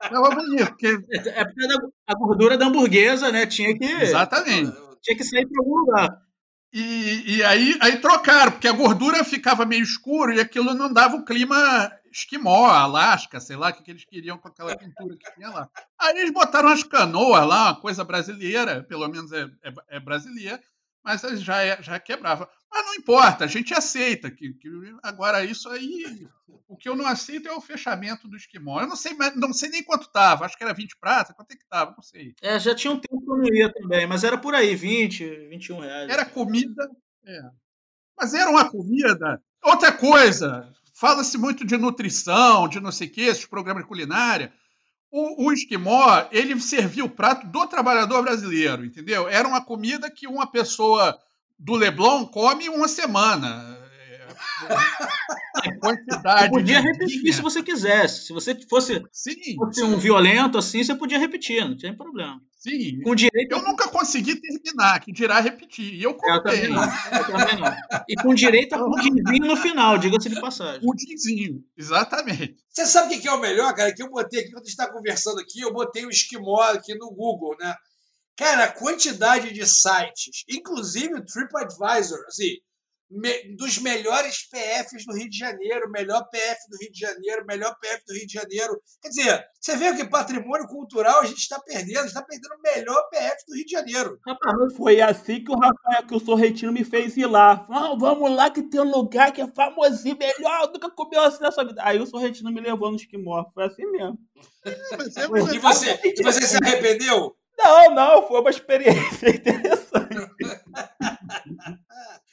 Ficava bonito. Porque... É porque a gordura da hamburguesa, né? Tinha que. Exatamente. Tinha que sair para algum lugar. E, e aí, aí trocaram, porque a gordura ficava meio escuro e aquilo não dava o clima esquimó, Alasca, sei lá, o que, eles queriam com aquela pintura que tinha lá. Aí eles botaram as canoas lá, uma coisa brasileira, pelo menos é, é, é brasileira, mas já, é, já quebrava. Mas não importa, a gente aceita. Que, que, agora, isso aí, o que eu não aceito é o fechamento do esquimó. Eu não sei, não sei nem quanto estava, acho que era 20 prata, quanto é que estava, não sei. É, já tinha um tempo que eu não ia também, mas era por aí, 20, 21 reais. Era comida, é. Mas era uma comida. Outra coisa, Fala-se muito de nutrição, de não sei o quê, esses programas de culinária. O, o esquimó, ele servia o prato do trabalhador brasileiro, entendeu? Era uma comida que uma pessoa do Leblon come uma semana. É, quantidade. Você podia repetir se você quisesse. Se você fosse, sim, fosse sim. um violento assim, você podia repetir, não tinha problema. Sim. Com direito eu nunca consegui terminar, que dirá repetir. E eu contei. Eu também não. Eu também não. E com direito a pudinzinho no final, diga-se de passagem. Pudinzinho, exatamente. Você sabe o que é o melhor, cara? Que eu botei aqui, quando a gente está conversando aqui, eu botei o esquimó aqui no Google, né? Cara, a quantidade de sites, inclusive o TripAdvisor, assim, me, dos melhores PFs do Rio de Janeiro, melhor PF do Rio de Janeiro, melhor PF do Rio de Janeiro. Quer dizer, você vê que patrimônio cultural a gente está perdendo, a gente está perdendo o melhor PF do Rio de Janeiro. Foi assim que o Rafael, que o Sorrentino me fez ir lá. Ah, vamos lá que tem um lugar que é famosinho, melhor, nunca comeu assim nessa vida. Aí o Sorrentino me levou no esquimó, foi assim mesmo. É, e você, e você se arrependeu? Não, não, foi uma experiência interessante.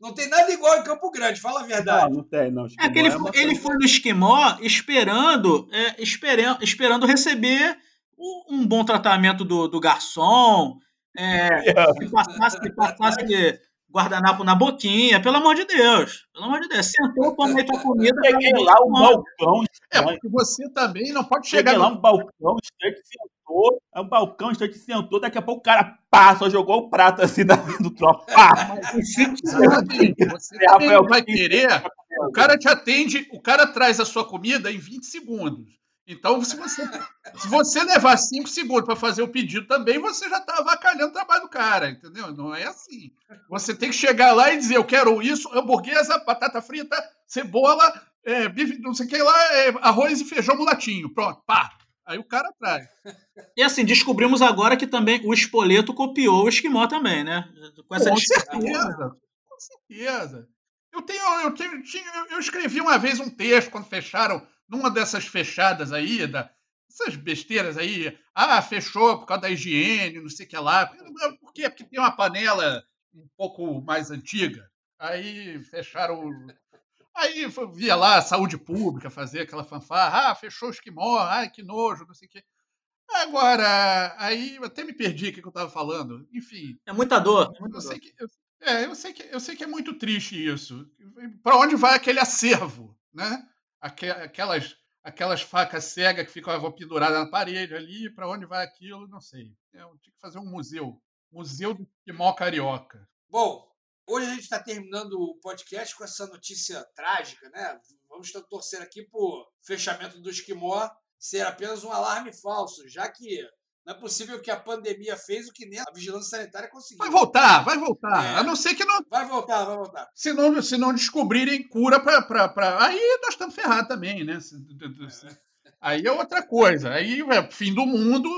Não tem nada igual em Campo Grande, fala a verdade. Não, não tem, não. É que ele, é foi, ele foi no Esquimó esperando, é, esperando, esperando receber um, um, bom tratamento do, do garçom, é, yeah. que passasse, que passasse guardanapo na boquinha, pelo amor de Deus. Pelo amor de Deus. Sentou, tomei tua comida. Cheguei lá, um balcão. É, porque você também não pode chegar. Cheguei lá, um balcão, estranho, sentou. É um balcão, estranho, sentou. Daqui a pouco o cara passa, jogou o prato assim na do tropa. Pá. Mas você, você vai querer o cara te atende, o cara traz a sua comida em 20 segundos. Então, se você, se você levar 5 segundos para fazer o pedido também, você já está avacalhando o trabalho do cara, entendeu? Não é assim. Você tem que chegar lá e dizer: eu quero isso, hamburguesa, batata frita, cebola, é, bife, não sei o que lá, é, arroz e feijão mulatinho. Pronto, pá. Aí o cara traz. E assim, descobrimos agora que também o Espoleto copiou o Esquimó também, né? Com, essa com certeza. Com certeza. Eu tenho, eu tenho, eu escrevi uma vez um texto quando fecharam numa dessas fechadas aí, da, essas besteiras aí, ah, fechou por causa da higiene, não sei o que lá. Por quê? Porque tem uma panela um pouco mais antiga. Aí fecharam. Aí via lá a saúde pública fazer aquela fanfarra, ah, fechou o esquimó, ai, que nojo, não sei o que. Agora, aí até me perdi o que eu estava falando. Enfim. É muita dor. É muita eu, dor. Sei que, eu, é, eu sei que eu sei que é muito triste isso. Para onde vai aquele acervo, né? Aquelas, aquelas facas cegas que ficavam penduradas na parede ali, para onde vai aquilo, não sei. É, eu tinha que fazer um museu. Museu do Esquimó Carioca. Bom, hoje a gente está terminando o podcast com essa notícia trágica, né? Vamos torcer aqui por fechamento do Esquimó ser apenas um alarme falso, já que não é possível que a pandemia fez o que nem a vigilância sanitária conseguiu. Vai voltar, vai voltar. É. A não ser que não. Vai voltar, vai voltar. Se não, se não descobrirem cura para. Pra... Aí nós estamos ferrados também, né? É. Aí é outra coisa. Aí é fim do mundo,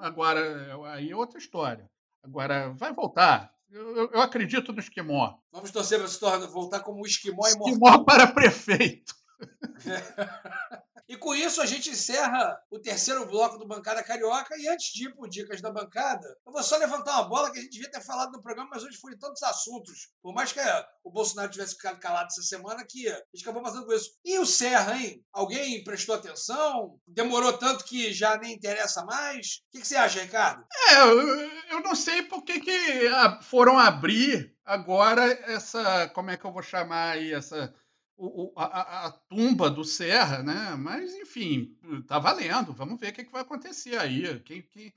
agora aí é outra história. Agora vai voltar. Eu, eu acredito no esquimó. Vamos torcer para se tornar, voltar como esquimó imortal. Esquimó para prefeito. E com isso a gente encerra o terceiro bloco do Bancada Carioca. E antes de ir por dicas da bancada, eu vou só levantar uma bola que a gente devia ter falado no programa, mas hoje foi tantos assuntos. Por mais que o Bolsonaro tivesse ficado calado essa semana, que a gente acabou com isso. E o Serra, hein? Alguém prestou atenção? Demorou tanto que já nem interessa mais? O que, que você acha, Ricardo? É, eu não sei por que, que foram abrir agora essa. Como é que eu vou chamar aí? Essa o, a, a, tumba do Serra, né? Mas, enfim, tá valendo. Vamos ver o que, que vai acontecer aí. Quem, quem,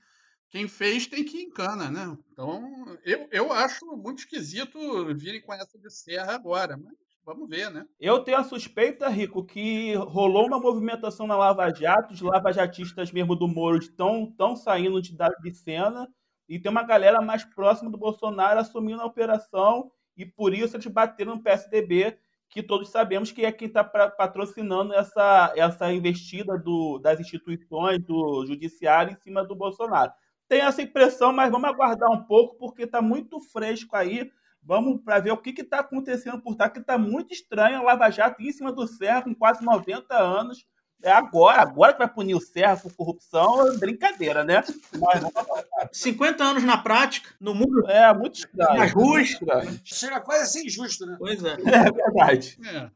quem fez tem que encana, né? Então, eu, eu acho muito esquisito virem com essa de Serra agora, mas vamos ver, né? Eu tenho a suspeita, Rico, que rolou uma movimentação na Lava Jato, os lavajatistas mesmo do Moro estão, estão saindo de, de cena e tem uma galera mais próxima do Bolsonaro assumindo a operação e por isso eles bateram no PSDB que todos sabemos que é quem está patrocinando essa, essa investida do, das instituições do judiciário em cima do Bolsonaro. Tem essa impressão, mas vamos aguardar um pouco, porque está muito fresco aí. Vamos para ver o que está acontecendo por trás, que está muito estranho a Lava Jato em cima do Serra, com quase 90 anos, é agora, agora que vai punir o Serra por corrupção, é brincadeira, né? Mas... 50 anos na prática, no mundo. É, muito estranho. Nas ruas. Chega quase a ser injusto, né? Pois é. É verdade. É.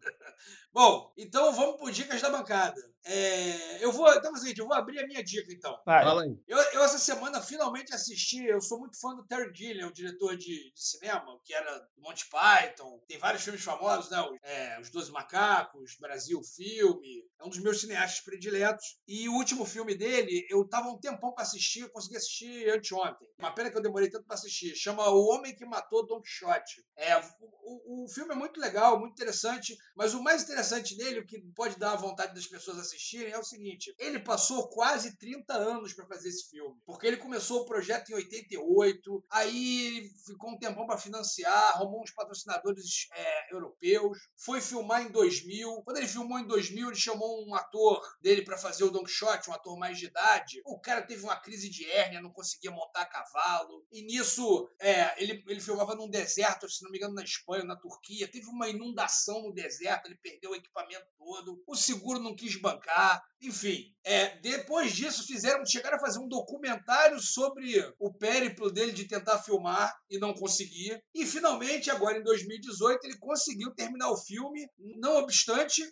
Bom, então vamos por dicas da bancada. É, eu vou, então, assim, eu vou abrir a minha dica, então. Vai. Fala aí. Eu, eu, essa semana, finalmente assisti. Eu sou muito fã do Terry Gilliam, o diretor de, de cinema, que era do Monty Python. Tem vários filmes famosos, né? É, Os Doze Macacos, Brasil Filme. É um dos meus cineastas prediletos. E o último filme dele, eu tava um tempão para assistir, eu consegui assistir anteontem. Uma pena que eu demorei tanto para assistir. Chama O Homem que Matou Don Quixote. É, o, o filme é muito legal, muito interessante, mas o mais interessante dele, o que pode dar a vontade das pessoas assistirem, é o seguinte: ele passou quase 30 anos para fazer esse filme. Porque ele começou o projeto em 88, aí ficou um tempão para financiar, arrumou uns patrocinadores é, europeus, foi filmar em 2000. Quando ele filmou em 2000, ele chamou um ator dele para fazer o Don Quixote, um ator mais de idade. O cara teve uma crise de hérnia, não conseguia montar cavalo. E nisso, é, ele, ele filmava num deserto, se não me engano, na Espanha, na Turquia. Teve uma inundação no deserto, ele perdeu o equipamento todo. O seguro não quis bancar. Enfim, é, depois disso, fizeram, chegaram a fazer um documentário sobre o périplo dele de tentar filmar e não conseguir. E finalmente, agora em 2018, ele conseguiu terminar o filme. Não obstante,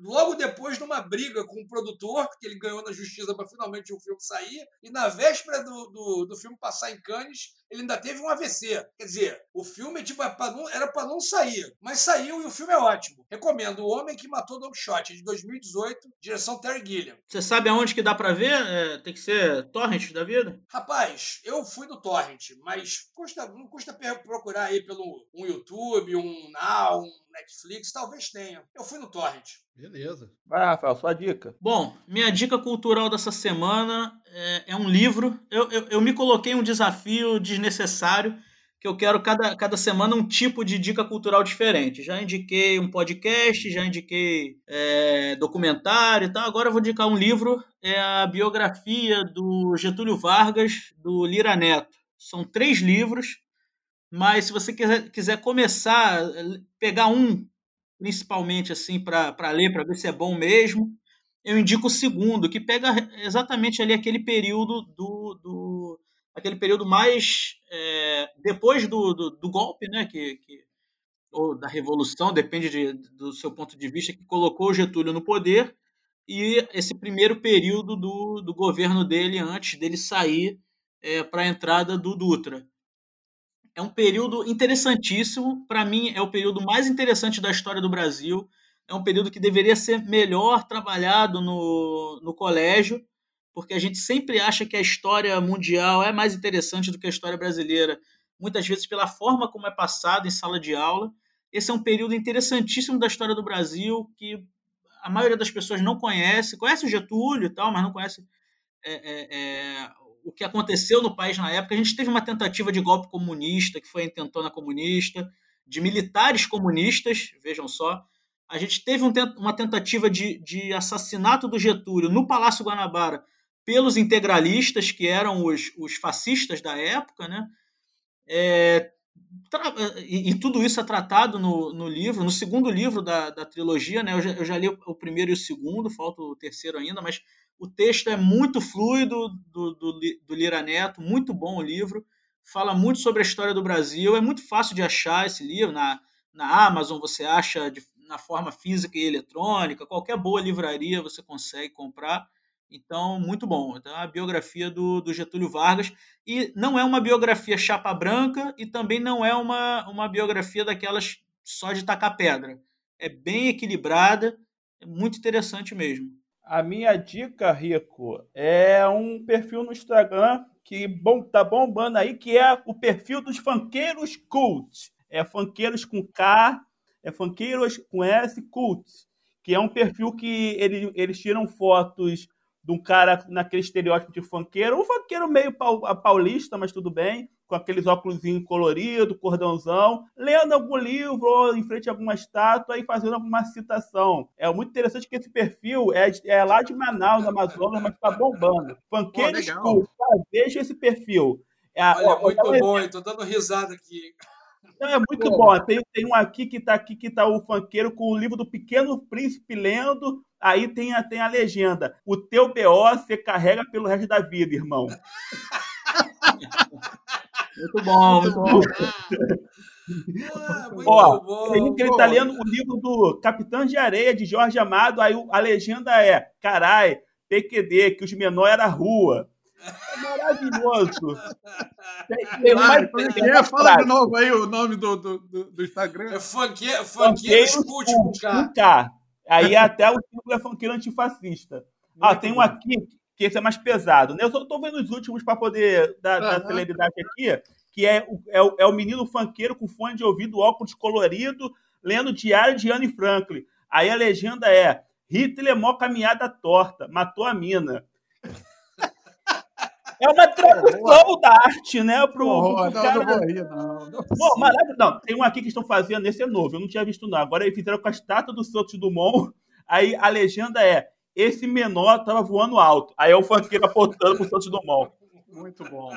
logo depois de uma briga com o produtor, que ele ganhou na justiça para finalmente o filme sair, e na véspera do, do, do, filme passar em Cannes, ele ainda teve um AVC. Quer dizer, o filme tipo, é era para não sair, mas saiu e o filme é ótimo. Recomendo O Homem que Matou Don Quixote, de 2018, direção Terry Gilliam. Você sabe aonde que dá para ver? É, tem que ser Torrent da vida? Rapaz, eu fui do Torrent, mas custa, não custa procurar aí pelo um YouTube, um Now, um Netflix, talvez tenha. Eu fui no Torrent. Beleza. Vai, Rafael, sua dica. Bom, minha dica cultural dessa semana é, é um livro. Eu, eu, eu, me coloquei um desafio desnecessário, que eu quero cada, cada semana um tipo de dica cultural diferente. Já indiquei um podcast, já indiquei é, documentário e tal. Agora eu vou indicar um livro, é a biografia do Getúlio Vargas, do Lira Neto. São três livros mas se você quiser, quiser começar, pegar um principalmente assim para ler, para ver se é bom mesmo, eu indico o segundo, que pega exatamente ali aquele período do, do aquele período mais é, depois do, do, do, golpe, né, que, que ou da revolução, depende de, do seu ponto de vista, que colocou Getúlio no poder e esse primeiro período do, do governo dele antes dele sair é, para a entrada do Dutra é um período interessantíssimo. Para mim, é o período mais interessante da história do Brasil. É um período que deveria ser melhor trabalhado no, no colégio, porque a gente sempre acha que a história mundial é mais interessante do que a história brasileira, muitas vezes pela forma como é passado em sala de aula. Esse é um período interessantíssimo da história do Brasil que a maioria das pessoas não conhece. Conhece o Getúlio e tal, mas não conhece é, é, é, o que aconteceu no país na época. A gente teve uma tentativa de golpe comunista, que foi a intentona comunista, de militares comunistas, vejam só. A gente teve um, uma tentativa de, de assassinato do Getúlio no Palácio Guanabara pelos integralistas, que eram os, os fascistas da época, né? É, e, e, tudo isso é tratado no, no livro, no segundo livro da, da trilogia, né? Eu já, eu já li o, o primeiro e o segundo, falta o terceiro ainda, mas o texto é muito fluido do, do, do Lira Neto, muito bom o livro. Fala muito sobre a história do Brasil. É muito fácil de achar esse livro. Na, na Amazon você acha de, na forma física e eletrônica. Qualquer boa livraria você consegue comprar. Então, muito bom. Então, é a biografia do, do, Getúlio Vargas. E não é uma biografia chapa branca e também não é uma, uma biografia daquelas só de tacar pedra. É bem equilibrada, é muito interessante mesmo. A minha dica, Rico, é um perfil no Instagram que bom, tá bombando aí, que é o perfil dos funkeiros cult. É funkeiros com K, é funkeiros com S cult, que é um perfil que ele, eles tiram fotos de um cara naquele estereótipo de funkeiro, um funkeiro meio paulista, mas tudo bem, com aqueles óculos colorido, cordãozão, lendo algum livro ou em frente a alguma estátua e fazendo alguma citação. É muito interessante que esse perfil é, é lá de Manaus, Amazonas, mas está bombando. Funkeiro School, veja esse perfil. É, Olha, ó, muito bom, estou dando risada aqui. Não, é muito Pô. bom. Tem, tem um aqui que está aqui que tá o funkeiro com o livro do Pequeno Príncipe lendo. Aí tem a, tem a legenda. O teu BO você carrega pelo resto da vida, irmão. Muito bom, muito bom. Ah, Ó, bom, que ele tá lendo o livro do Capitão de Areia, de Jorge Amado, aí a legenda é, carai, PQD, que os menores era rua. É maravilhoso. Tem, tem mais, tem é, fala de novo aí o nome do, do, do Instagram. É funkeiro, funkeiro escute com K. Aí até o título é funkeiro antifascista. Ah, tem um aqui que esse é mais pesado. Né? Eu só estou vendo os últimos para poder dar, uhum. dar celeridade aqui, que é, é, o, é o menino funkeiro com fone de ouvido, óculos colorido, lendo Diário de Anne Franklin. Aí a legenda é Hitler mó caminhada torta, matou a mina. É uma tradução da arte, né? Pro, oh, pro não, cara... não, rir, não. Não, Pô, maravilha. não, tem um aqui que estão fazendo, esse é novo, eu não tinha visto não. Agora eles fizeram com a estátua do Santos Dumont. Aí a legenda é: esse menor estava voando alto. Aí é o funkeiro apontando pro Santos Dumont. Muito bom.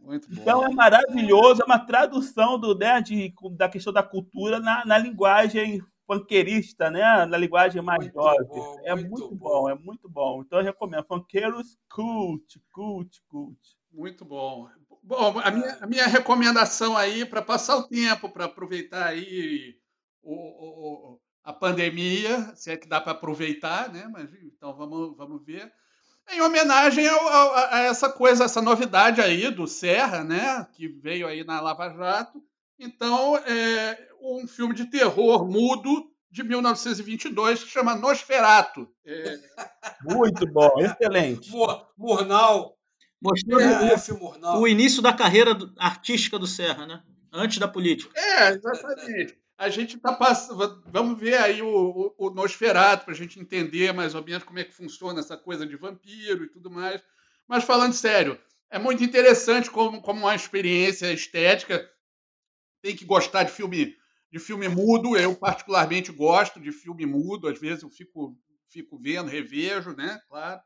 Muito bom. Então é maravilhoso, é uma tradução do, né, de, da questão da cultura na, na linguagem funkeirista, né? Na linguagem mais muito jovem. Bom, é muito, muito bom. bom. é muito bom. Então eu recomendo. Funkeiros cult, cult, cult. Muito bom. Bom, a minha, a minha recomendação aí para passar o tempo, para aproveitar aí o, o, a pandemia, se é que dá para aproveitar, né? Mas então vamos, vamos ver. Em homenagem ao, a, a, essa coisa, essa novidade aí do Serra, né? Que veio aí na Lava Jato. Então, é um filme de terror mudo de 1922 que chama Nosferato. É... Muito bom, excelente. Murnau. Mostrando é, o, o, início da carreira artística do Serra, né? Antes da política. É, exatamente. A gente está passando. Vamos ver aí o, o, o Nosferatu para a gente entender mais ou menos como é que funciona essa coisa de vampiro e tudo mais. Mas falando sério, é muito interessante como, como uma experiência estética. Tem que gostar de filme de filme mudo. Eu particularmente gosto de filme mudo. Às vezes eu fico fico vendo, revejo, né? Claro.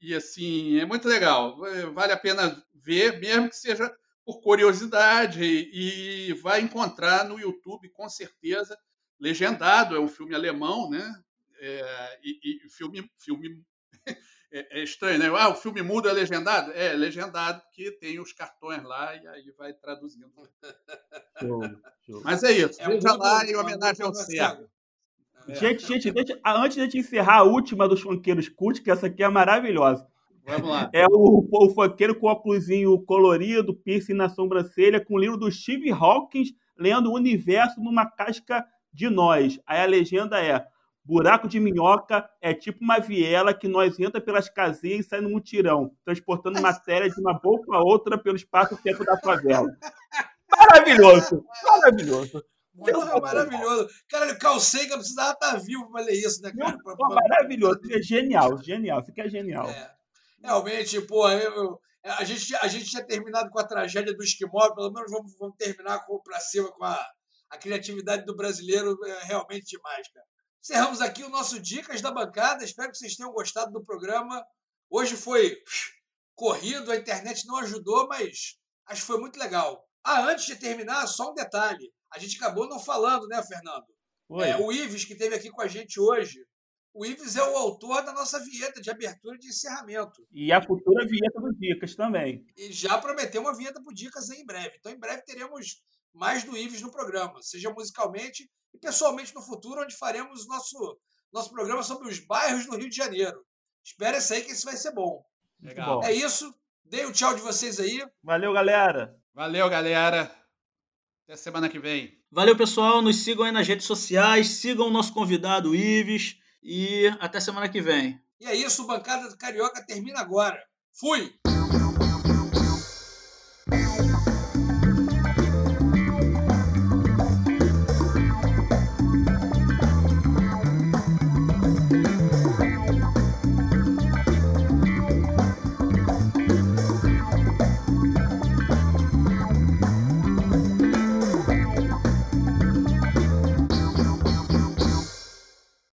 E assim é muito legal. Vale a pena ver, mesmo que seja por curiosidade e vai encontrar no YouTube com certeza legendado. É um filme alemão, né? É, e, e filme filme é, é, estranho, né? Ah, o filme mudo é legendado? É, legendado, porque tem os cartões lá e aí vai traduzindo. Show, show. Mas é isso. É Veja lá em homenagem ao cego. É. Gente, gente, deixa, antes de encerrar a última dos funkeiros cult, que essa aqui é maravilhosa. Vamos lá. É o, o funkeiro com óculos colorido, piercing na sobrancelha, com o livro do Steve Hawkins, lendo o universo numa casca de nós. Aí a legenda é Buraco de minhoca é tipo uma viela que nós entra pelas casinhas e sai no mutirão, transportando matéria de uma boca a outra pelo espaço-tempo da favela. Maravilhoso! Maravilhoso! Porra, maravilhoso. Cara, o Carl Sagan precisava estar vivo para ler isso, né, cara? Pra, pra... Maravilhoso. É genial, genial. Isso aqui é genial. É. Realmente, pô, a, gente, a gente tinha terminado com a tragédia do esquimó, pelo menos vamos, vamos terminar para cima com a, a criatividade do brasileiro, é realmente demais, cara. Encerramos aqui o nosso Dicas da Bancada. Espero que vocês tenham gostado do programa. Hoje foi corrido, a internet não ajudou, mas acho que foi muito legal. Ah, antes de terminar, só um detalhe. A gente acabou não falando, né, Fernando? É, o Ives, que esteve aqui com a gente hoje, o Ives é o autor da nossa vinheta de abertura e de encerramento. E a futura vinheta do Dicas também. E já prometeu uma vinheta para Dicas em breve. Então, em breve teremos mais do Ives no programa, seja musicalmente e pessoalmente no futuro, onde faremos nosso, nosso programa sobre os bairros do Rio de Janeiro. Espera isso aí que isso vai ser bom. Legal. É isso. Dei o tchau de vocês aí. Valeu, galera. Valeu, galera. Até semana que vem. Valeu, pessoal. Nos sigam aí nas redes sociais. Sigam o nosso convidado, Ives. E até semana que vem. E é isso. Bancada do Carioca termina agora. Fui!